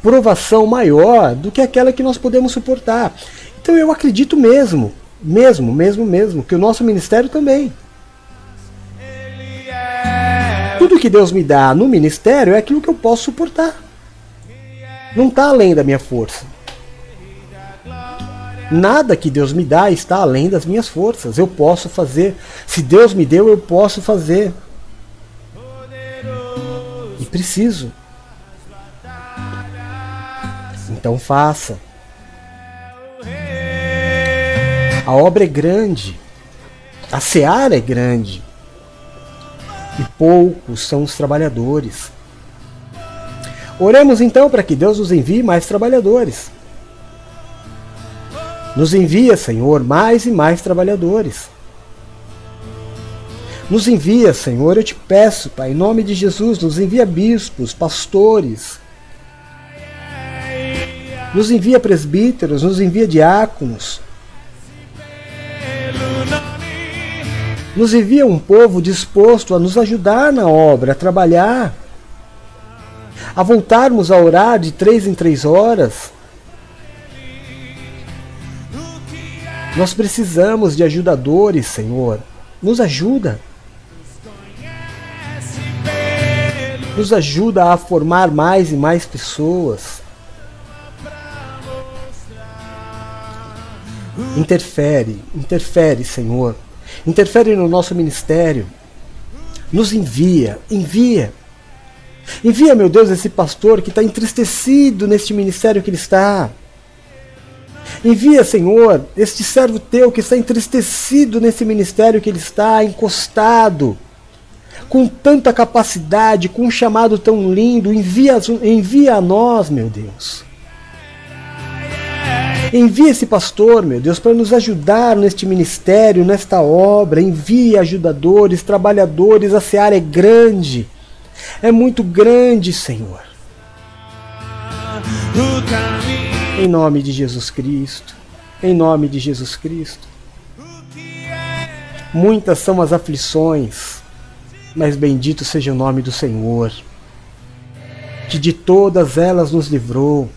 provação maior do que aquela que nós podemos suportar. Então eu acredito mesmo, mesmo, mesmo, mesmo, que o nosso ministério também. Tudo que Deus me dá no ministério é aquilo que eu posso suportar. Não está além da minha força. Nada que Deus me dá está além das minhas forças. Eu posso fazer. Se Deus me deu, eu posso fazer preciso. Então faça. A obra é grande, a seara é grande, e poucos são os trabalhadores. Oremos então para que Deus nos envie mais trabalhadores. Nos envia, Senhor, mais e mais trabalhadores. Nos envia, Senhor, eu te peço, Pai, em nome de Jesus, nos envia bispos, pastores, nos envia presbíteros, nos envia diáconos, nos envia um povo disposto a nos ajudar na obra, a trabalhar, a voltarmos a orar de três em três horas. Nós precisamos de ajudadores, Senhor. Nos ajuda. Nos ajuda a formar mais e mais pessoas. Interfere, interfere, Senhor. Interfere no nosso ministério. Nos envia, envia. Envia, meu Deus, esse pastor que está entristecido neste ministério que ele está. Envia, Senhor, este servo teu que está entristecido nesse ministério que ele está, encostado, com tanta capacidade, com um chamado tão lindo. Envia, envia a nós, meu Deus. Envie esse pastor, meu Deus, para nos ajudar neste ministério, nesta obra. Envie ajudadores, trabalhadores. A seara é grande. É muito grande, Senhor. Em nome de Jesus Cristo. Em nome de Jesus Cristo. Muitas são as aflições, mas bendito seja o nome do Senhor, que de todas elas nos livrou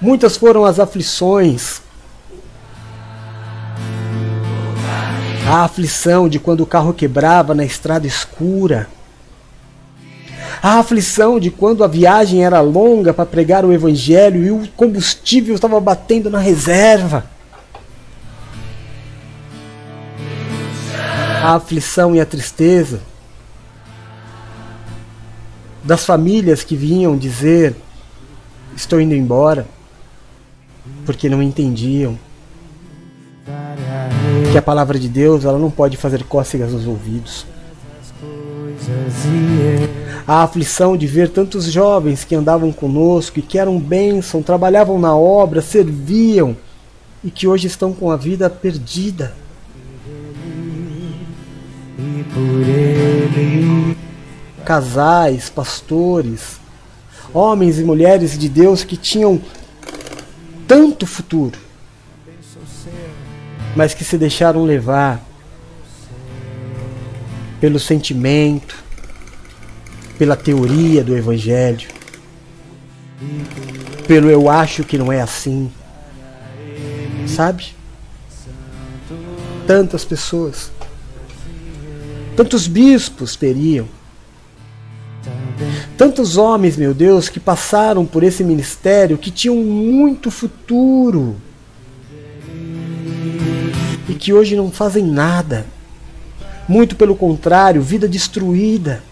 Muitas foram as aflições. A aflição de quando o carro quebrava na estrada escura. A aflição de quando a viagem era longa para pregar o evangelho e o combustível estava batendo na reserva. A aflição e a tristeza das famílias que vinham dizer: Estou indo embora porque não entendiam que a palavra de Deus ela não pode fazer cócegas nos ouvidos. A aflição de ver tantos jovens que andavam conosco e que eram bênção, trabalhavam na obra, serviam e que hoje estão com a vida perdida. Casais, pastores, homens e mulheres de Deus que tinham tanto futuro, mas que se deixaram levar pelo sentimento, pela teoria do Evangelho, pelo eu acho que não é assim. Sabe? Tantas pessoas, tantos bispos teriam, Tantos homens, meu Deus, que passaram por esse ministério, que tinham muito futuro e que hoje não fazem nada. Muito pelo contrário, vida destruída,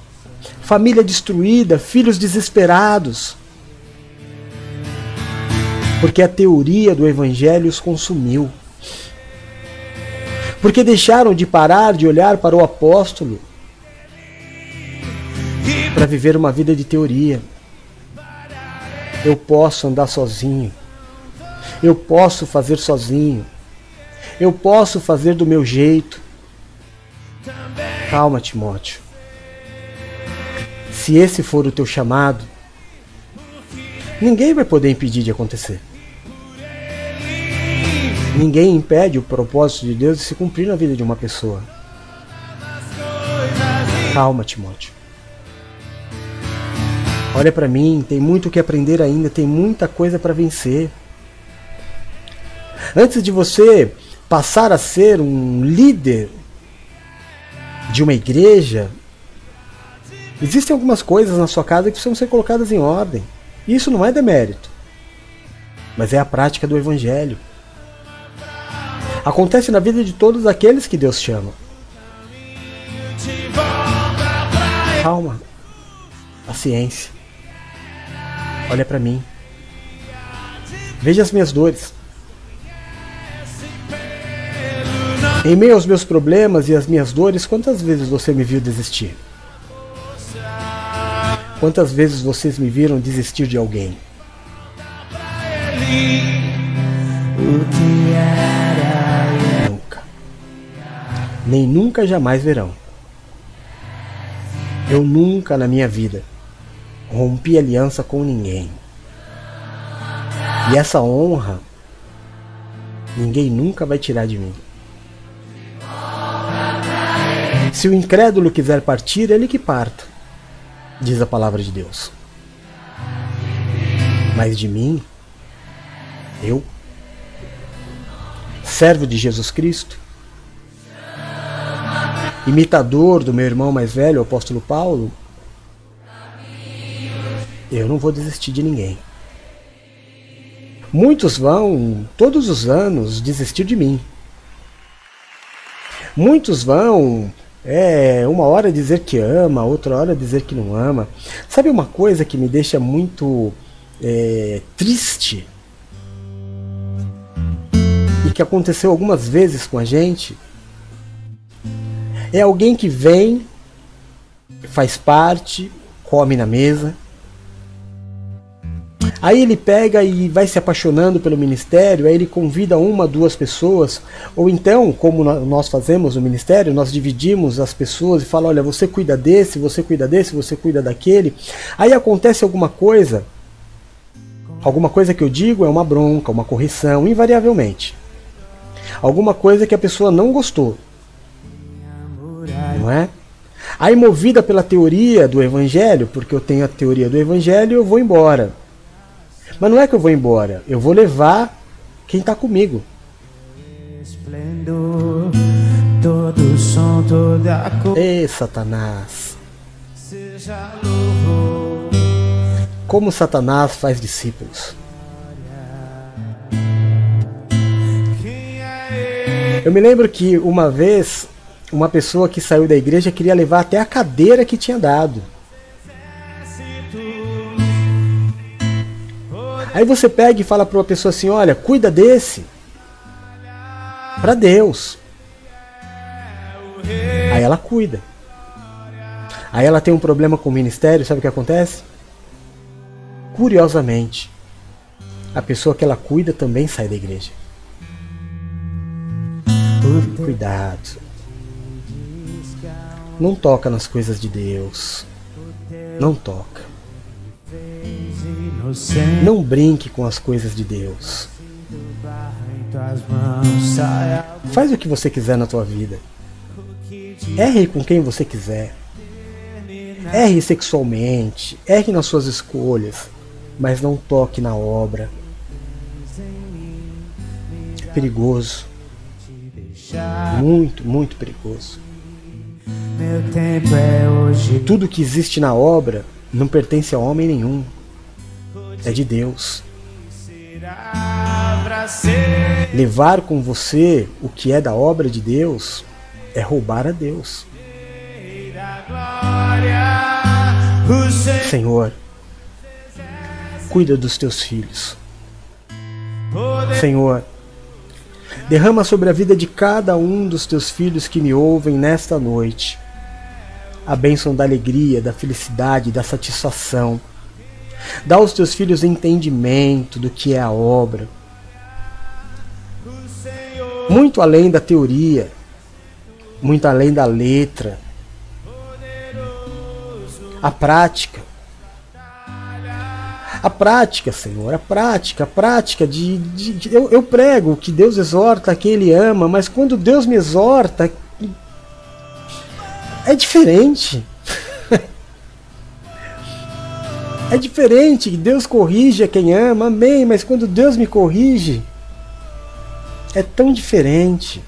família destruída, filhos desesperados. Porque a teoria do Evangelho os consumiu. Porque deixaram de parar de olhar para o apóstolo para viver uma vida de teoria. Eu posso andar sozinho. Eu posso fazer sozinho. Eu posso fazer do meu jeito. Calma, Timóteo. Se esse for o teu chamado, ninguém vai poder impedir de acontecer. Ninguém impede o propósito de Deus de se cumprir na vida de uma pessoa. Calma, Timóteo. Olha para mim, tem muito o que aprender ainda, tem muita coisa para vencer. Antes de você passar a ser um líder de uma igreja, existem algumas coisas na sua casa que precisam ser colocadas em ordem. Isso não é demérito, mas é a prática do evangelho. Acontece na vida de todos aqueles que Deus chama. Calma. Paciência. Olha para mim. Veja as minhas dores. Em meio aos meus problemas e às minhas dores, quantas vezes você me viu desistir? Quantas vezes vocês me viram desistir de alguém? Nunca. Nem nunca jamais verão. Eu nunca na minha vida rompi aliança com ninguém. E essa honra ninguém nunca vai tirar de mim. Se o incrédulo quiser partir, ele que parta, diz a palavra de Deus. Mas de mim, eu, servo de Jesus Cristo, imitador do meu irmão mais velho, o apóstolo Paulo, eu não vou desistir de ninguém. Muitos vão, todos os anos, desistir de mim. Muitos vão, é, uma hora dizer que ama, outra hora dizer que não ama. Sabe uma coisa que me deixa muito é, triste? E que aconteceu algumas vezes com a gente? É alguém que vem, faz parte, come na mesa, Aí ele pega e vai se apaixonando pelo ministério, aí ele convida uma, duas pessoas, ou então, como nós fazemos no ministério, nós dividimos as pessoas e fala, olha, você cuida desse, você cuida desse, você cuida daquele. Aí acontece alguma coisa, alguma coisa que eu digo é uma bronca, uma correção, invariavelmente. Alguma coisa que a pessoa não gostou. Não é? Aí movida pela teoria do evangelho, porque eu tenho a teoria do evangelho, eu vou embora. Mas não é que eu vou embora, eu vou levar quem está comigo. todo som, toda cor. Ei, Satanás. Como Satanás faz discípulos. Eu me lembro que uma vez uma pessoa que saiu da igreja queria levar até a cadeira que tinha dado. Aí você pega e fala para uma pessoa assim: olha, cuida desse. Para Deus. Aí ela cuida. Aí ela tem um problema com o ministério, sabe o que acontece? Curiosamente, a pessoa que ela cuida também sai da igreja. Cuidado. Não toca nas coisas de Deus. Não toca. Não brinque com as coisas de Deus. Faz o que você quiser na tua vida. Erre com quem você quiser. Erre sexualmente, erre nas suas escolhas, mas não toque na obra. É perigoso. Muito, muito perigoso. Tudo que existe na obra não pertence a homem nenhum é de Deus. Levar com você o que é da obra de Deus é roubar a Deus. Senhor, cuida dos teus filhos. Senhor, derrama sobre a vida de cada um dos teus filhos que me ouvem nesta noite a bênção da alegria, da felicidade, da satisfação Dá aos teus filhos entendimento do que é a obra. Muito além da teoria, muito além da letra. A prática. A prática, Senhor, a prática, a prática de. de, de eu, eu prego que Deus exorta quem Ele ama, mas quando Deus me exorta, é diferente. É diferente, Deus corrige a quem ama, amém, mas quando Deus me corrige, é tão diferente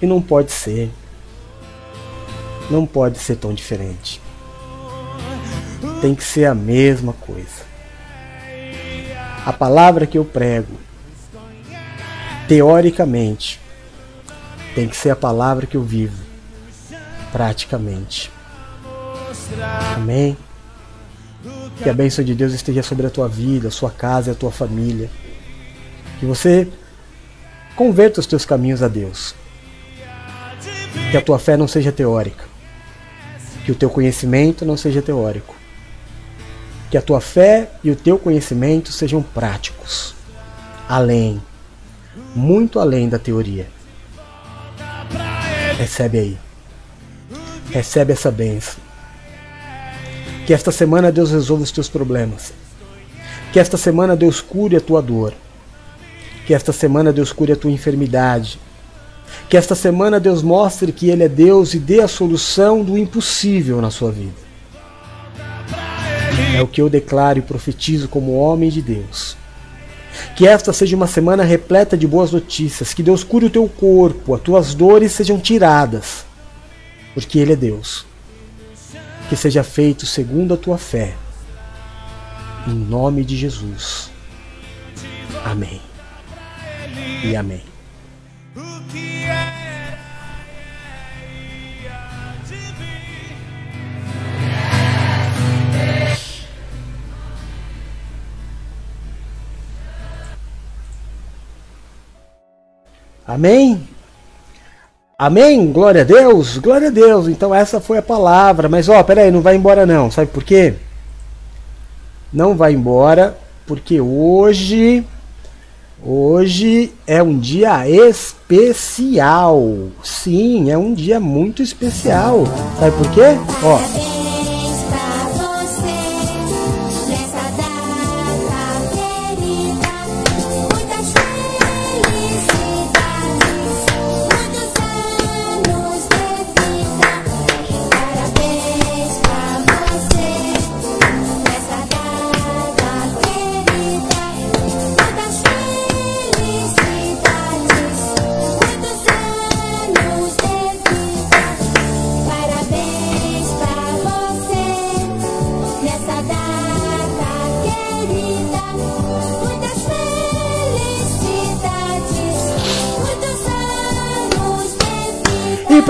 e não pode ser. Não pode ser tão diferente. Tem que ser a mesma coisa. A palavra que eu prego, teoricamente, tem que ser a palavra que eu vivo, praticamente. Amém? Que a bênção de Deus esteja sobre a tua vida, a sua casa e a tua família. Que você converta os teus caminhos a Deus. Que a tua fé não seja teórica. Que o teu conhecimento não seja teórico. Que a tua fé e o teu conhecimento sejam práticos. Além, muito além da teoria. Recebe aí. Recebe essa bênção. Que esta semana Deus resolva os teus problemas. Que esta semana Deus cure a tua dor. Que esta semana Deus cure a tua enfermidade. Que esta semana Deus mostre que Ele é Deus e dê a solução do impossível na sua vida. É o que eu declaro e profetizo como homem de Deus. Que esta seja uma semana repleta de boas notícias. Que Deus cure o teu corpo, as tuas dores sejam tiradas. Porque Ele é Deus. Que seja feito segundo a tua fé. Em nome de Jesus. Amém. E amém. Amém? Amém? Glória a Deus? Glória a Deus. Então essa foi a palavra. Mas ó, peraí, não vai embora não. Sabe por quê? Não vai embora porque hoje hoje é um dia especial. Sim, é um dia muito especial. Sabe por quê? Ó,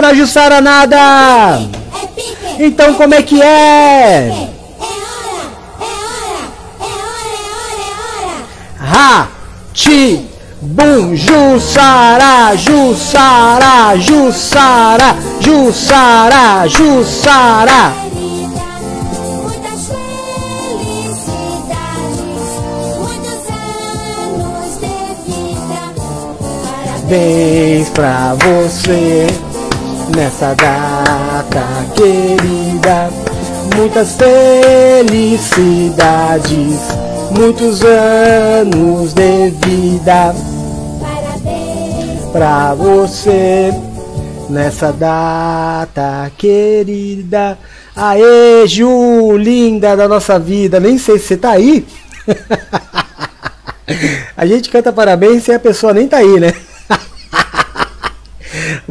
pra Jussara nada! Então como é que é? Ha! Ti! Bum! Jussara! Jussara! Jussara! Jussara! Jussara! Parabéns pra você nessa data querida. Muitas felicidades, muitos anos de vida. Parabéns pra você nessa data querida. Aê, Ju, linda da nossa vida. Nem sei se você tá aí. A gente canta parabéns e a pessoa nem tá aí, né?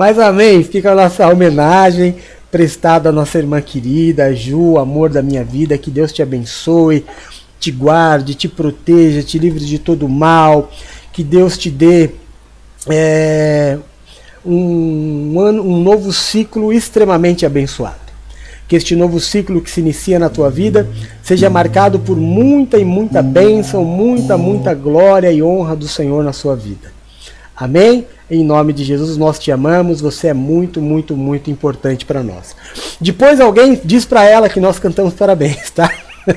Mas amém, fica a nossa homenagem prestada à nossa irmã querida, Ju, amor da minha vida, que Deus te abençoe, te guarde, te proteja, te livre de todo mal, que Deus te dê é, um, ano, um novo ciclo extremamente abençoado. Que este novo ciclo que se inicia na tua vida seja marcado por muita e muita bênção, muita, muita glória e honra do Senhor na sua vida. Amém? Em nome de Jesus, nós te amamos, você é muito, muito, muito importante para nós. Depois alguém diz para ela que nós cantamos parabéns, tá?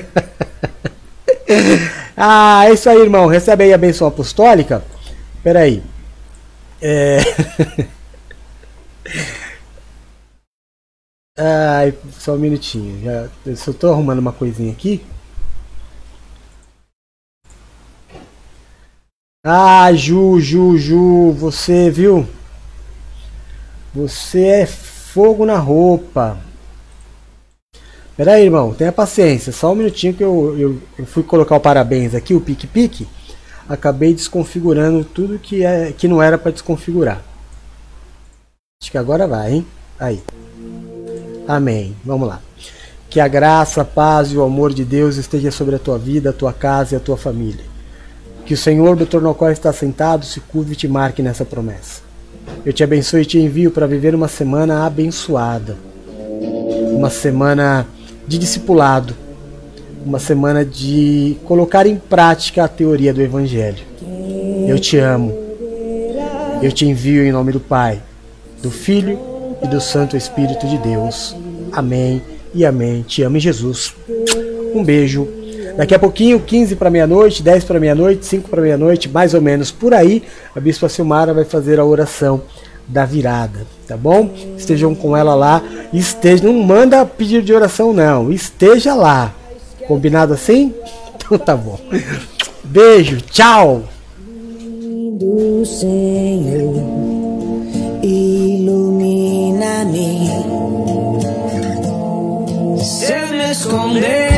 ah, é isso aí, irmão. Recebe aí a benção apostólica. Peraí. É... Ai, só um minutinho. Já, eu só tô arrumando uma coisinha aqui. Ah, Ju, Ju, Ju, você viu? Você é fogo na roupa. Pera aí, irmão, tenha paciência. Só um minutinho que eu, eu, eu fui colocar o parabéns aqui, o pique-pique. Acabei desconfigurando tudo que, é, que não era para desconfigurar. Acho que agora vai, hein? Aí. Amém. Vamos lá. Que a graça, a paz e o amor de Deus esteja sobre a tua vida, a tua casa e a tua família. Que o Senhor, doutor no qual está sentado, se curve e te marque nessa promessa. Eu te abençoe e te envio para viver uma semana abençoada. Uma semana de discipulado. Uma semana de colocar em prática a teoria do Evangelho. Eu te amo. Eu te envio em nome do Pai, do Filho e do Santo Espírito de Deus. Amém e amém. Te amo, Jesus. Um beijo Daqui a pouquinho, 15 para meia-noite, 10 para meia-noite, 5 para meia-noite, mais ou menos por aí, a Bispa Silmara vai fazer a oração da virada, tá bom? Estejam com ela lá, esteja, não manda pedir de oração não, esteja lá. Combinado assim? Então tá bom. Beijo, tchau. Senhor ilumina-me. Se me esconder